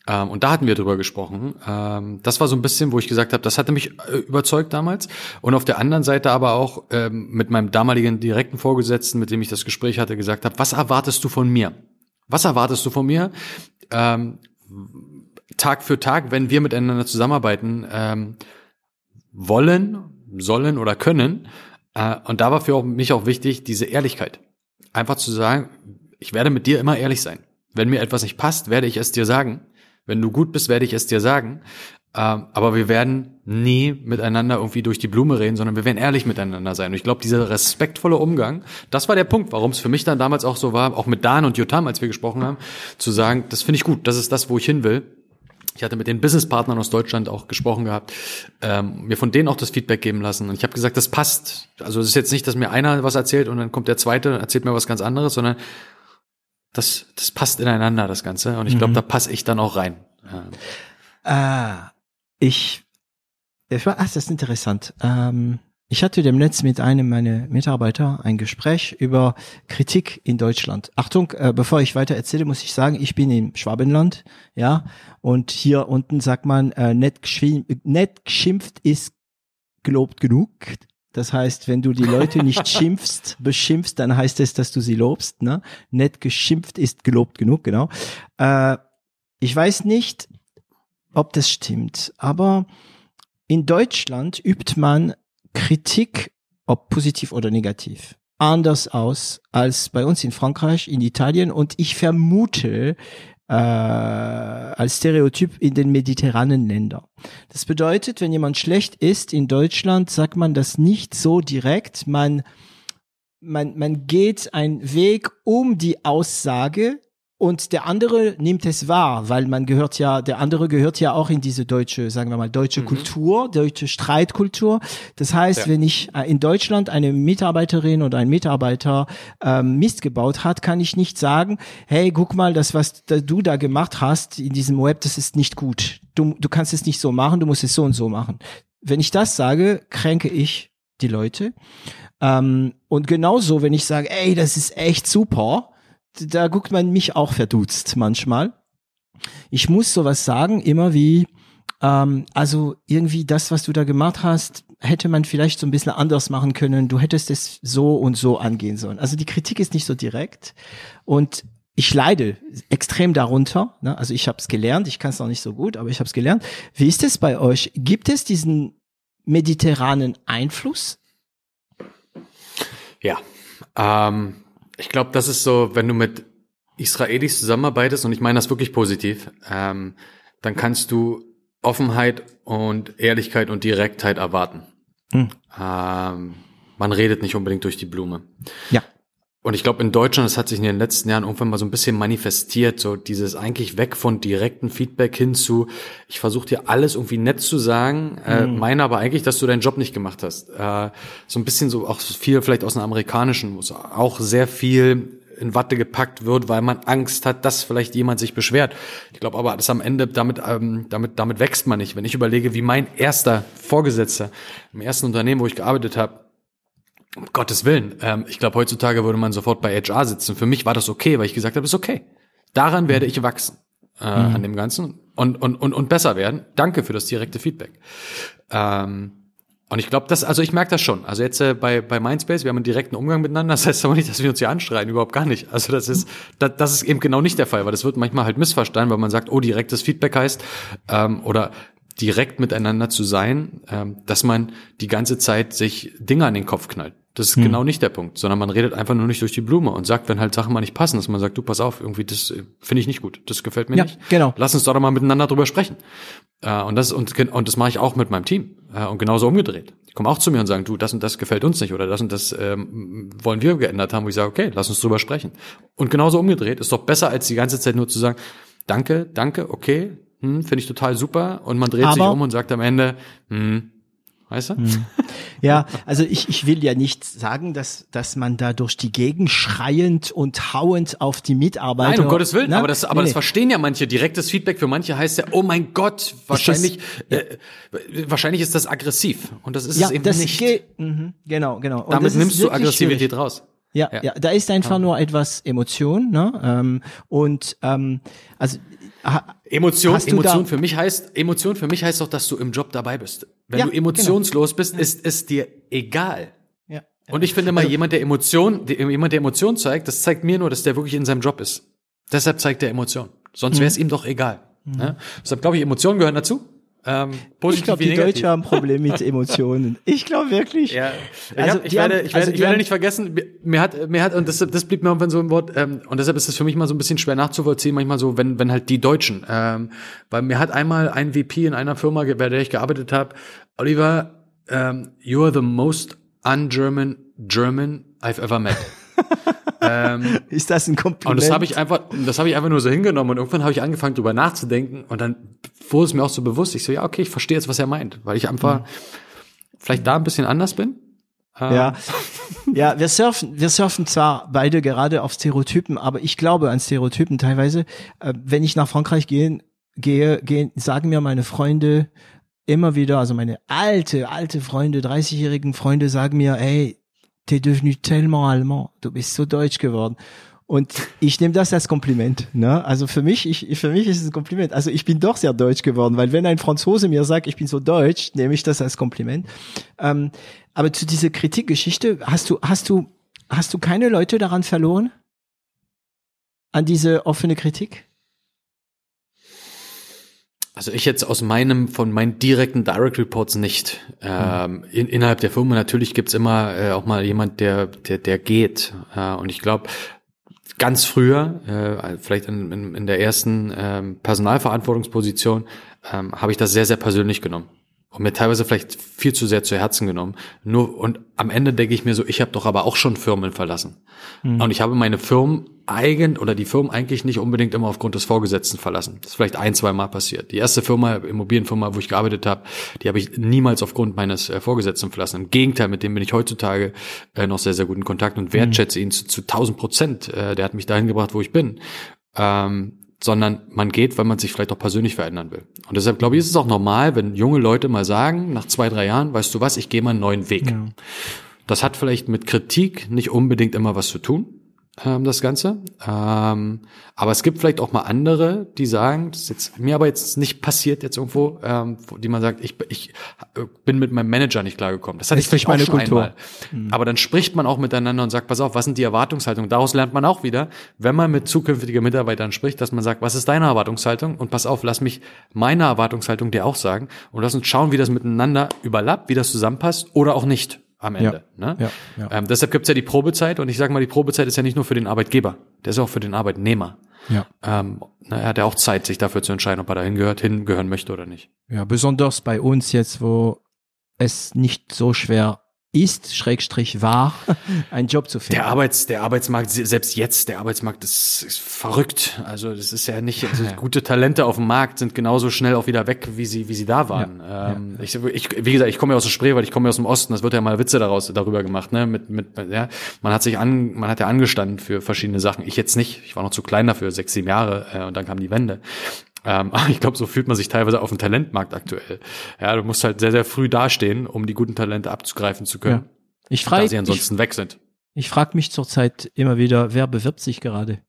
Ähm, und da hatten wir drüber gesprochen. Ähm, das war so ein bisschen, wo ich gesagt habe, das hatte mich äh, überzeugt damals. Und auf der anderen Seite aber auch ähm, mit meinem damaligen direkten Vorgesetzten, mit dem ich das Gespräch hatte, gesagt habe, was erwartest du von mir? Was erwartest du von mir? Ähm, Tag für Tag, wenn wir miteinander zusammenarbeiten ähm, wollen, sollen oder können. Äh, und da war für mich auch wichtig, diese Ehrlichkeit. Einfach zu sagen, ich werde mit dir immer ehrlich sein. Wenn mir etwas nicht passt, werde ich es dir sagen. Wenn du gut bist, werde ich es dir sagen. Ähm, aber wir werden nie miteinander irgendwie durch die Blume reden, sondern wir werden ehrlich miteinander sein. Und ich glaube, dieser respektvolle Umgang, das war der Punkt, warum es für mich dann damals auch so war, auch mit Dan und Jotam, als wir gesprochen haben, zu sagen, das finde ich gut, das ist das, wo ich hin will. Ich hatte mit den Businesspartnern aus Deutschland auch gesprochen gehabt, ähm, mir von denen auch das Feedback geben lassen. Und ich habe gesagt, das passt. Also es ist jetzt nicht, dass mir einer was erzählt und dann kommt der zweite und erzählt mir was ganz anderes, sondern das, das passt ineinander, das Ganze. Und ich glaube, mhm. da passe ich dann auch rein.
Ah, ich, ich war, ach, das ist interessant. Ähm, ich hatte demnächst mit einem meiner Mitarbeiter ein Gespräch über Kritik in Deutschland. Achtung, äh, bevor ich weiter erzähle, muss ich sagen, ich bin im Schwabenland, ja, und hier unten sagt man, äh, nett, nett geschimpft ist gelobt genug. Das heißt, wenn du die Leute nicht schimpfst, beschimpfst, dann heißt es, dass du sie lobst. Ne? Nett geschimpft ist gelobt genug, genau. Äh, ich weiß nicht, ob das stimmt, aber in Deutschland übt man Kritik, ob positiv oder negativ, anders aus als bei uns in Frankreich, in Italien und ich vermute äh, als Stereotyp in den mediterranen Ländern. Das bedeutet, wenn jemand schlecht ist in Deutschland, sagt man das nicht so direkt. Man man, man geht einen Weg um die Aussage und der andere nimmt es wahr, weil man gehört ja, der andere gehört ja auch in diese deutsche, sagen wir mal, deutsche mhm. Kultur, deutsche Streitkultur. Das heißt, ja. wenn ich äh, in Deutschland eine Mitarbeiterin oder ein Mitarbeiter ähm, Mist gebaut hat, kann ich nicht sagen, hey, guck mal, das, was du da gemacht hast in diesem Web, das ist nicht gut. Du, du kannst es nicht so machen, du musst es so und so machen. Wenn ich das sage, kränke ich die Leute. Ähm, und genauso, wenn ich sage, ey, das ist echt super, da guckt man mich auch verdutzt manchmal. Ich muss sowas sagen, immer wie, ähm, also irgendwie das, was du da gemacht hast, hätte man vielleicht so ein bisschen anders machen können. Du hättest es so und so angehen sollen. Also die Kritik ist nicht so direkt und ich leide extrem darunter. Ne? Also ich habe es gelernt, ich kann es noch nicht so gut, aber ich habe es gelernt. Wie ist es bei euch? Gibt es diesen mediterranen Einfluss?
Ja, ähm, ich glaube, das ist so, wenn du mit Israelis zusammenarbeitest, und ich meine das wirklich positiv, ähm, dann kannst du Offenheit und Ehrlichkeit und Direktheit erwarten. Hm. Ähm, man redet nicht unbedingt durch die Blume.
Ja.
Und ich glaube, in Deutschland, das hat sich in den letzten Jahren irgendwann mal so ein bisschen manifestiert, so dieses eigentlich weg von direkten Feedback hin zu, ich versuche dir alles irgendwie nett zu sagen, äh, mhm. meine aber eigentlich, dass du deinen Job nicht gemacht hast. Äh, so ein bisschen so auch viel vielleicht aus dem Amerikanischen, wo es auch sehr viel in Watte gepackt wird, weil man Angst hat, dass vielleicht jemand sich beschwert. Ich glaube aber, dass am Ende damit, ähm, damit, damit wächst man nicht. Wenn ich überlege, wie mein erster Vorgesetzter im ersten Unternehmen, wo ich gearbeitet habe, um Gottes Willen. Ähm, ich glaube, heutzutage würde man sofort bei HR sitzen. Für mich war das okay, weil ich gesagt habe, ist okay. Daran werde ich wachsen äh, mhm. an dem Ganzen und, und, und, und besser werden. Danke für das direkte Feedback. Ähm, und ich glaube, das, also ich merke das schon. Also jetzt äh, bei, bei Mindspace, wir haben einen direkten Umgang miteinander. Das heißt aber nicht, dass wir uns hier anstreiten, überhaupt gar nicht. Also das ist, das, das ist eben genau nicht der Fall, weil das wird manchmal halt missverstanden, weil man sagt, oh, direktes Feedback heißt, ähm, oder direkt miteinander zu sein, ähm, dass man die ganze Zeit sich Dinge an den Kopf knallt. Das ist hm. genau nicht der Punkt, sondern man redet einfach nur nicht durch die Blume und sagt, wenn halt Sachen mal nicht passen, dass man sagt, du pass auf, irgendwie das äh, finde ich nicht gut, das gefällt mir ja, nicht.
Genau.
Lass uns doch mal miteinander drüber sprechen. Äh, und das und, und das mache ich auch mit meinem Team äh, und genauso umgedreht. Die kommen auch zu mir und sagen, du, das und das gefällt uns nicht oder das und das ähm, wollen wir geändert haben, wo ich sage, okay, lass uns drüber sprechen. Und genauso umgedreht ist doch besser als die ganze Zeit nur zu sagen, danke, danke, okay, hm, finde ich total super und man dreht Aber sich um und sagt am Ende, hm, Weißt du? Hm.
Ja, also ich, ich will ja nicht sagen, dass, dass man da durch die Gegend schreiend und hauend auf die Mitarbeiter. Nein,
um Gottes Willen, na? aber das, aber nee, das verstehen ja manche. Direktes Feedback für manche heißt ja, oh mein Gott, wahrscheinlich, das, äh, wahrscheinlich ist das aggressiv. Und das ist ja, es eben das nicht. Geht,
mh, genau, genau.
Und Damit nimmst du Aggressivität schwierig. raus.
Ja, ja, ja, da ist einfach ja. nur etwas Emotion, ne? Ähm, und ähm, also
Emotion, Emotion für mich heißt, Emotion für mich heißt doch, dass du im Job dabei bist. Wenn ja, du emotionslos genau. bist, ist es dir egal. Ja. Und ich finde mal, also, jemand, der Emotion, jemand, der Emotion zeigt, das zeigt mir nur, dass der wirklich in seinem Job ist. Deshalb zeigt er Emotion. Sonst wäre es mhm. ihm doch egal. Mhm. Ne? Deshalb glaube ich, Emotionen gehören dazu. Ähm,
ich glaube, die negativ. Deutschen haben ein Problem mit Emotionen. Ich glaube wirklich.
Ja. Ich, also, hab, ich werde, ich werde, also ich werde nicht vergessen, mir hat, mir hat, und das, das blieb mir irgendwann so im Wort, ähm, und deshalb ist es für mich mal so ein bisschen schwer nachzuvollziehen, manchmal so, wenn, wenn halt die Deutschen, ähm, weil mir hat einmal ein VP in einer Firma, bei der ich gearbeitet habe, Oliver, ähm, you are the most un-German German I've ever met.
ähm, ist das ein Kompliment?
Und das habe ich einfach, das habe ich einfach nur so hingenommen und irgendwann habe ich angefangen drüber nachzudenken und dann wurde es mir auch so bewusst. Ich so, ja, okay, ich verstehe jetzt, was er meint, weil ich einfach mhm. vielleicht da ein bisschen anders bin.
Ähm. Ja, ja, wir surfen, wir surfen zwar beide gerade auf Stereotypen, aber ich glaube an Stereotypen teilweise. Äh, wenn ich nach Frankreich gehe, gehe, gehen, sagen mir meine Freunde immer wieder, also meine alte, alte Freunde, 30-jährigen Freunde sagen mir, ey, t'es devenu tellement allemand, du bist so deutsch geworden. Und ich nehme das als Kompliment. Ne? Also für mich, ich, für mich ist es ein Kompliment. Also ich bin doch sehr deutsch geworden, weil wenn ein Franzose mir sagt, ich bin so deutsch, nehme ich das als Kompliment. Ähm, aber zu dieser Kritikgeschichte, hast du, hast du, hast du keine Leute daran verloren? An diese offene Kritik?
Also ich jetzt aus meinem, von meinen direkten Direct Reports nicht. Ähm, in, innerhalb der Firma natürlich gibt's immer äh, auch mal jemand, der, der, der geht. Äh, und ich glaube, ganz früher, äh, vielleicht in, in, in der ersten ähm, Personalverantwortungsposition, ähm, habe ich das sehr, sehr persönlich genommen und mir teilweise vielleicht viel zu sehr zu Herzen genommen. Nur und am Ende denke ich mir so, ich habe doch aber auch schon Firmen verlassen. Mhm. Und ich habe meine Firmen eigen oder die Firmen eigentlich nicht unbedingt immer aufgrund des Vorgesetzten verlassen. Das ist vielleicht ein, zwei Mal passiert. Die erste Firma, Immobilienfirma, wo ich gearbeitet habe, die habe ich niemals aufgrund meines äh, Vorgesetzten verlassen. Im Gegenteil, mit dem bin ich heutzutage äh, noch sehr, sehr guten Kontakt und wertschätze mhm. ihn zu, zu 1000 Prozent. Äh, der hat mich dahin gebracht, wo ich bin. Ähm, sondern man geht, weil man sich vielleicht auch persönlich verändern will. Und deshalb glaube ich, ist es auch normal, wenn junge Leute mal sagen, nach zwei, drei Jahren, weißt du was, ich gehe mal einen neuen Weg. Ja. Das hat vielleicht mit Kritik nicht unbedingt immer was zu tun ähm, das Ganze. Ähm, aber es gibt vielleicht auch mal andere, die sagen, das ist jetzt mir aber jetzt nicht passiert jetzt irgendwo, ähm, die man sagt, ich, ich äh, bin mit meinem Manager nicht klargekommen. Das hatte ich vielleicht meine schon Kultur. einmal. Mhm. Aber dann spricht man auch miteinander und sagt, pass auf, was sind die Erwartungshaltungen? Daraus lernt man auch wieder, wenn man mit zukünftigen Mitarbeitern spricht, dass man sagt, was ist deine Erwartungshaltung? Und pass auf, lass mich meine Erwartungshaltung dir auch sagen und lass uns schauen, wie das miteinander überlappt, wie das zusammenpasst oder auch nicht am Ende. Ja, ne? ja, ja. Ähm, deshalb gibt's ja die Probezeit und ich sage mal, die Probezeit ist ja nicht nur für den Arbeitgeber, der ist auch für den Arbeitnehmer. Ja. Ähm, na, er hat ja auch Zeit, sich dafür zu entscheiden, ob er dahin gehört, hingehören möchte oder nicht.
Ja, besonders bei uns jetzt, wo es nicht so schwer ist, Schrägstrich war, einen Job zu finden.
Der Arbeits, der Arbeitsmarkt, selbst jetzt, der Arbeitsmarkt ist, ist verrückt. Also das ist ja nicht, also gute Talente auf dem Markt sind genauso schnell auch wieder weg, wie sie, wie sie da waren. Ja. Ähm, ja. Ich, ich, wie gesagt, ich komme ja aus dem Spree, weil ich komme ja aus dem Osten. Das wird ja mal Witze daraus darüber gemacht, ne? Mit, mit, ja, man hat sich an, man hat ja angestanden für verschiedene Sachen. Ich jetzt nicht. Ich war noch zu klein dafür, sechs, sieben Jahre, äh, und dann kam die Wende. Ähm, ich glaube, so fühlt man sich teilweise auf dem Talentmarkt aktuell. Ja, du musst halt sehr, sehr früh dastehen, um die guten Talente abzugreifen zu können. Ja.
Ich frage,
da sie ansonsten
ich,
weg sind.
Ich frage mich zurzeit immer wieder, wer bewirbt sich gerade?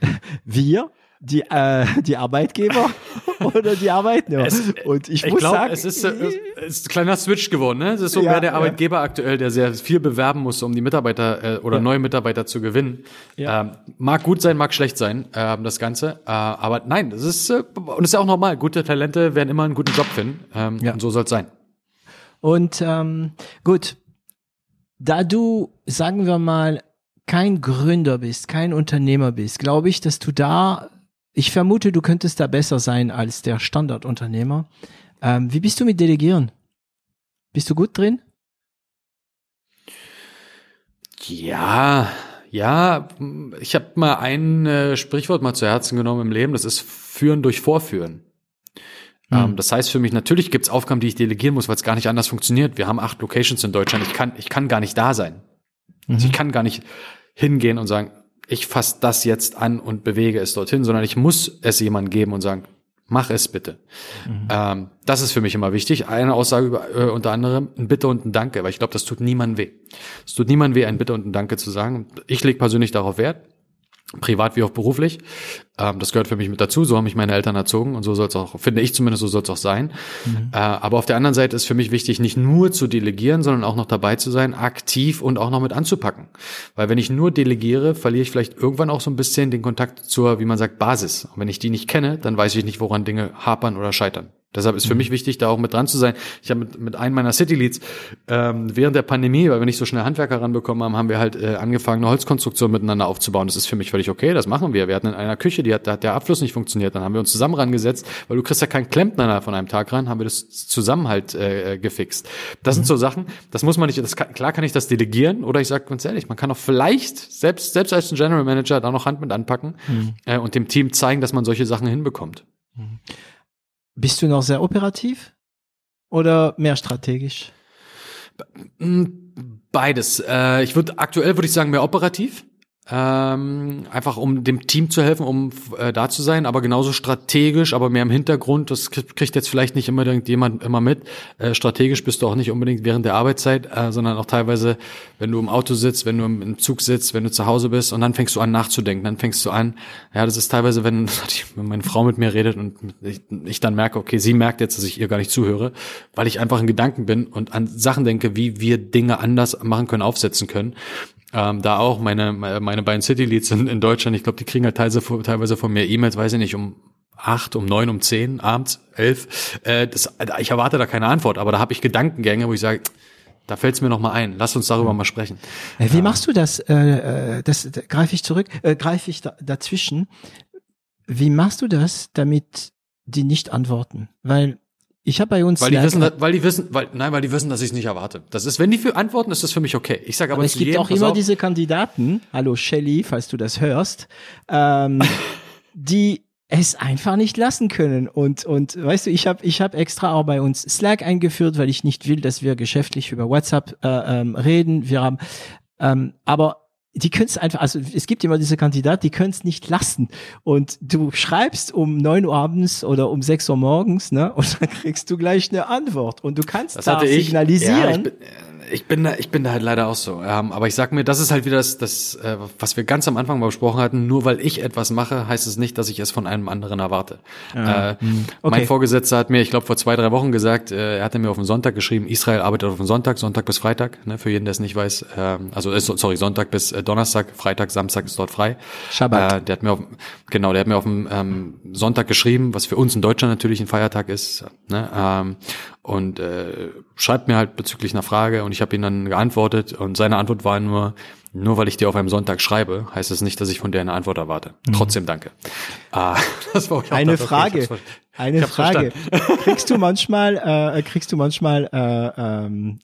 Wir? Die, äh, die Arbeitgeber oder die Arbeitnehmer. Es,
und ich, ich muss glaub, sagen, es ist, äh, es ist ein kleiner Switch geworden. Ne? Es ist so ja, wer der Arbeitgeber ja. aktuell, der sehr viel bewerben muss, um die Mitarbeiter äh, oder ja. neue Mitarbeiter zu gewinnen. Ähm, mag gut sein, mag schlecht sein, äh, das Ganze. Äh, aber nein, das ist äh, und ist ja auch normal. Gute Talente werden immer einen guten Job finden. Ähm, ja. Und so soll es sein.
Und ähm, gut, da du, sagen wir mal, kein Gründer bist, kein Unternehmer bist, glaube ich, dass du da ich vermute, du könntest da besser sein als der Standardunternehmer. Ähm, wie bist du mit Delegieren? Bist du gut drin?
Ja, ja, ich habe mal ein äh, Sprichwort mal zu Herzen genommen im Leben, das ist Führen durch Vorführen. Mhm. Ähm, das heißt für mich, natürlich gibt's Aufgaben, die ich delegieren muss, weil es gar nicht anders funktioniert. Wir haben acht Locations in Deutschland, ich kann, ich kann gar nicht da sein. Mhm. Also ich mhm. kann gar nicht hingehen und sagen, ich fasse das jetzt an und bewege es dorthin, sondern ich muss es jemandem geben und sagen, mach es bitte. Mhm. Ähm, das ist für mich immer wichtig. Eine Aussage über, äh, unter anderem, ein Bitte und ein Danke, weil ich glaube, das tut niemandem weh. Es tut niemandem weh, ein Bitte und ein Danke zu sagen. Ich lege persönlich darauf Wert, privat wie auch beruflich. Ähm, das gehört für mich mit dazu. So haben mich meine Eltern erzogen und so soll es auch, finde ich zumindest, so soll es auch sein. Mhm. Äh, aber auf der anderen Seite ist für mich wichtig, nicht nur zu delegieren, sondern auch noch dabei zu sein, aktiv und auch noch mit anzupacken. Weil wenn ich nur delegiere, verliere ich vielleicht irgendwann auch so ein bisschen den Kontakt zur, wie man sagt, Basis. Und wenn ich die nicht kenne, dann weiß ich nicht, woran Dinge hapern oder scheitern. Deshalb ist für mhm. mich wichtig, da auch mit dran zu sein. Ich habe mit, mit einem meiner City Leads ähm, während der Pandemie, weil wir nicht so schnell Handwerker ranbekommen haben, haben wir halt äh, angefangen, eine Holzkonstruktion miteinander aufzubauen. Das ist für mich völlig okay, das machen wir. Wir hatten in einer Küche, die hat, da hat der Abfluss nicht funktioniert. Dann haben wir uns zusammen rangesetzt, weil du kriegst ja keinen Klempner von einem Tag ran, haben wir das zusammen halt äh, gefixt. Das mhm. sind so Sachen, das muss man nicht, das kann, klar kann ich das delegieren oder ich sage ganz ehrlich, man kann auch vielleicht selbst, selbst als General Manager da noch Hand mit anpacken mhm. äh, und dem Team zeigen, dass man solche Sachen hinbekommt. Mhm.
Bist du noch sehr operativ oder mehr strategisch?
Beides. Äh, ich würde aktuell würde ich sagen mehr operativ. Ähm, einfach um dem Team zu helfen, um äh, da zu sein, aber genauso strategisch, aber mehr im Hintergrund. Das kriegt jetzt vielleicht nicht unbedingt jemand immer mit. Äh, strategisch bist du auch nicht unbedingt während der Arbeitszeit, äh, sondern auch teilweise, wenn du im Auto sitzt, wenn du im, Zug sitzt, wenn du zu Hause bist und dann fängst du an nachzudenken. Dann fängst du an, ja, das ist teilweise, wenn, wenn meine Frau mit mir redet und ich, ich dann merke, okay, sie merkt jetzt, dass ich ihr gar nicht zuhöre, weil ich einfach in Gedanken bin und an Sachen denke, wie wir Dinge anders machen können, aufsetzen können. Ähm, da auch meine, meine beiden City Leads in, in Deutschland, ich glaube, die kriegen halt teilweise, teilweise von mir E-Mails, weiß ich nicht, um acht, um neun, um zehn, abends, elf. Äh, das, ich erwarte da keine Antwort, aber da habe ich Gedankengänge, wo ich sage, da fällt es mir noch mal ein. Lass uns darüber mal sprechen.
Äh, wie machst du das? Äh, äh das da greife ich zurück, äh, greife ich da, dazwischen. Wie machst du das, damit die nicht antworten? Weil ich habe bei uns
weil die wissen, weil die wissen, weil nein, weil die wissen, dass ich es nicht erwarte. Das ist, wenn die für antworten, ist das für mich okay. Ich sage aber, aber
es gibt jedem, auch immer auf, diese Kandidaten. Hallo Shelly, falls du das hörst, ähm, die es einfach nicht lassen können und und weißt du, ich habe ich habe extra auch bei uns Slack eingeführt, weil ich nicht will, dass wir geschäftlich über WhatsApp äh, ähm, reden. Wir haben ähm, aber die können es einfach, also es gibt immer diese Kandidaten, die können es nicht lassen. Und du schreibst um neun Uhr abends oder um sechs Uhr morgens, ne? Und dann kriegst du gleich eine Antwort. Und du kannst das da signalisieren. Ja, ich bin,
ich bin da, ich bin da halt leider auch so. Ähm, aber ich sag mir, das ist halt wieder das, das äh, was wir ganz am Anfang mal besprochen hatten. Nur weil ich etwas mache, heißt es nicht, dass ich es von einem anderen erwarte. Ja. Äh, hm. okay. Mein Vorgesetzter hat mir, ich glaube vor zwei, drei Wochen gesagt, äh, er hatte mir auf den Sonntag geschrieben, Israel arbeitet auf den Sonntag, Sonntag bis Freitag. Ne, für jeden, der es nicht weiß. Äh, also äh, sorry, Sonntag bis äh, Donnerstag, Freitag, Samstag ist dort frei.
Shabbat.
Äh, der hat mir auf, genau, der hat mir auf dem ähm, Sonntag geschrieben, was für uns in Deutschland natürlich ein Feiertag ist. Ne? Ähm, und äh, schreibt mir halt bezüglich einer Frage und ich habe ihm dann geantwortet und seine Antwort war nur, nur weil ich dir auf einem Sonntag schreibe, heißt es das nicht, dass ich von dir eine Antwort erwarte. Mhm. Trotzdem danke.
Ah, das war auch eine dachte, Frage. Okay, eine Frage. kriegst du manchmal, äh, kriegst du manchmal, äh, ähm,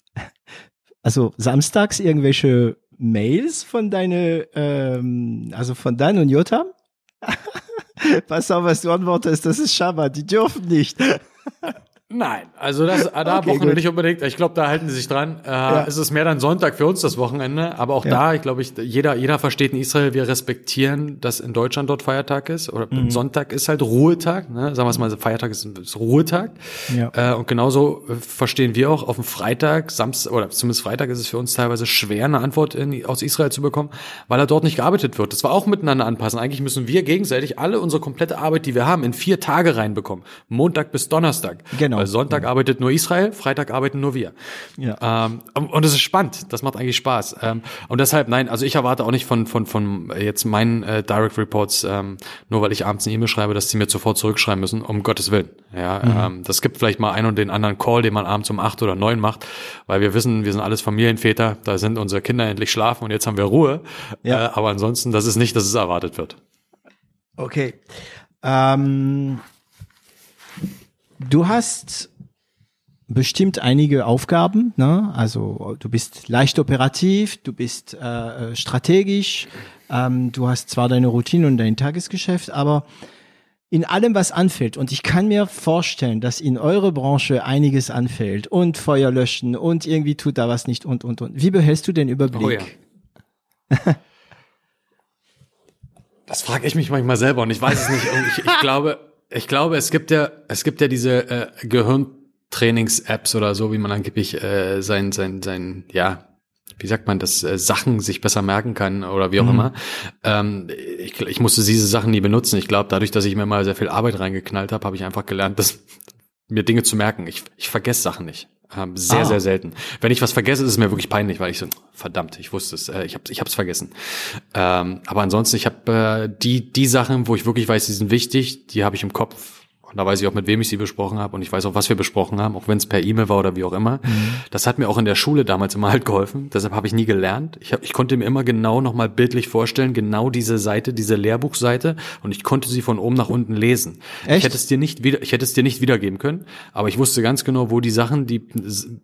also samstags irgendwelche Mails von deine, ähm, also von Dan und Jota? Pass auf, was du antwortest, das ist Shabbat, die dürfen nicht.
Nein, also das, da okay, Wochenende nicht unbedingt. Ich glaube, da halten sie sich dran. Äh, ja. Es ist mehr dann Sonntag für uns das Wochenende, aber auch ja. da, ich glaube, ich, jeder, jeder versteht in Israel, wir respektieren, dass in Deutschland dort Feiertag ist oder mhm. Sonntag ist halt Ruhetag. Ne? Sagen wir es mal, Feiertag ist, ist Ruhetag. Ja. Äh, und genauso äh, verstehen wir auch auf dem Freitag, Samstag oder zumindest Freitag ist es für uns teilweise schwer, eine Antwort in, aus Israel zu bekommen, weil er dort nicht gearbeitet wird. Das war auch miteinander anpassen. Eigentlich müssen wir gegenseitig alle unsere komplette Arbeit, die wir haben, in vier Tage reinbekommen, Montag bis Donnerstag. Genau. Weil Sonntag mhm. arbeitet nur Israel, Freitag arbeiten nur wir. Ja. Ähm, und es ist spannend, das macht eigentlich Spaß. Ähm, und deshalb, nein, also ich erwarte auch nicht von, von, von jetzt meinen äh, Direct Reports, ähm, nur weil ich abends eine E-Mail schreibe, dass sie mir sofort zurückschreiben müssen, um Gottes Willen. Ja, mhm. ähm, das gibt vielleicht mal einen und den anderen Call, den man abends um acht oder neun macht, weil wir wissen, wir sind alles Familienväter, da sind unsere Kinder endlich schlafen und jetzt haben wir Ruhe. Ja. Äh, aber ansonsten, das ist nicht, dass es erwartet wird.
Okay. Ähm, du hast bestimmt einige Aufgaben. Ne? Also du bist leicht operativ, du bist äh, äh, strategisch, ähm, du hast zwar deine Routine und dein Tagesgeschäft, aber in allem, was anfällt, und ich kann mir vorstellen, dass in eurer Branche einiges anfällt und Feuer löschen und irgendwie tut da was nicht und, und, und. Wie behältst du den Überblick? Oh
ja. das frage ich mich manchmal selber und ich weiß es nicht. Ich, ich glaube, ich glaube, es gibt ja, es gibt ja diese äh, Gehirn Trainings-Apps oder so, wie man angeblich äh, sein, sein, sein, ja, wie sagt man, dass äh, Sachen sich besser merken kann oder wie auch mhm. immer. Ähm, ich, ich musste diese Sachen nie benutzen. Ich glaube, dadurch, dass ich mir mal sehr viel Arbeit reingeknallt habe, habe ich einfach gelernt, dass mir Dinge zu merken. Ich, ich vergesse Sachen nicht. Ähm, sehr, ah. sehr selten. Wenn ich was vergesse, ist es mir wirklich peinlich, weil ich so, verdammt, ich wusste es, äh, ich habe ich hab's vergessen. Ähm, aber ansonsten, ich habe äh, die, die Sachen, wo ich wirklich weiß, die sind wichtig, die habe ich im Kopf und da weiß ich auch, mit wem ich sie besprochen habe und ich weiß auch, was wir besprochen haben, auch wenn es per E-Mail war oder wie auch immer. Mhm. Das hat mir auch in der Schule damals immer halt geholfen. Deshalb habe ich nie gelernt. Ich, hab, ich konnte mir immer genau nochmal bildlich vorstellen, genau diese Seite, diese Lehrbuchseite und ich konnte sie von oben nach unten lesen. Echt? Ich hätte es dir nicht wieder, ich hätte es dir nicht wiedergeben können, aber ich wusste ganz genau, wo die Sachen, die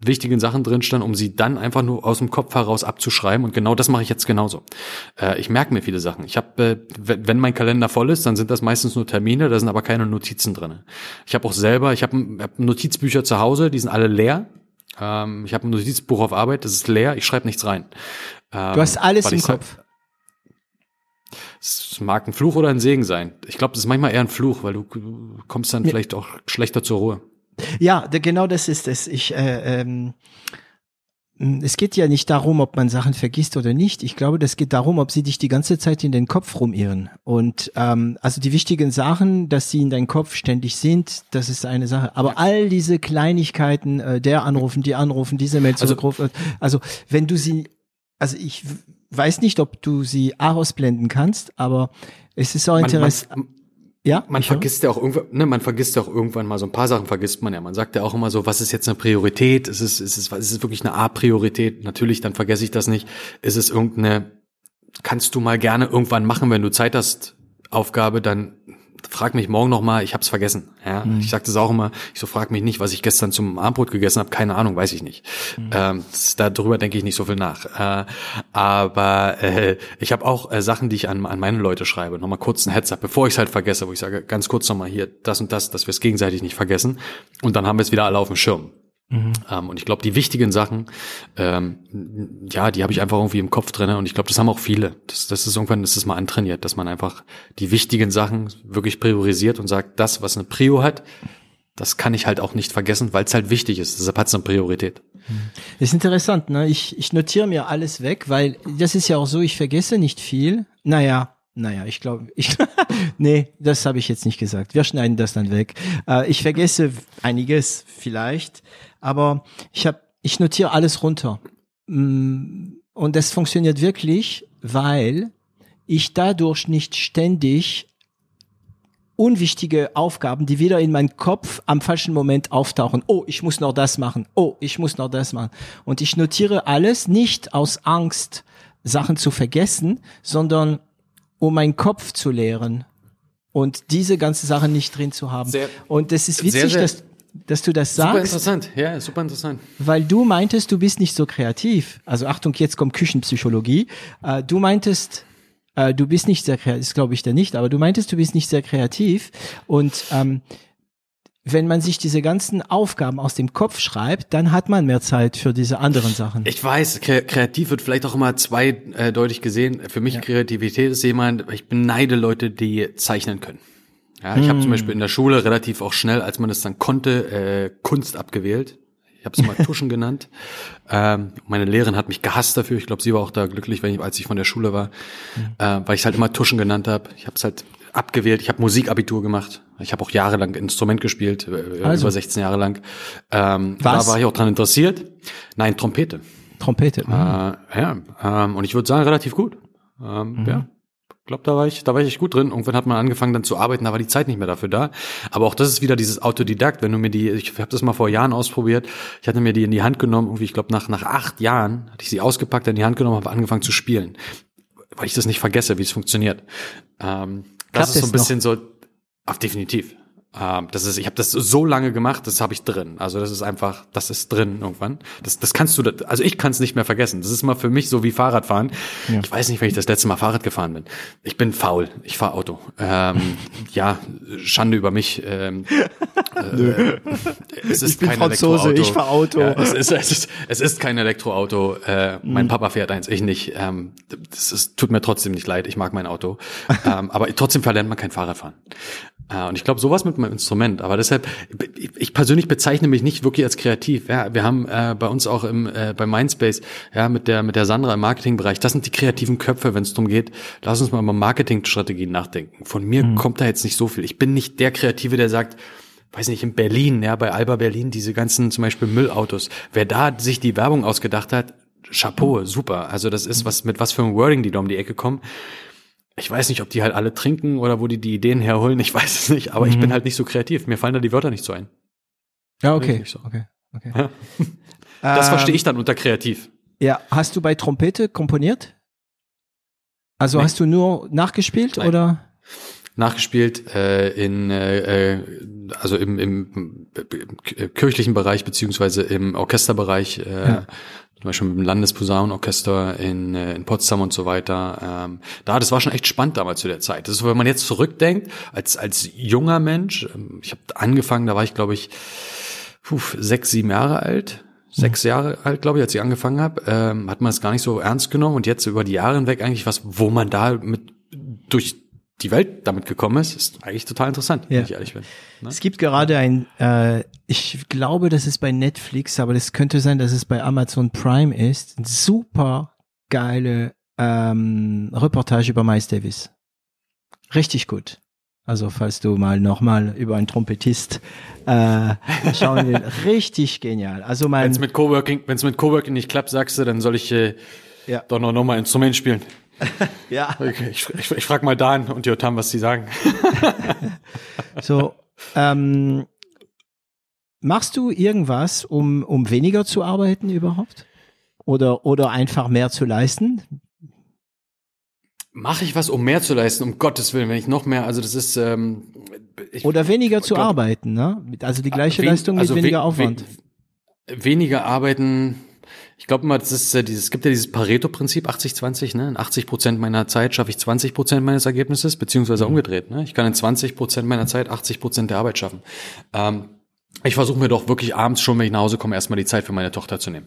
wichtigen Sachen drin standen, um sie dann einfach nur aus dem Kopf heraus abzuschreiben und genau das mache ich jetzt genauso. Äh, ich merke mir viele Sachen. Ich habe, äh, wenn mein Kalender voll ist, dann sind das meistens nur Termine, da sind aber keine Notizen drin. Ich habe auch selber, ich habe hab Notizbücher zu Hause, die sind alle leer. Ähm, ich habe ein Notizbuch auf Arbeit, das ist leer, ich schreibe nichts rein.
Ähm, du hast alles im Kopf.
Es mag ein Fluch oder ein Segen sein. Ich glaube, das ist manchmal eher ein Fluch, weil du kommst dann ja. vielleicht auch schlechter zur Ruhe.
Ja, genau das ist es. Ich äh, ähm, hm, es geht ja nicht darum, ob man Sachen vergisst oder nicht. Ich glaube, das geht darum, ob sie dich die ganze Zeit in den Kopf rumirren. Und ähm, also die wichtigen Sachen, dass sie in deinem Kopf ständig sind, das ist eine Sache. Aber all diese Kleinigkeiten, äh, der anrufen, die anrufen, diese Mail also, zurückrufen, also wenn du sie, also ich weiß nicht, ob du sie ausblenden kannst, aber es ist auch interessant.
Ja, man vergisst ja auch irgendwann, ne, man vergisst ja auch irgendwann mal so ein paar Sachen vergisst man ja. Man sagt ja auch immer so, was ist jetzt eine Priorität? Ist es, ist es, ist es wirklich eine A-Priorität? Natürlich, dann vergesse ich das nicht. Ist es irgendeine, kannst du mal gerne irgendwann machen, wenn du Zeit hast, Aufgabe, dann frag mich morgen noch mal, ich hab's vergessen. Ja, mhm. ich sag das auch immer. Ich so frag mich nicht, was ich gestern zum Abendbrot gegessen habe. Keine Ahnung, weiß ich nicht. Mhm. Ähm, darüber denke ich nicht so viel nach. Äh, aber äh, ich habe auch äh, Sachen, die ich an, an meine Leute schreibe. Nochmal kurz ein Heads up, bevor ich es halt vergesse, wo ich sage, ganz kurz nochmal hier das und das, dass wir es gegenseitig nicht vergessen. Und dann haben wir es wieder alle auf dem Schirm. Mhm. Ähm, und ich glaube, die wichtigen Sachen, ähm, ja, die habe ich einfach irgendwie im Kopf drinne und ich glaube, das haben auch viele. Das, das ist irgendwann, das ist mal antrainiert, dass man einfach die wichtigen Sachen wirklich priorisiert und sagt, das, was eine Prio hat, das kann ich halt auch nicht vergessen, weil es halt wichtig ist. Deshalb hat es eine Priorität.
Das ist interessant, ne? Ich, ich notiere mir alles weg, weil das ist ja auch so, ich vergesse nicht viel. Naja, naja, ich glaube, ich, nee, das habe ich jetzt nicht gesagt. Wir schneiden das dann weg. Äh, ich vergesse einiges vielleicht, aber ich habe, ich notiere alles runter. Mm, und das funktioniert wirklich, weil ich dadurch nicht ständig unwichtige Aufgaben, die wieder in meinen Kopf am falschen Moment auftauchen. Oh, ich muss noch das machen. Oh, ich muss noch das machen. Und ich notiere alles nicht aus Angst, Sachen zu vergessen, sondern um meinen Kopf zu leeren und diese ganze Sache nicht drin zu haben. Sehr, und das ist witzig, sehr, sehr, dass dass du das sagst.
Super interessant, ja, super interessant.
Weil du meintest, du bist nicht so kreativ. Also Achtung, jetzt kommt Küchenpsychologie. Äh, du meintest, äh, du bist nicht sehr kreativ, das glaube ich da nicht, aber du meintest, du bist nicht sehr kreativ. Und ähm, wenn man sich diese ganzen Aufgaben aus dem Kopf schreibt, dann hat man mehr Zeit für diese anderen Sachen.
Ich weiß, kreativ wird vielleicht auch immer zweideutig äh, gesehen. Für mich ja. Kreativität ist jemand, ich beneide Leute, die zeichnen können. Ja, ich hm. habe zum Beispiel in der Schule relativ auch schnell, als man es dann konnte, äh, Kunst abgewählt. Ich habe es mal Tuschen genannt. Ähm, meine Lehrerin hat mich gehasst dafür. Ich glaube, sie war auch da glücklich, wenn ich, als ich von der Schule war, mhm. äh, weil ich halt immer Tuschen genannt habe. Ich habe es halt abgewählt. Ich habe Musikabitur gemacht. Ich habe auch jahrelang Instrument gespielt, äh, also. über 16 Jahre lang. Ähm, Was? Da war ich auch dran interessiert. Nein, Trompete.
Trompete. Mhm.
Äh, ja, ähm, und ich würde sagen relativ gut. Ähm, mhm. Ja, glaube, da war ich, da war ich gut drin. Irgendwann hat man angefangen dann zu arbeiten, da war die Zeit nicht mehr dafür da. Aber auch das ist wieder dieses Autodidakt, wenn du mir die, ich habe das mal vor Jahren ausprobiert, ich hatte mir die in die Hand genommen, irgendwie, ich glaube, nach, nach acht Jahren hatte ich sie ausgepackt, in die Hand genommen, habe angefangen zu spielen. Weil ich das nicht vergesse, wie es funktioniert. Ähm, das ist so ein bisschen noch? so, auf definitiv. Ähm, das ist, ich habe das so lange gemacht, das habe ich drin. Also das ist einfach, das ist drin irgendwann. Das, das kannst du, also ich kann es nicht mehr vergessen. Das ist mal für mich so wie Fahrradfahren. Ja. Ich weiß nicht, wenn ich das letzte Mal Fahrrad gefahren bin. Ich bin faul. Ich fahre Auto. Ähm, ja, Schande über mich. Ähm,
Nö.
Es ist
ich bin
kein
Franzose,
Elektroauto.
ich fahr Auto.
Ja, es, ist, es, ist, es ist kein Elektroauto. Äh,
Mhm.
mein Papa fährt eins, ich nicht. Ähm, das ist, tut mir trotzdem nicht leid, ich mag mein Auto. ähm, aber trotzdem verlernt man kein Fahrradfahren. Äh, und ich glaube, sowas mit meinem Instrument. Aber deshalb, ich persönlich bezeichne mich nicht wirklich als kreativ. Ja, wir haben äh, bei uns auch im, äh, bei Mindspace, ja, mit der, mit der Sandra im Marketingbereich, das sind die kreativen Köpfe, wenn es darum geht, lass uns mal über Marketingstrategien nachdenken. Von mir
Mhm.
kommt da jetzt nicht so viel. Ich bin nicht der Kreative, der sagt, weiß nicht, in Berlin, ja, bei Alba Berlin, diese ganzen zum Beispiel Müllautos. Wer da sich die Werbung ausgedacht hat, Chapeau, super. Also das ist was, mit was für einem Wording die da um die Ecke kommen. Ich weiß nicht, ob die halt alle trinken oder wo die die Ideen herholen. Ich weiß es nicht, aber ich bin halt nicht so kreativ. Mir fallen da die Wörter nicht so ein.
Ja, okay.
So.
okay, okay.
Ja. Das
Ähm,
verstehe ich dann unter kreativ.
Ja, hast du bei Trompete komponiert? Also
Nee.
hast du nur nachgespielt
Nein.
oder?
Nachgespielt äh, in äh, äh, also im, im äh, kirchlichen Bereich beziehungsweise im Orchesterbereich, äh,
Ja.
Zum Beispiel im Landesposaunenorchester in, äh, in Potsdam und so weiter. Ähm, da, das war schon echt spannend damals zu der Zeit. Das ist, wenn man jetzt zurückdenkt, als als junger Mensch, ähm, ich habe angefangen, da war ich glaube ich puh, sechs, sieben Jahre alt. Sechs Jahre alt, glaube ich, als ich angefangen habe, ähm, hat man es gar nicht so ernst genommen und jetzt über die Jahre hinweg eigentlich was, wo man da mit durch die Welt damit gekommen ist, ist eigentlich total interessant,
Ja.
wenn ich ehrlich bin. Ne?
Es gibt gerade ein, äh, ich glaube, das ist bei Netflix, aber das könnte sein, dass es bei Amazon Prime ist. Super geile ähm, Reportage über Miles Davis. Richtig gut. Also falls du mal nochmal über einen Trompetist äh, schauen willst, richtig genial. Also
Wenn
mein
es mit Coworking, wenn es mit Coworking nicht klappt, sagst du, dann soll ich äh,
Ja.
doch noch, noch mal ein Instrument spielen.
ja
Okay, ich, ich, ich frage mal Dan und Jotam, was sie sagen.
So, ähm, machst du irgendwas, um, um weniger zu arbeiten überhaupt? Oder, oder einfach mehr zu leisten?
Mache ich was, um mehr zu leisten? Um Gottes Willen, wenn ich noch mehr, also das ist ähm, ich,
Oder weniger zu
Gott.
arbeiten, ne? Mit- Also die gleiche
wen-
Leistung mit
also
weniger
we-
Aufwand.
we- weniger arbeiten. Ich glaube mal, das ist äh, dieses, es gibt ja dieses Pareto-Prinzip 80-20, ne? In 80 Prozent meiner Zeit schaffe ich 20 Prozent meines Ergebnisses, beziehungsweise umgedreht, ne? Ich kann in 20 Prozent meiner Zeit 80 Prozent der Arbeit schaffen. Ähm, ich versuche mir doch wirklich abends schon, wenn ich nach Hause komme, erstmal die Zeit für meine Tochter zu nehmen.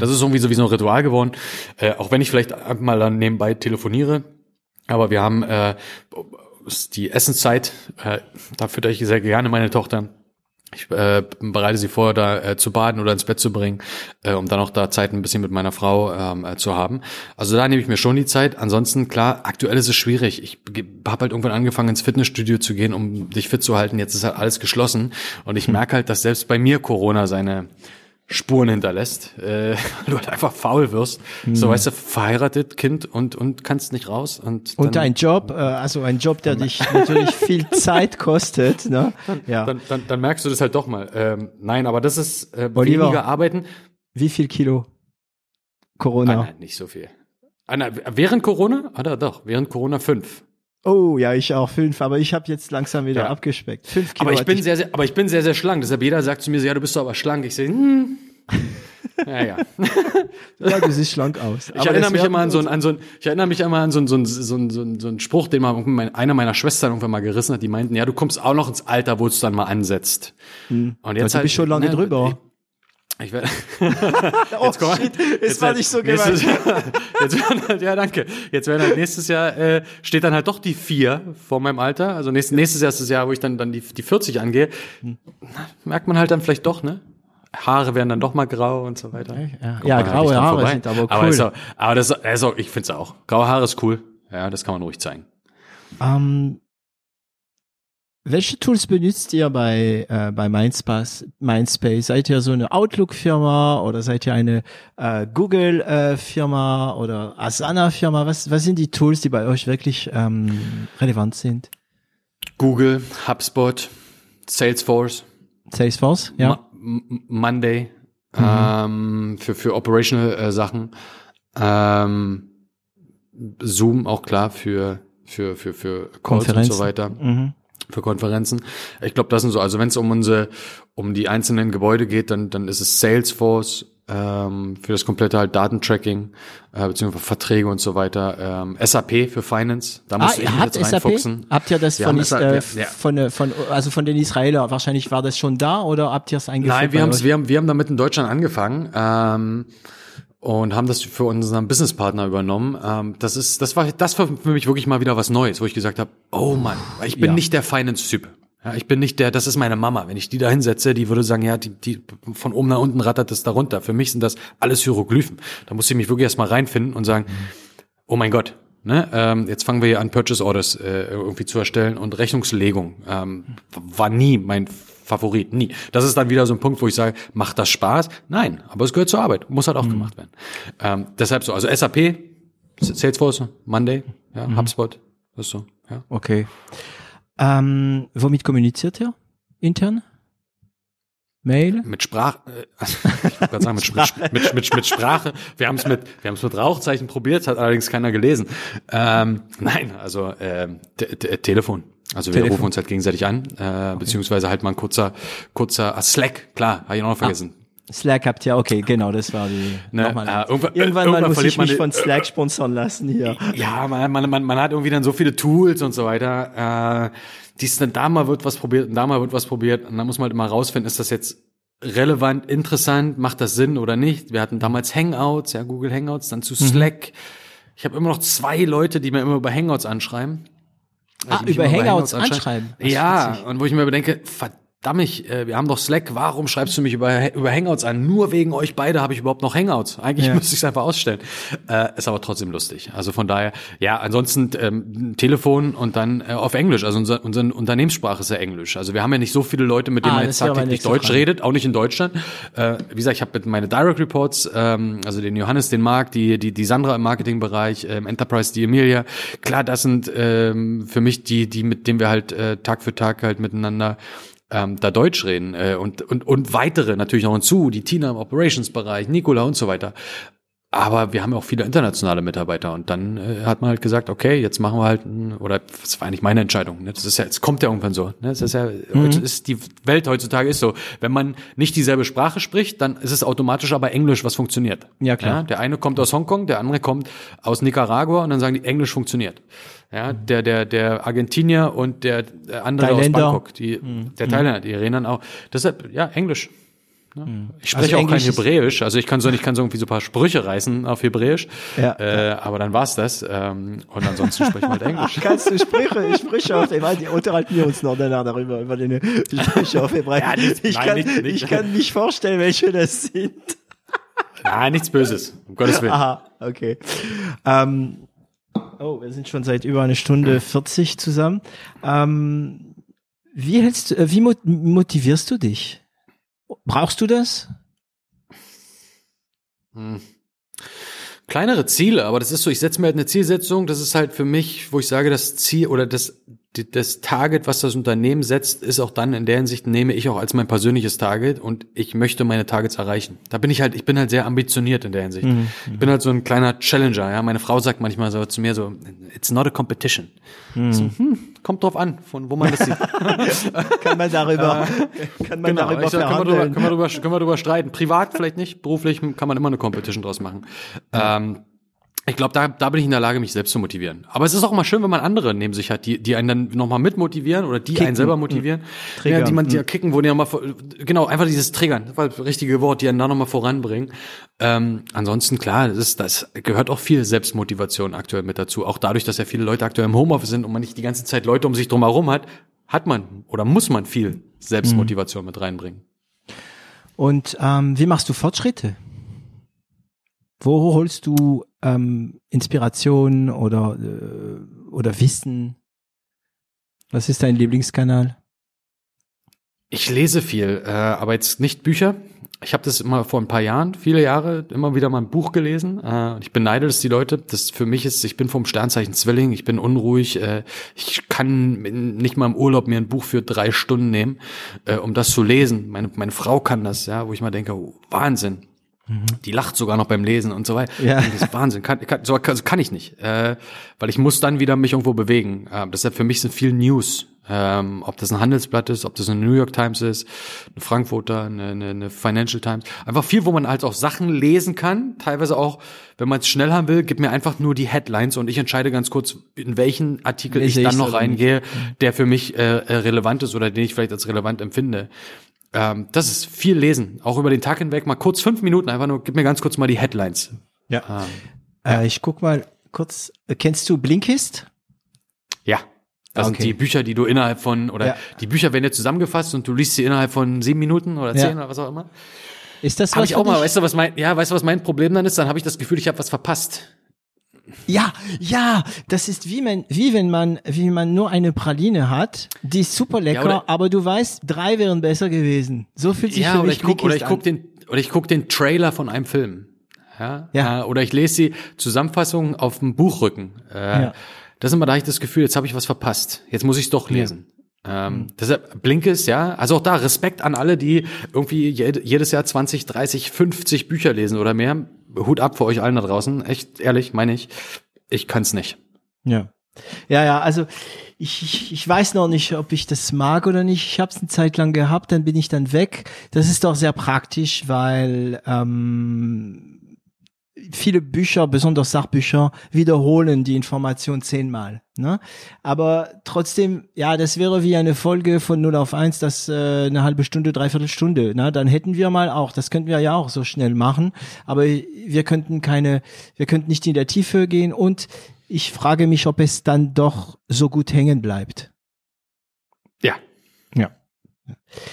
Das ist irgendwie so wie so ein Ritual geworden. Äh, auch wenn ich vielleicht mal dann nebenbei telefoniere. Aber wir haben äh, die Essenszeit, äh, da fütter ich sehr gerne meine Tochter. Ich äh, bereite sie vor, da äh, zu baden oder ins Bett zu bringen, äh, um dann auch da Zeit ein bisschen mit meiner Frau ähm, äh, zu haben. Also da nehme ich mir schon die Zeit. Ansonsten, klar, aktuell ist es schwierig. Ich habe halt irgendwann angefangen, ins Fitnessstudio zu gehen, um dich fit zu halten. Jetzt ist halt alles geschlossen. Und ich merke halt, dass selbst bei mir Corona seine Spuren hinterlässt, äh, weil du halt einfach faul wirst. So weißt du, verheiratet, Kind und und kannst nicht raus und
Und
dann,
ein Job, äh, also ein Job, der dich natürlich viel Zeit kostet, ne? Ja.
dann, dann, dann merkst du das halt doch mal. Ähm, nein, aber das ist äh,
Oliver.
weniger arbeiten.
Wie viel Kilo? Corona.
Ah, nein, nicht so viel. Ah, nein, während Corona? Ah, da, doch, während Corona fünf.
Oh, ja, ich auch fünf, aber ich habe jetzt langsam wieder
Ja.
abgespeckt. Fünf Kilo.
Aber ich bin sehr, sehr, aber ich bin sehr, sehr schlank. Deshalb jeder sagt zu mir so, ja, du bist doch aber schlank. Ich sehe, hm. Ja, ja.
ja, du siehst schlank aus.
Ich erinnere mich immer an so ein, an so ein, ich erinnere mich immer an so ein, so ein, so ein, so ein, so ein Spruch, den mal mein, einer meiner Schwestern irgendwann mal gerissen hat. Die meinten, ja, du kommst auch noch ins Alter, wo es dann mal ansetzt. Und
Hm. Also du bist schon lange drüber.
Ich, werde.
Oh,
komm-
shit, es war nicht so gemeint.
jetzt werden halt, ja, danke. Jetzt werden halt nächstes Jahr, äh, steht dann halt doch die vier vor meinem Alter. Also nächstes, nächstes Jahr ist das Jahr, wo ich dann, dann die, die 40 angehe.
Hm.
Merkt man halt dann vielleicht doch, ne? Haare werden dann doch mal grau und so weiter.
Ja, ja graue Haare
vorbei.
sind aber cool.
Aber, auch, aber das auch, ich finde es auch. Graue Haare ist cool. Ja, das kann man ruhig zeigen.
Ähm, welche Tools benutzt ihr bei, äh, bei Mindspace, Mindspace? Seid ihr so eine Outlook-Firma oder seid ihr eine äh, Google-Firma oder Asana-Firma? Was, was sind die Tools, die bei euch wirklich ähm, relevant sind?
Google, HubSpot, Salesforce,
Salesforce, ja.
Ma Monday ähm, für für operational äh, Sachen, ähm, Zoom auch klar für für für für Calls und
Konferenzen.
so weiter.
Mhm.
Für Konferenzen. Ich glaube, das sind so, also wenn es um unsere, um die einzelnen Gebäude geht, dann, dann ist es Salesforce, ähm, für das komplette halt Datentracking, äh, beziehungsweise Verträge und so weiter. Ähm, SAP für Finance,
da muss ah, ich mich jetzt SAP? reinfuchsen. Habt ihr das von, SAP, äh, ja. von, von, also von den Israeler, wahrscheinlich war das schon da oder habt ihr es eingeführt?
Nein, wir, wir, haben, wir haben damit in Deutschland angefangen. Ähm, und haben das für unseren Businesspartner übernommen. Ähm, das ist, das war, das war für mich wirklich mal wieder was Neues, wo ich gesagt habe, oh Mann, ich bin ja. nicht der Finance-Typ. Ja, ich bin nicht der, das ist meine Mama. Wenn ich die da hinsetze, die würde sagen, ja, die, die von oben nach unten rattert es darunter. Für mich sind das alles Hieroglyphen. Da muss ich mich wirklich erstmal reinfinden und sagen, oh mein Gott, ne, ähm, jetzt fangen wir hier an, Purchase Orders äh, irgendwie zu erstellen und Rechnungslegung ähm, war nie mein Favorit, nie. Das ist dann wieder so ein Punkt, wo ich sage, macht das Spaß? Nein, aber es gehört zur Arbeit, muss halt auch mhm. gemacht werden. Ähm, deshalb so, also SAP, Salesforce, Monday, ja, mhm. HubSpot, das ist so. Ja.
Okay. Ähm, womit kommuniziert ihr intern? Mail?
Mit Sprache, äh, ich wollte sagen, mit, Sprache. Mit, mit, mit, Sprache. Wir haben es mit, wir haben es mit Rauchzeichen probiert, hat allerdings keiner gelesen. Ähm, nein, also äh, Telefon. Also wir Telefon. rufen uns halt gegenseitig an, äh, okay. beziehungsweise halt mal ein kurzer, kurzer ah, Slack, klar, habe ich noch vergessen. Ah.
Slack habt ihr, okay, genau, das war die. Ne, äh, irgendwann, irgendwann, mal muss ich mich von Slack sponsern lassen hier.
Ja, man, man, man, man hat irgendwie dann so viele Tools und so weiter. Äh, dies dann da mal wird was probiert und da mal wird was probiert. Und dann muss man halt immer rausfinden, ist das jetzt relevant, interessant, macht das Sinn oder nicht? Wir hatten damals Hangouts, ja, Google Hangouts, dann zu mhm. Slack. Mhm. Ich habe immer noch zwei Leute, die mir immer über Hangouts anschreiben.
Ah, über Hangouts, Hangouts anschreiben.
anschreiben. Ja, und wo ich mir überdenke, verdammt, verdammt, äh, wir haben doch Slack, warum schreibst du mich über, über Hangouts an? Nur wegen euch beide habe ich überhaupt noch Hangouts. Eigentlich ja. müsste ich es einfach ausstellen. Äh, ist aber trotzdem lustig. Also von daher, ja, ansonsten ähm, Telefon und dann äh, auf Englisch. Also unser, unsere Unternehmenssprache ist ja Englisch. Also wir haben ja nicht so viele Leute, mit denen ah, man jetzt tagtäglich Deutsch Frage. redet, auch nicht in Deutschland. Äh, wie gesagt, ich habe mit meine Direct Reports, ähm, also den Johannes, den Marc, die, die, die Sandra im Marketingbereich, ähm, Enterprise, die Emilia. Klar, das sind ähm, für mich die, die, mit denen wir halt äh, Tag für Tag halt miteinander ähm, da Deutsch reden äh, und, und, und weitere natürlich noch hinzu, die Tina im Operations-Bereich, Nicola und so weiter. Aber wir haben ja auch viele internationale Mitarbeiter und dann äh, hat man halt gesagt, okay, jetzt machen wir halt, oder das war eigentlich meine Entscheidung. Ne? Das ist ja, es kommt ja irgendwann so. Ne? Das ist ja, mhm. ist die Welt heutzutage ist so. Wenn man nicht dieselbe Sprache spricht, dann ist es automatisch aber Englisch, was funktioniert. Ja klar. Ja? Der eine kommt aus Hongkong, der andere kommt aus Nicaragua und dann sagen die, Englisch funktioniert. Ja, der, der, der Argentinier und der, der andere Thailänder. aus Bangkok, die, mhm. der Thailänder, die reden dann auch. Deshalb, ja, Englisch. Ne? Mhm. Ich spreche also auch kein Hebräisch, also ich kann so, ich kann so irgendwie so ein paar Sprüche reißen auf Hebräisch, ja. äh, aber dann war's das. Ähm, und ansonsten sprechen wir halt Englisch.
Kannst du Sprüche, Sprüche auf Hebräisch, unterhalten wir uns noch danach darüber, über den Sprüche auf Hebräisch. Ja, nicht, ich, nein, kann, nicht, nicht. ich kann nicht vorstellen, welche das sind.
Nein, nichts Böses, um Gottes Willen.
Aha, okay. Ähm, oh, wir sind schon seit über eine Stunde 40 zusammen. Ähm, wie hältst, äh, wie motivierst du dich? Brauchst du das?
Hm. Kleinere Ziele, aber das ist so, ich setze mir halt eine Zielsetzung, das ist halt für mich, wo ich sage, das Ziel oder das, das Target, was das Unternehmen setzt, ist auch dann in der Hinsicht nehme ich auch als mein persönliches Target und ich möchte meine Targets erreichen. Da bin ich halt, ich bin halt sehr ambitioniert in der Hinsicht. Mhm. Ich bin halt so ein kleiner Challenger, ja. Meine Frau sagt manchmal so zu mir so, it's not a competition. Mhm. So, hm, kommt drauf an, von wo man das sieht.
kann man darüber, kann man genau, darüber,
sag, kann, man darüber kann, man darüber, kann man darüber streiten. Privat vielleicht nicht, beruflich kann man immer eine Competition draus machen. Ähm, ich glaube, da, da bin ich in der Lage, mich selbst zu motivieren. Aber es ist auch mal schön, wenn man andere neben sich hat, die, die einen dann nochmal mitmotivieren oder die kicken. einen selber motivieren. Mhm. Ja, die man, die ja kicken, wo die nochmal, genau, einfach dieses Triggern, das war das richtige Wort, die einen da nochmal voranbringen. Ähm, ansonsten, klar, das, ist, das gehört auch viel Selbstmotivation aktuell mit dazu. Auch dadurch, dass ja viele Leute aktuell im Homeoffice sind und man nicht die ganze Zeit Leute um sich drum herum hat, hat man oder muss man viel Selbstmotivation mhm. mit reinbringen.
Und ähm, wie machst du Fortschritte? Wo holst du ähm, Inspiration oder, äh, oder Wissen? Was ist dein Lieblingskanal?
Ich lese viel, äh, aber jetzt nicht Bücher. Ich habe das immer vor ein paar Jahren, viele Jahre, immer wieder mal ein Buch gelesen. Äh, ich beneide das die Leute. Das für mich ist, ich bin vom Sternzeichen Zwilling, ich bin unruhig. Äh, ich kann nicht mal im Urlaub mir ein Buch für drei Stunden nehmen, äh, um das zu lesen. Meine, meine Frau kann das, ja, wo ich mal denke, oh, Wahnsinn. Mhm. Die lacht sogar noch beim Lesen und so weiter. Ja. Das ist Wahnsinn. Kann, kann, so kann, kann ich nicht. Äh, weil ich muss dann wieder mich irgendwo bewegen. Äh, deshalb für mich sind viel News. Ähm, ob das ein Handelsblatt ist, ob das eine New York Times ist, eine Frankfurter, eine, eine, eine Financial Times. Einfach viel, wo man halt auch Sachen lesen kann. Teilweise auch, wenn man es schnell haben will, gibt mir einfach nur die Headlines und ich entscheide ganz kurz, in welchen Artikel ich dann noch reingehe, der für mich äh, äh, relevant ist oder den ich vielleicht als relevant empfinde. Ähm, das ist viel lesen, auch über den Tag hinweg. Mal kurz fünf Minuten, einfach nur, gib mir ganz kurz mal die Headlines.
Ja. Ähm, äh, ich guck mal kurz. Kennst du Blinkist?
Ja. Das okay. sind die Bücher, die du innerhalb von, oder ja. die Bücher werden ja zusammengefasst und du liest sie innerhalb von sieben Minuten oder zehn ja. oder was auch immer.
Ist das
was? Hab ich auch mal, weißt du, was mein, ja, weißt du, was mein Problem dann ist? Dann habe ich das Gefühl, ich habe was verpasst.
Ja, ja, das ist wie man, wie wenn man, wie man nur eine Praline hat, die ist super lecker, ja, aber du weißt, drei wären besser gewesen. So fühlt sich
ja,
für
oder ich guck, oder ich guck den, oder ich guck den Trailer von einem Film. Ja, ja. Äh, oder ich lese die Zusammenfassung auf dem Buchrücken. Äh, ja. Das ist immer da ich das Gefühl, jetzt habe ich was verpasst. Jetzt muss ich es doch lesen. Ja. Ähm, mhm. deshalb Blinkes, ja. Also auch da Respekt an alle, die irgendwie jedes Jahr 20, 30, 50 Bücher lesen oder mehr. Hut ab für euch allen da draußen. Echt ehrlich, meine ich. Ich kann's nicht.
Ja. Ja, ja, also ich, ich, ich weiß noch nicht, ob ich das mag oder nicht. Ich habe es eine Zeit lang gehabt, dann bin ich dann weg. Das ist doch sehr praktisch, weil ähm, viele Bücher, besonders Sachbücher, wiederholen die Information zehnmal. Ne? Aber trotzdem, ja, das wäre wie eine Folge von 0 auf 1, das äh, eine halbe Stunde, dreiviertel Stunde. Ne? Dann hätten wir mal auch, das könnten wir ja auch so schnell machen, aber wir könnten keine, wir könnten nicht in der Tiefe gehen und ich frage mich, ob es dann doch so gut hängen bleibt.
Ja.
Ja.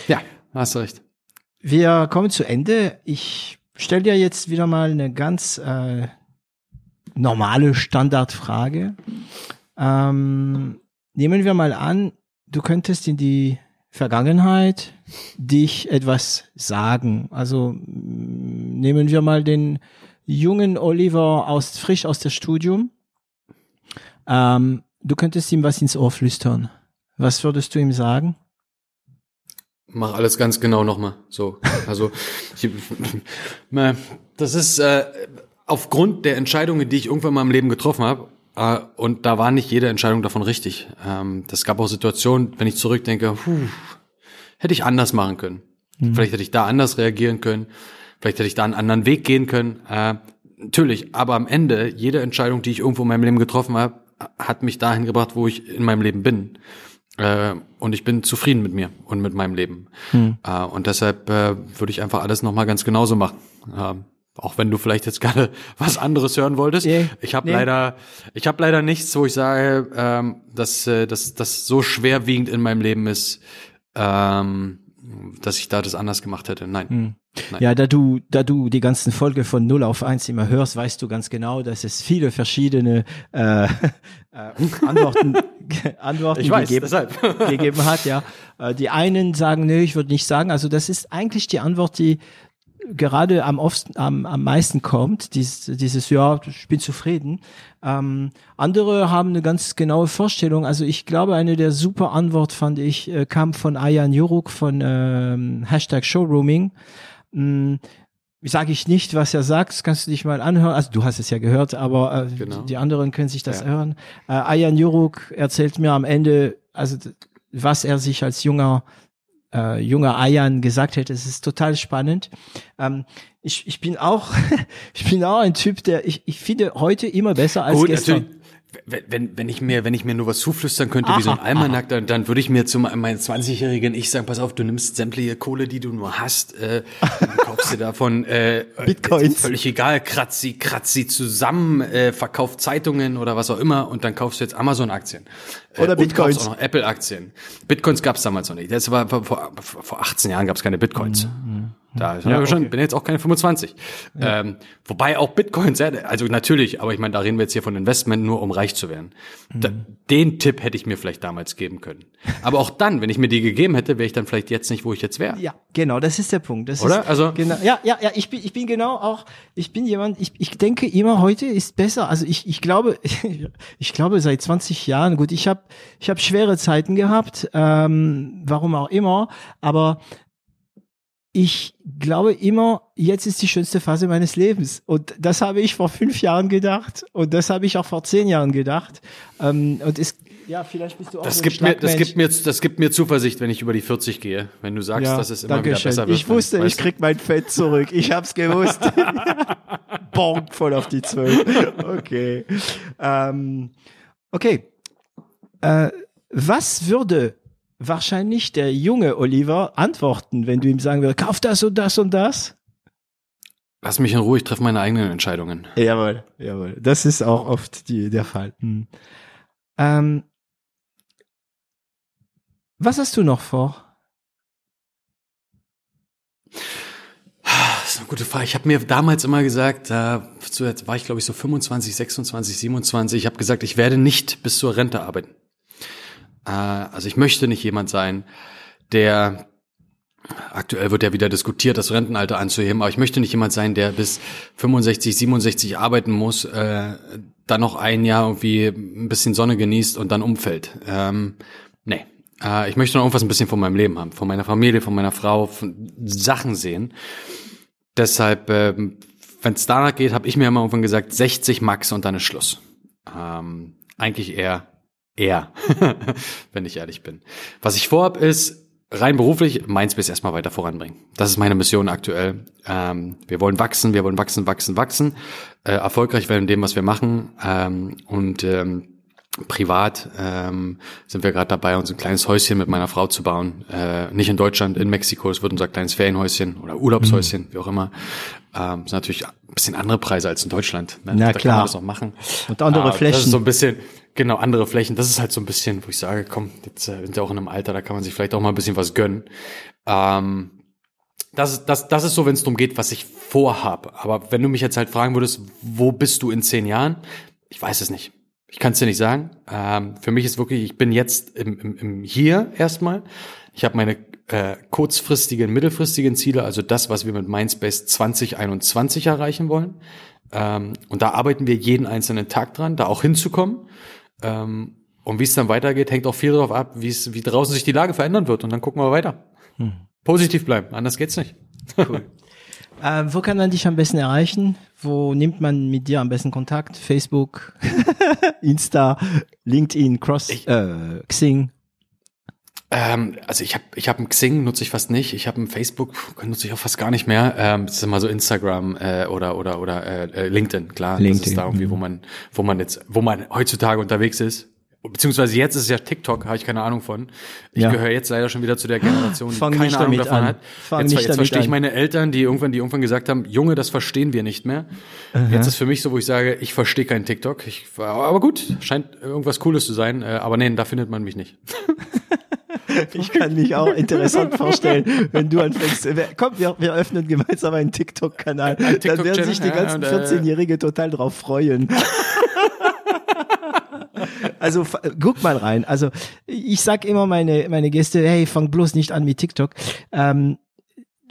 Ja, hast du recht.
Wir kommen zu Ende. Ich stelle dir jetzt wieder mal eine ganz äh, normale Standardfrage. Ähm, nehmen wir mal an, du könntest in die Vergangenheit dich etwas sagen. Also nehmen wir mal den jungen Oliver aus frisch aus der Studium. Ähm, du könntest ihm was ins Ohr flüstern. Was würdest du ihm sagen?
Mach alles ganz genau nochmal. So, also ich, das ist äh, aufgrund der Entscheidungen, die ich irgendwann mal im Leben getroffen habe, äh, und da war nicht jede Entscheidung davon richtig. Ähm, das gab auch Situationen, wenn ich zurückdenke, puh, hätte ich anders machen können. Mhm. Vielleicht hätte ich da anders reagieren können. Vielleicht hätte ich da einen anderen Weg gehen können. Äh, natürlich, aber am Ende, jede Entscheidung, die ich irgendwo in meinem Leben getroffen habe, hat mich dahin gebracht, wo ich in meinem Leben bin. Äh, und ich bin zufrieden mit mir und mit meinem Leben. Mhm. Äh, und deshalb äh, würde ich einfach alles nochmal ganz genauso machen. Ähm, auch wenn du vielleicht jetzt gerade was anderes hören wolltest. Yeah. Ich habe nee. leider, ich habe leider nichts, wo ich sage, ähm, dass dass das so schwerwiegend in meinem Leben ist, ähm, dass ich da das anders gemacht hätte. Nein. Hm.
Nein. Ja, da du, da du die ganzen Folge von 0 auf 1 immer hörst, weißt du ganz genau, dass es viele verschiedene äh, äh, Antworten, Antworten
weiß,
gegeben, gegeben hat. Ja, äh, die einen sagen, nö, ich würde nicht sagen. Also das ist eigentlich die Antwort, die gerade am, oft, am, am meisten kommt, dieses, dieses ja, ich bin zufrieden. Ähm, andere haben eine ganz genaue Vorstellung. Also ich glaube, eine der super Antwort fand ich, äh, kam von Ayan Juruk von ähm, Hashtag Showrooming. Ähm, sage ich nicht, was er sagt, das kannst du dich mal anhören. Also du hast es ja gehört, aber äh, genau. die anderen können sich das ja. hören. Äh, Ayan Juruk erzählt mir am Ende, also was er sich als junger äh, junger Ayan gesagt hätte. Es ist total spannend. Ähm, ich, ich bin auch, ich bin auch ein Typ, der ich, ich finde heute immer besser als Gut, gestern. Natürlich
wenn, wenn ich mir, wenn ich mir nur was zuflüstern könnte, aha, wie so ein Almanack, dann, dann würde ich mir zu meinem 20-jährigen Ich sagen, pass auf, du nimmst sämtliche Kohle, die du nur hast, äh, kaufst dir davon äh,
Bitcoins.
Völlig egal, kratz sie, kratz sie zusammen, äh, verkauf Zeitungen oder was auch immer und dann kaufst du jetzt Amazon-Aktien.
Äh, oder Bitcoins.
auch noch Apple-Aktien. Bitcoins gab's damals noch nicht. Das war vor, vor, vor 18 Jahren gab's keine Bitcoins. Mhm. Da ja, okay. schon, bin jetzt auch keine 25. Ja. Ähm, wobei auch Bitcoins, also natürlich, aber ich meine, da reden wir jetzt hier von Investment, nur um reich zu werden. Mhm. Da, den Tipp hätte ich mir vielleicht damals geben können. Aber auch dann, wenn ich mir die gegeben hätte, wäre ich dann vielleicht jetzt nicht, wo ich jetzt wäre.
Ja, genau, das ist der Punkt. Das
Oder?
Ist,
also
genau, ja, ja, ja, ich bin, ich bin genau auch, ich bin jemand, ich, ich denke immer heute ist besser. Also ich, ich glaube, ich glaube seit 20 Jahren. Gut, ich habe, ich habe schwere Zeiten gehabt, ähm, warum auch immer, aber ich glaube immer, jetzt ist die schönste Phase meines Lebens. Und das habe ich vor fünf Jahren gedacht. Und das habe ich auch vor zehn Jahren gedacht. Ähm, und es, ja, vielleicht bist du auch
das
so
gibt mir, das gibt mir, das gibt mir Zuversicht, wenn ich über die 40 gehe. Wenn du sagst, dass es immer wieder
Dankeschön.
besser wird.
Ich wusste, ich krieg mein Fett zurück. Ich hab's gewusst. Bonk, voll auf die Zwölf. Okay. Ähm, okay. Äh, was würde wahrscheinlich der junge Oliver antworten, wenn du ihm sagen würdest, kauf das und das und das?
Lass mich in Ruhe, ich treffe meine eigenen Entscheidungen.
Jawohl, jawohl. Das ist auch oft die, der Fall. Hm. Ähm, was hast du noch vor?
Das ist eine gute Frage. Ich habe mir damals immer gesagt, da war ich glaube ich so 25, 26, 27. Ich habe gesagt, ich werde nicht bis zur Rente arbeiten. Äh, Also ich möchte nicht jemand sein, der aktuell wird ja wieder diskutiert, das Rentenalter anzuheben, aber ich möchte nicht jemand sein, der bis 65, 67 arbeiten muss, äh, dann noch ein Jahr irgendwie ein bisschen Sonne genießt und dann umfällt. Ähm, nee. Äh, ich möchte noch irgendwas ein bisschen von meinem Leben haben, von meiner Familie, von meiner Frau, von Sachen sehen. Deshalb, ähm, wenn es danach geht, habe ich mir immer irgendwann gesagt, 60 Max und dann ist Schluss. Ähm, eigentlich eher, eher, wenn ich ehrlich bin. Was ich vorhab ist, rein beruflich Mindspace erstmal weiter voranbringen. Das ist meine Mission aktuell. Ähm, wir wollen wachsen, wir wollen wachsen, wachsen, wachsen. Äh, erfolgreich werden in dem, was wir machen. Ähm, und ähm, privat ähm, sind wir gerade dabei, uns ein kleines Häuschen mit meiner Frau zu bauen. Äh, nicht in Deutschland, in Mexiko. Es wird unser kleines Ferienhäuschen oder Urlaubshäuschen, wie auch immer. Ähm, sind natürlich ein bisschen andere Preise als in Deutschland. Ne?
Na
da
klar.
kann man das auch machen.
Und andere
Aber Das
Flächen.
ist so ein bisschen, genau, andere Flächen. Das ist halt so ein bisschen, wo ich sage, komm, jetzt äh, sind wir auch in einem Alter, da kann man sich vielleicht auch mal ein bisschen was gönnen. Ähm, das, ist- das, das ist so, wenn es darum geht, was ich vorhab. Aber wenn du mich jetzt halt fragen würdest, wo bist du in zehn Jahren? Ich weiß es nicht. Ich kann es dir nicht sagen. Ähm, für mich ist wirklich, ich bin jetzt im, im, im Hier erstmal. Ich habe meine äh, kurzfristigen, mittelfristigen Ziele, also das, was wir mit Mindspace 2021 erreichen wollen. Ähm, und da arbeiten wir jeden einzelnen Tag dran, da auch hinzukommen. Ähm, und wie es dann weitergeht, hängt auch viel darauf ab, wie es, wie draußen sich die Lage verändern wird. Und dann gucken wir weiter. Positiv bleiben, anders geht's nicht.
Äh, wo kann man dich am besten erreichen? Wo nimmt man mit dir am besten Kontakt? Facebook, Insta, LinkedIn, Cross, äh, Xing.
Ähm, also ich habe ich hab ein Xing, nutze ich fast nicht. Ich habe ein Facebook, nutze ich auch fast gar nicht mehr. Ähm, das ist immer so Instagram äh, oder oder oder äh, äh, LinkedIn, klar. Das
LinkedIn,
ist da irgendwie, wo man, wo man jetzt, wo man heutzutage unterwegs ist. Beziehungsweise jetzt ist es ja TikTok, habe ich keine Ahnung von. Ich
Ja.
gehöre jetzt leider schon wieder zu der Generation, die
Fang
keine
nicht
Ahnung davon
an.
hat.
Fang
jetzt jetzt verstehe ich meine Eltern, die irgendwann, die irgendwann gesagt haben, Junge, das verstehen wir nicht mehr. Jetzt ist für mich so, wo ich sage, ich verstehe keinen TikTok. Ich, aber gut, scheint irgendwas Cooles zu sein. Äh, aber nee, da findet man mich nicht.
Ich kann mich auch interessant vorstellen, wenn du anfängst. äh, Komm, wir, wir öffnen gemeinsam einen TikTok-Kanal. Dann werden sich die ganzen
und, äh,
14-Jährige total drauf freuen. Also guck mal rein. Also ich sag immer meine meine Gäste, hey, fang bloß nicht an mit TikTok. Ähm,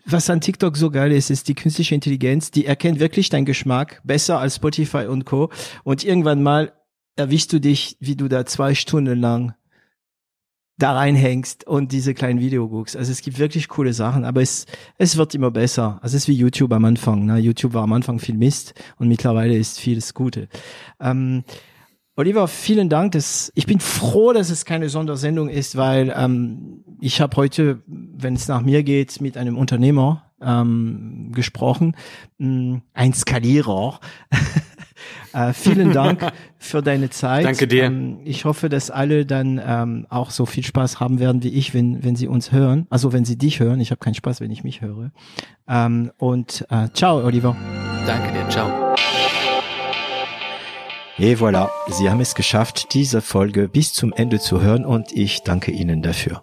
was an TikTok so geil ist, ist die künstliche Intelligenz, die erkennt wirklich deinen Geschmack besser als Spotify und Co. Und irgendwann mal erwischst du dich, wie du da zwei Stunden lang da reinhängst und diese kleinen Video guckst. Also es gibt wirklich coole Sachen, aber es, es wird immer besser. Also es ist wie YouTube am Anfang. Ne? YouTube war am Anfang viel Mist und mittlerweile ist vieles Gute. Ähm, Oliver, vielen Dank. Das, ich bin froh, dass es keine Sondersendung ist, weil ähm, ich habe heute, wenn es nach mir geht, mit einem Unternehmer ähm, gesprochen, mh, ein Skalierer. äh, vielen Dank für deine Zeit.
Danke dir.
Ähm, ich hoffe, dass alle dann ähm, auch so viel Spaß haben werden wie ich, wenn, wenn sie uns hören. Also wenn sie dich hören. Ich habe keinen Spaß, wenn ich mich höre. Ähm, und äh, ciao, Oliver.
Danke dir, ciao.
Et voilà, Sie haben es geschafft, diese Folge bis zum Ende zu hören und ich danke Ihnen dafür.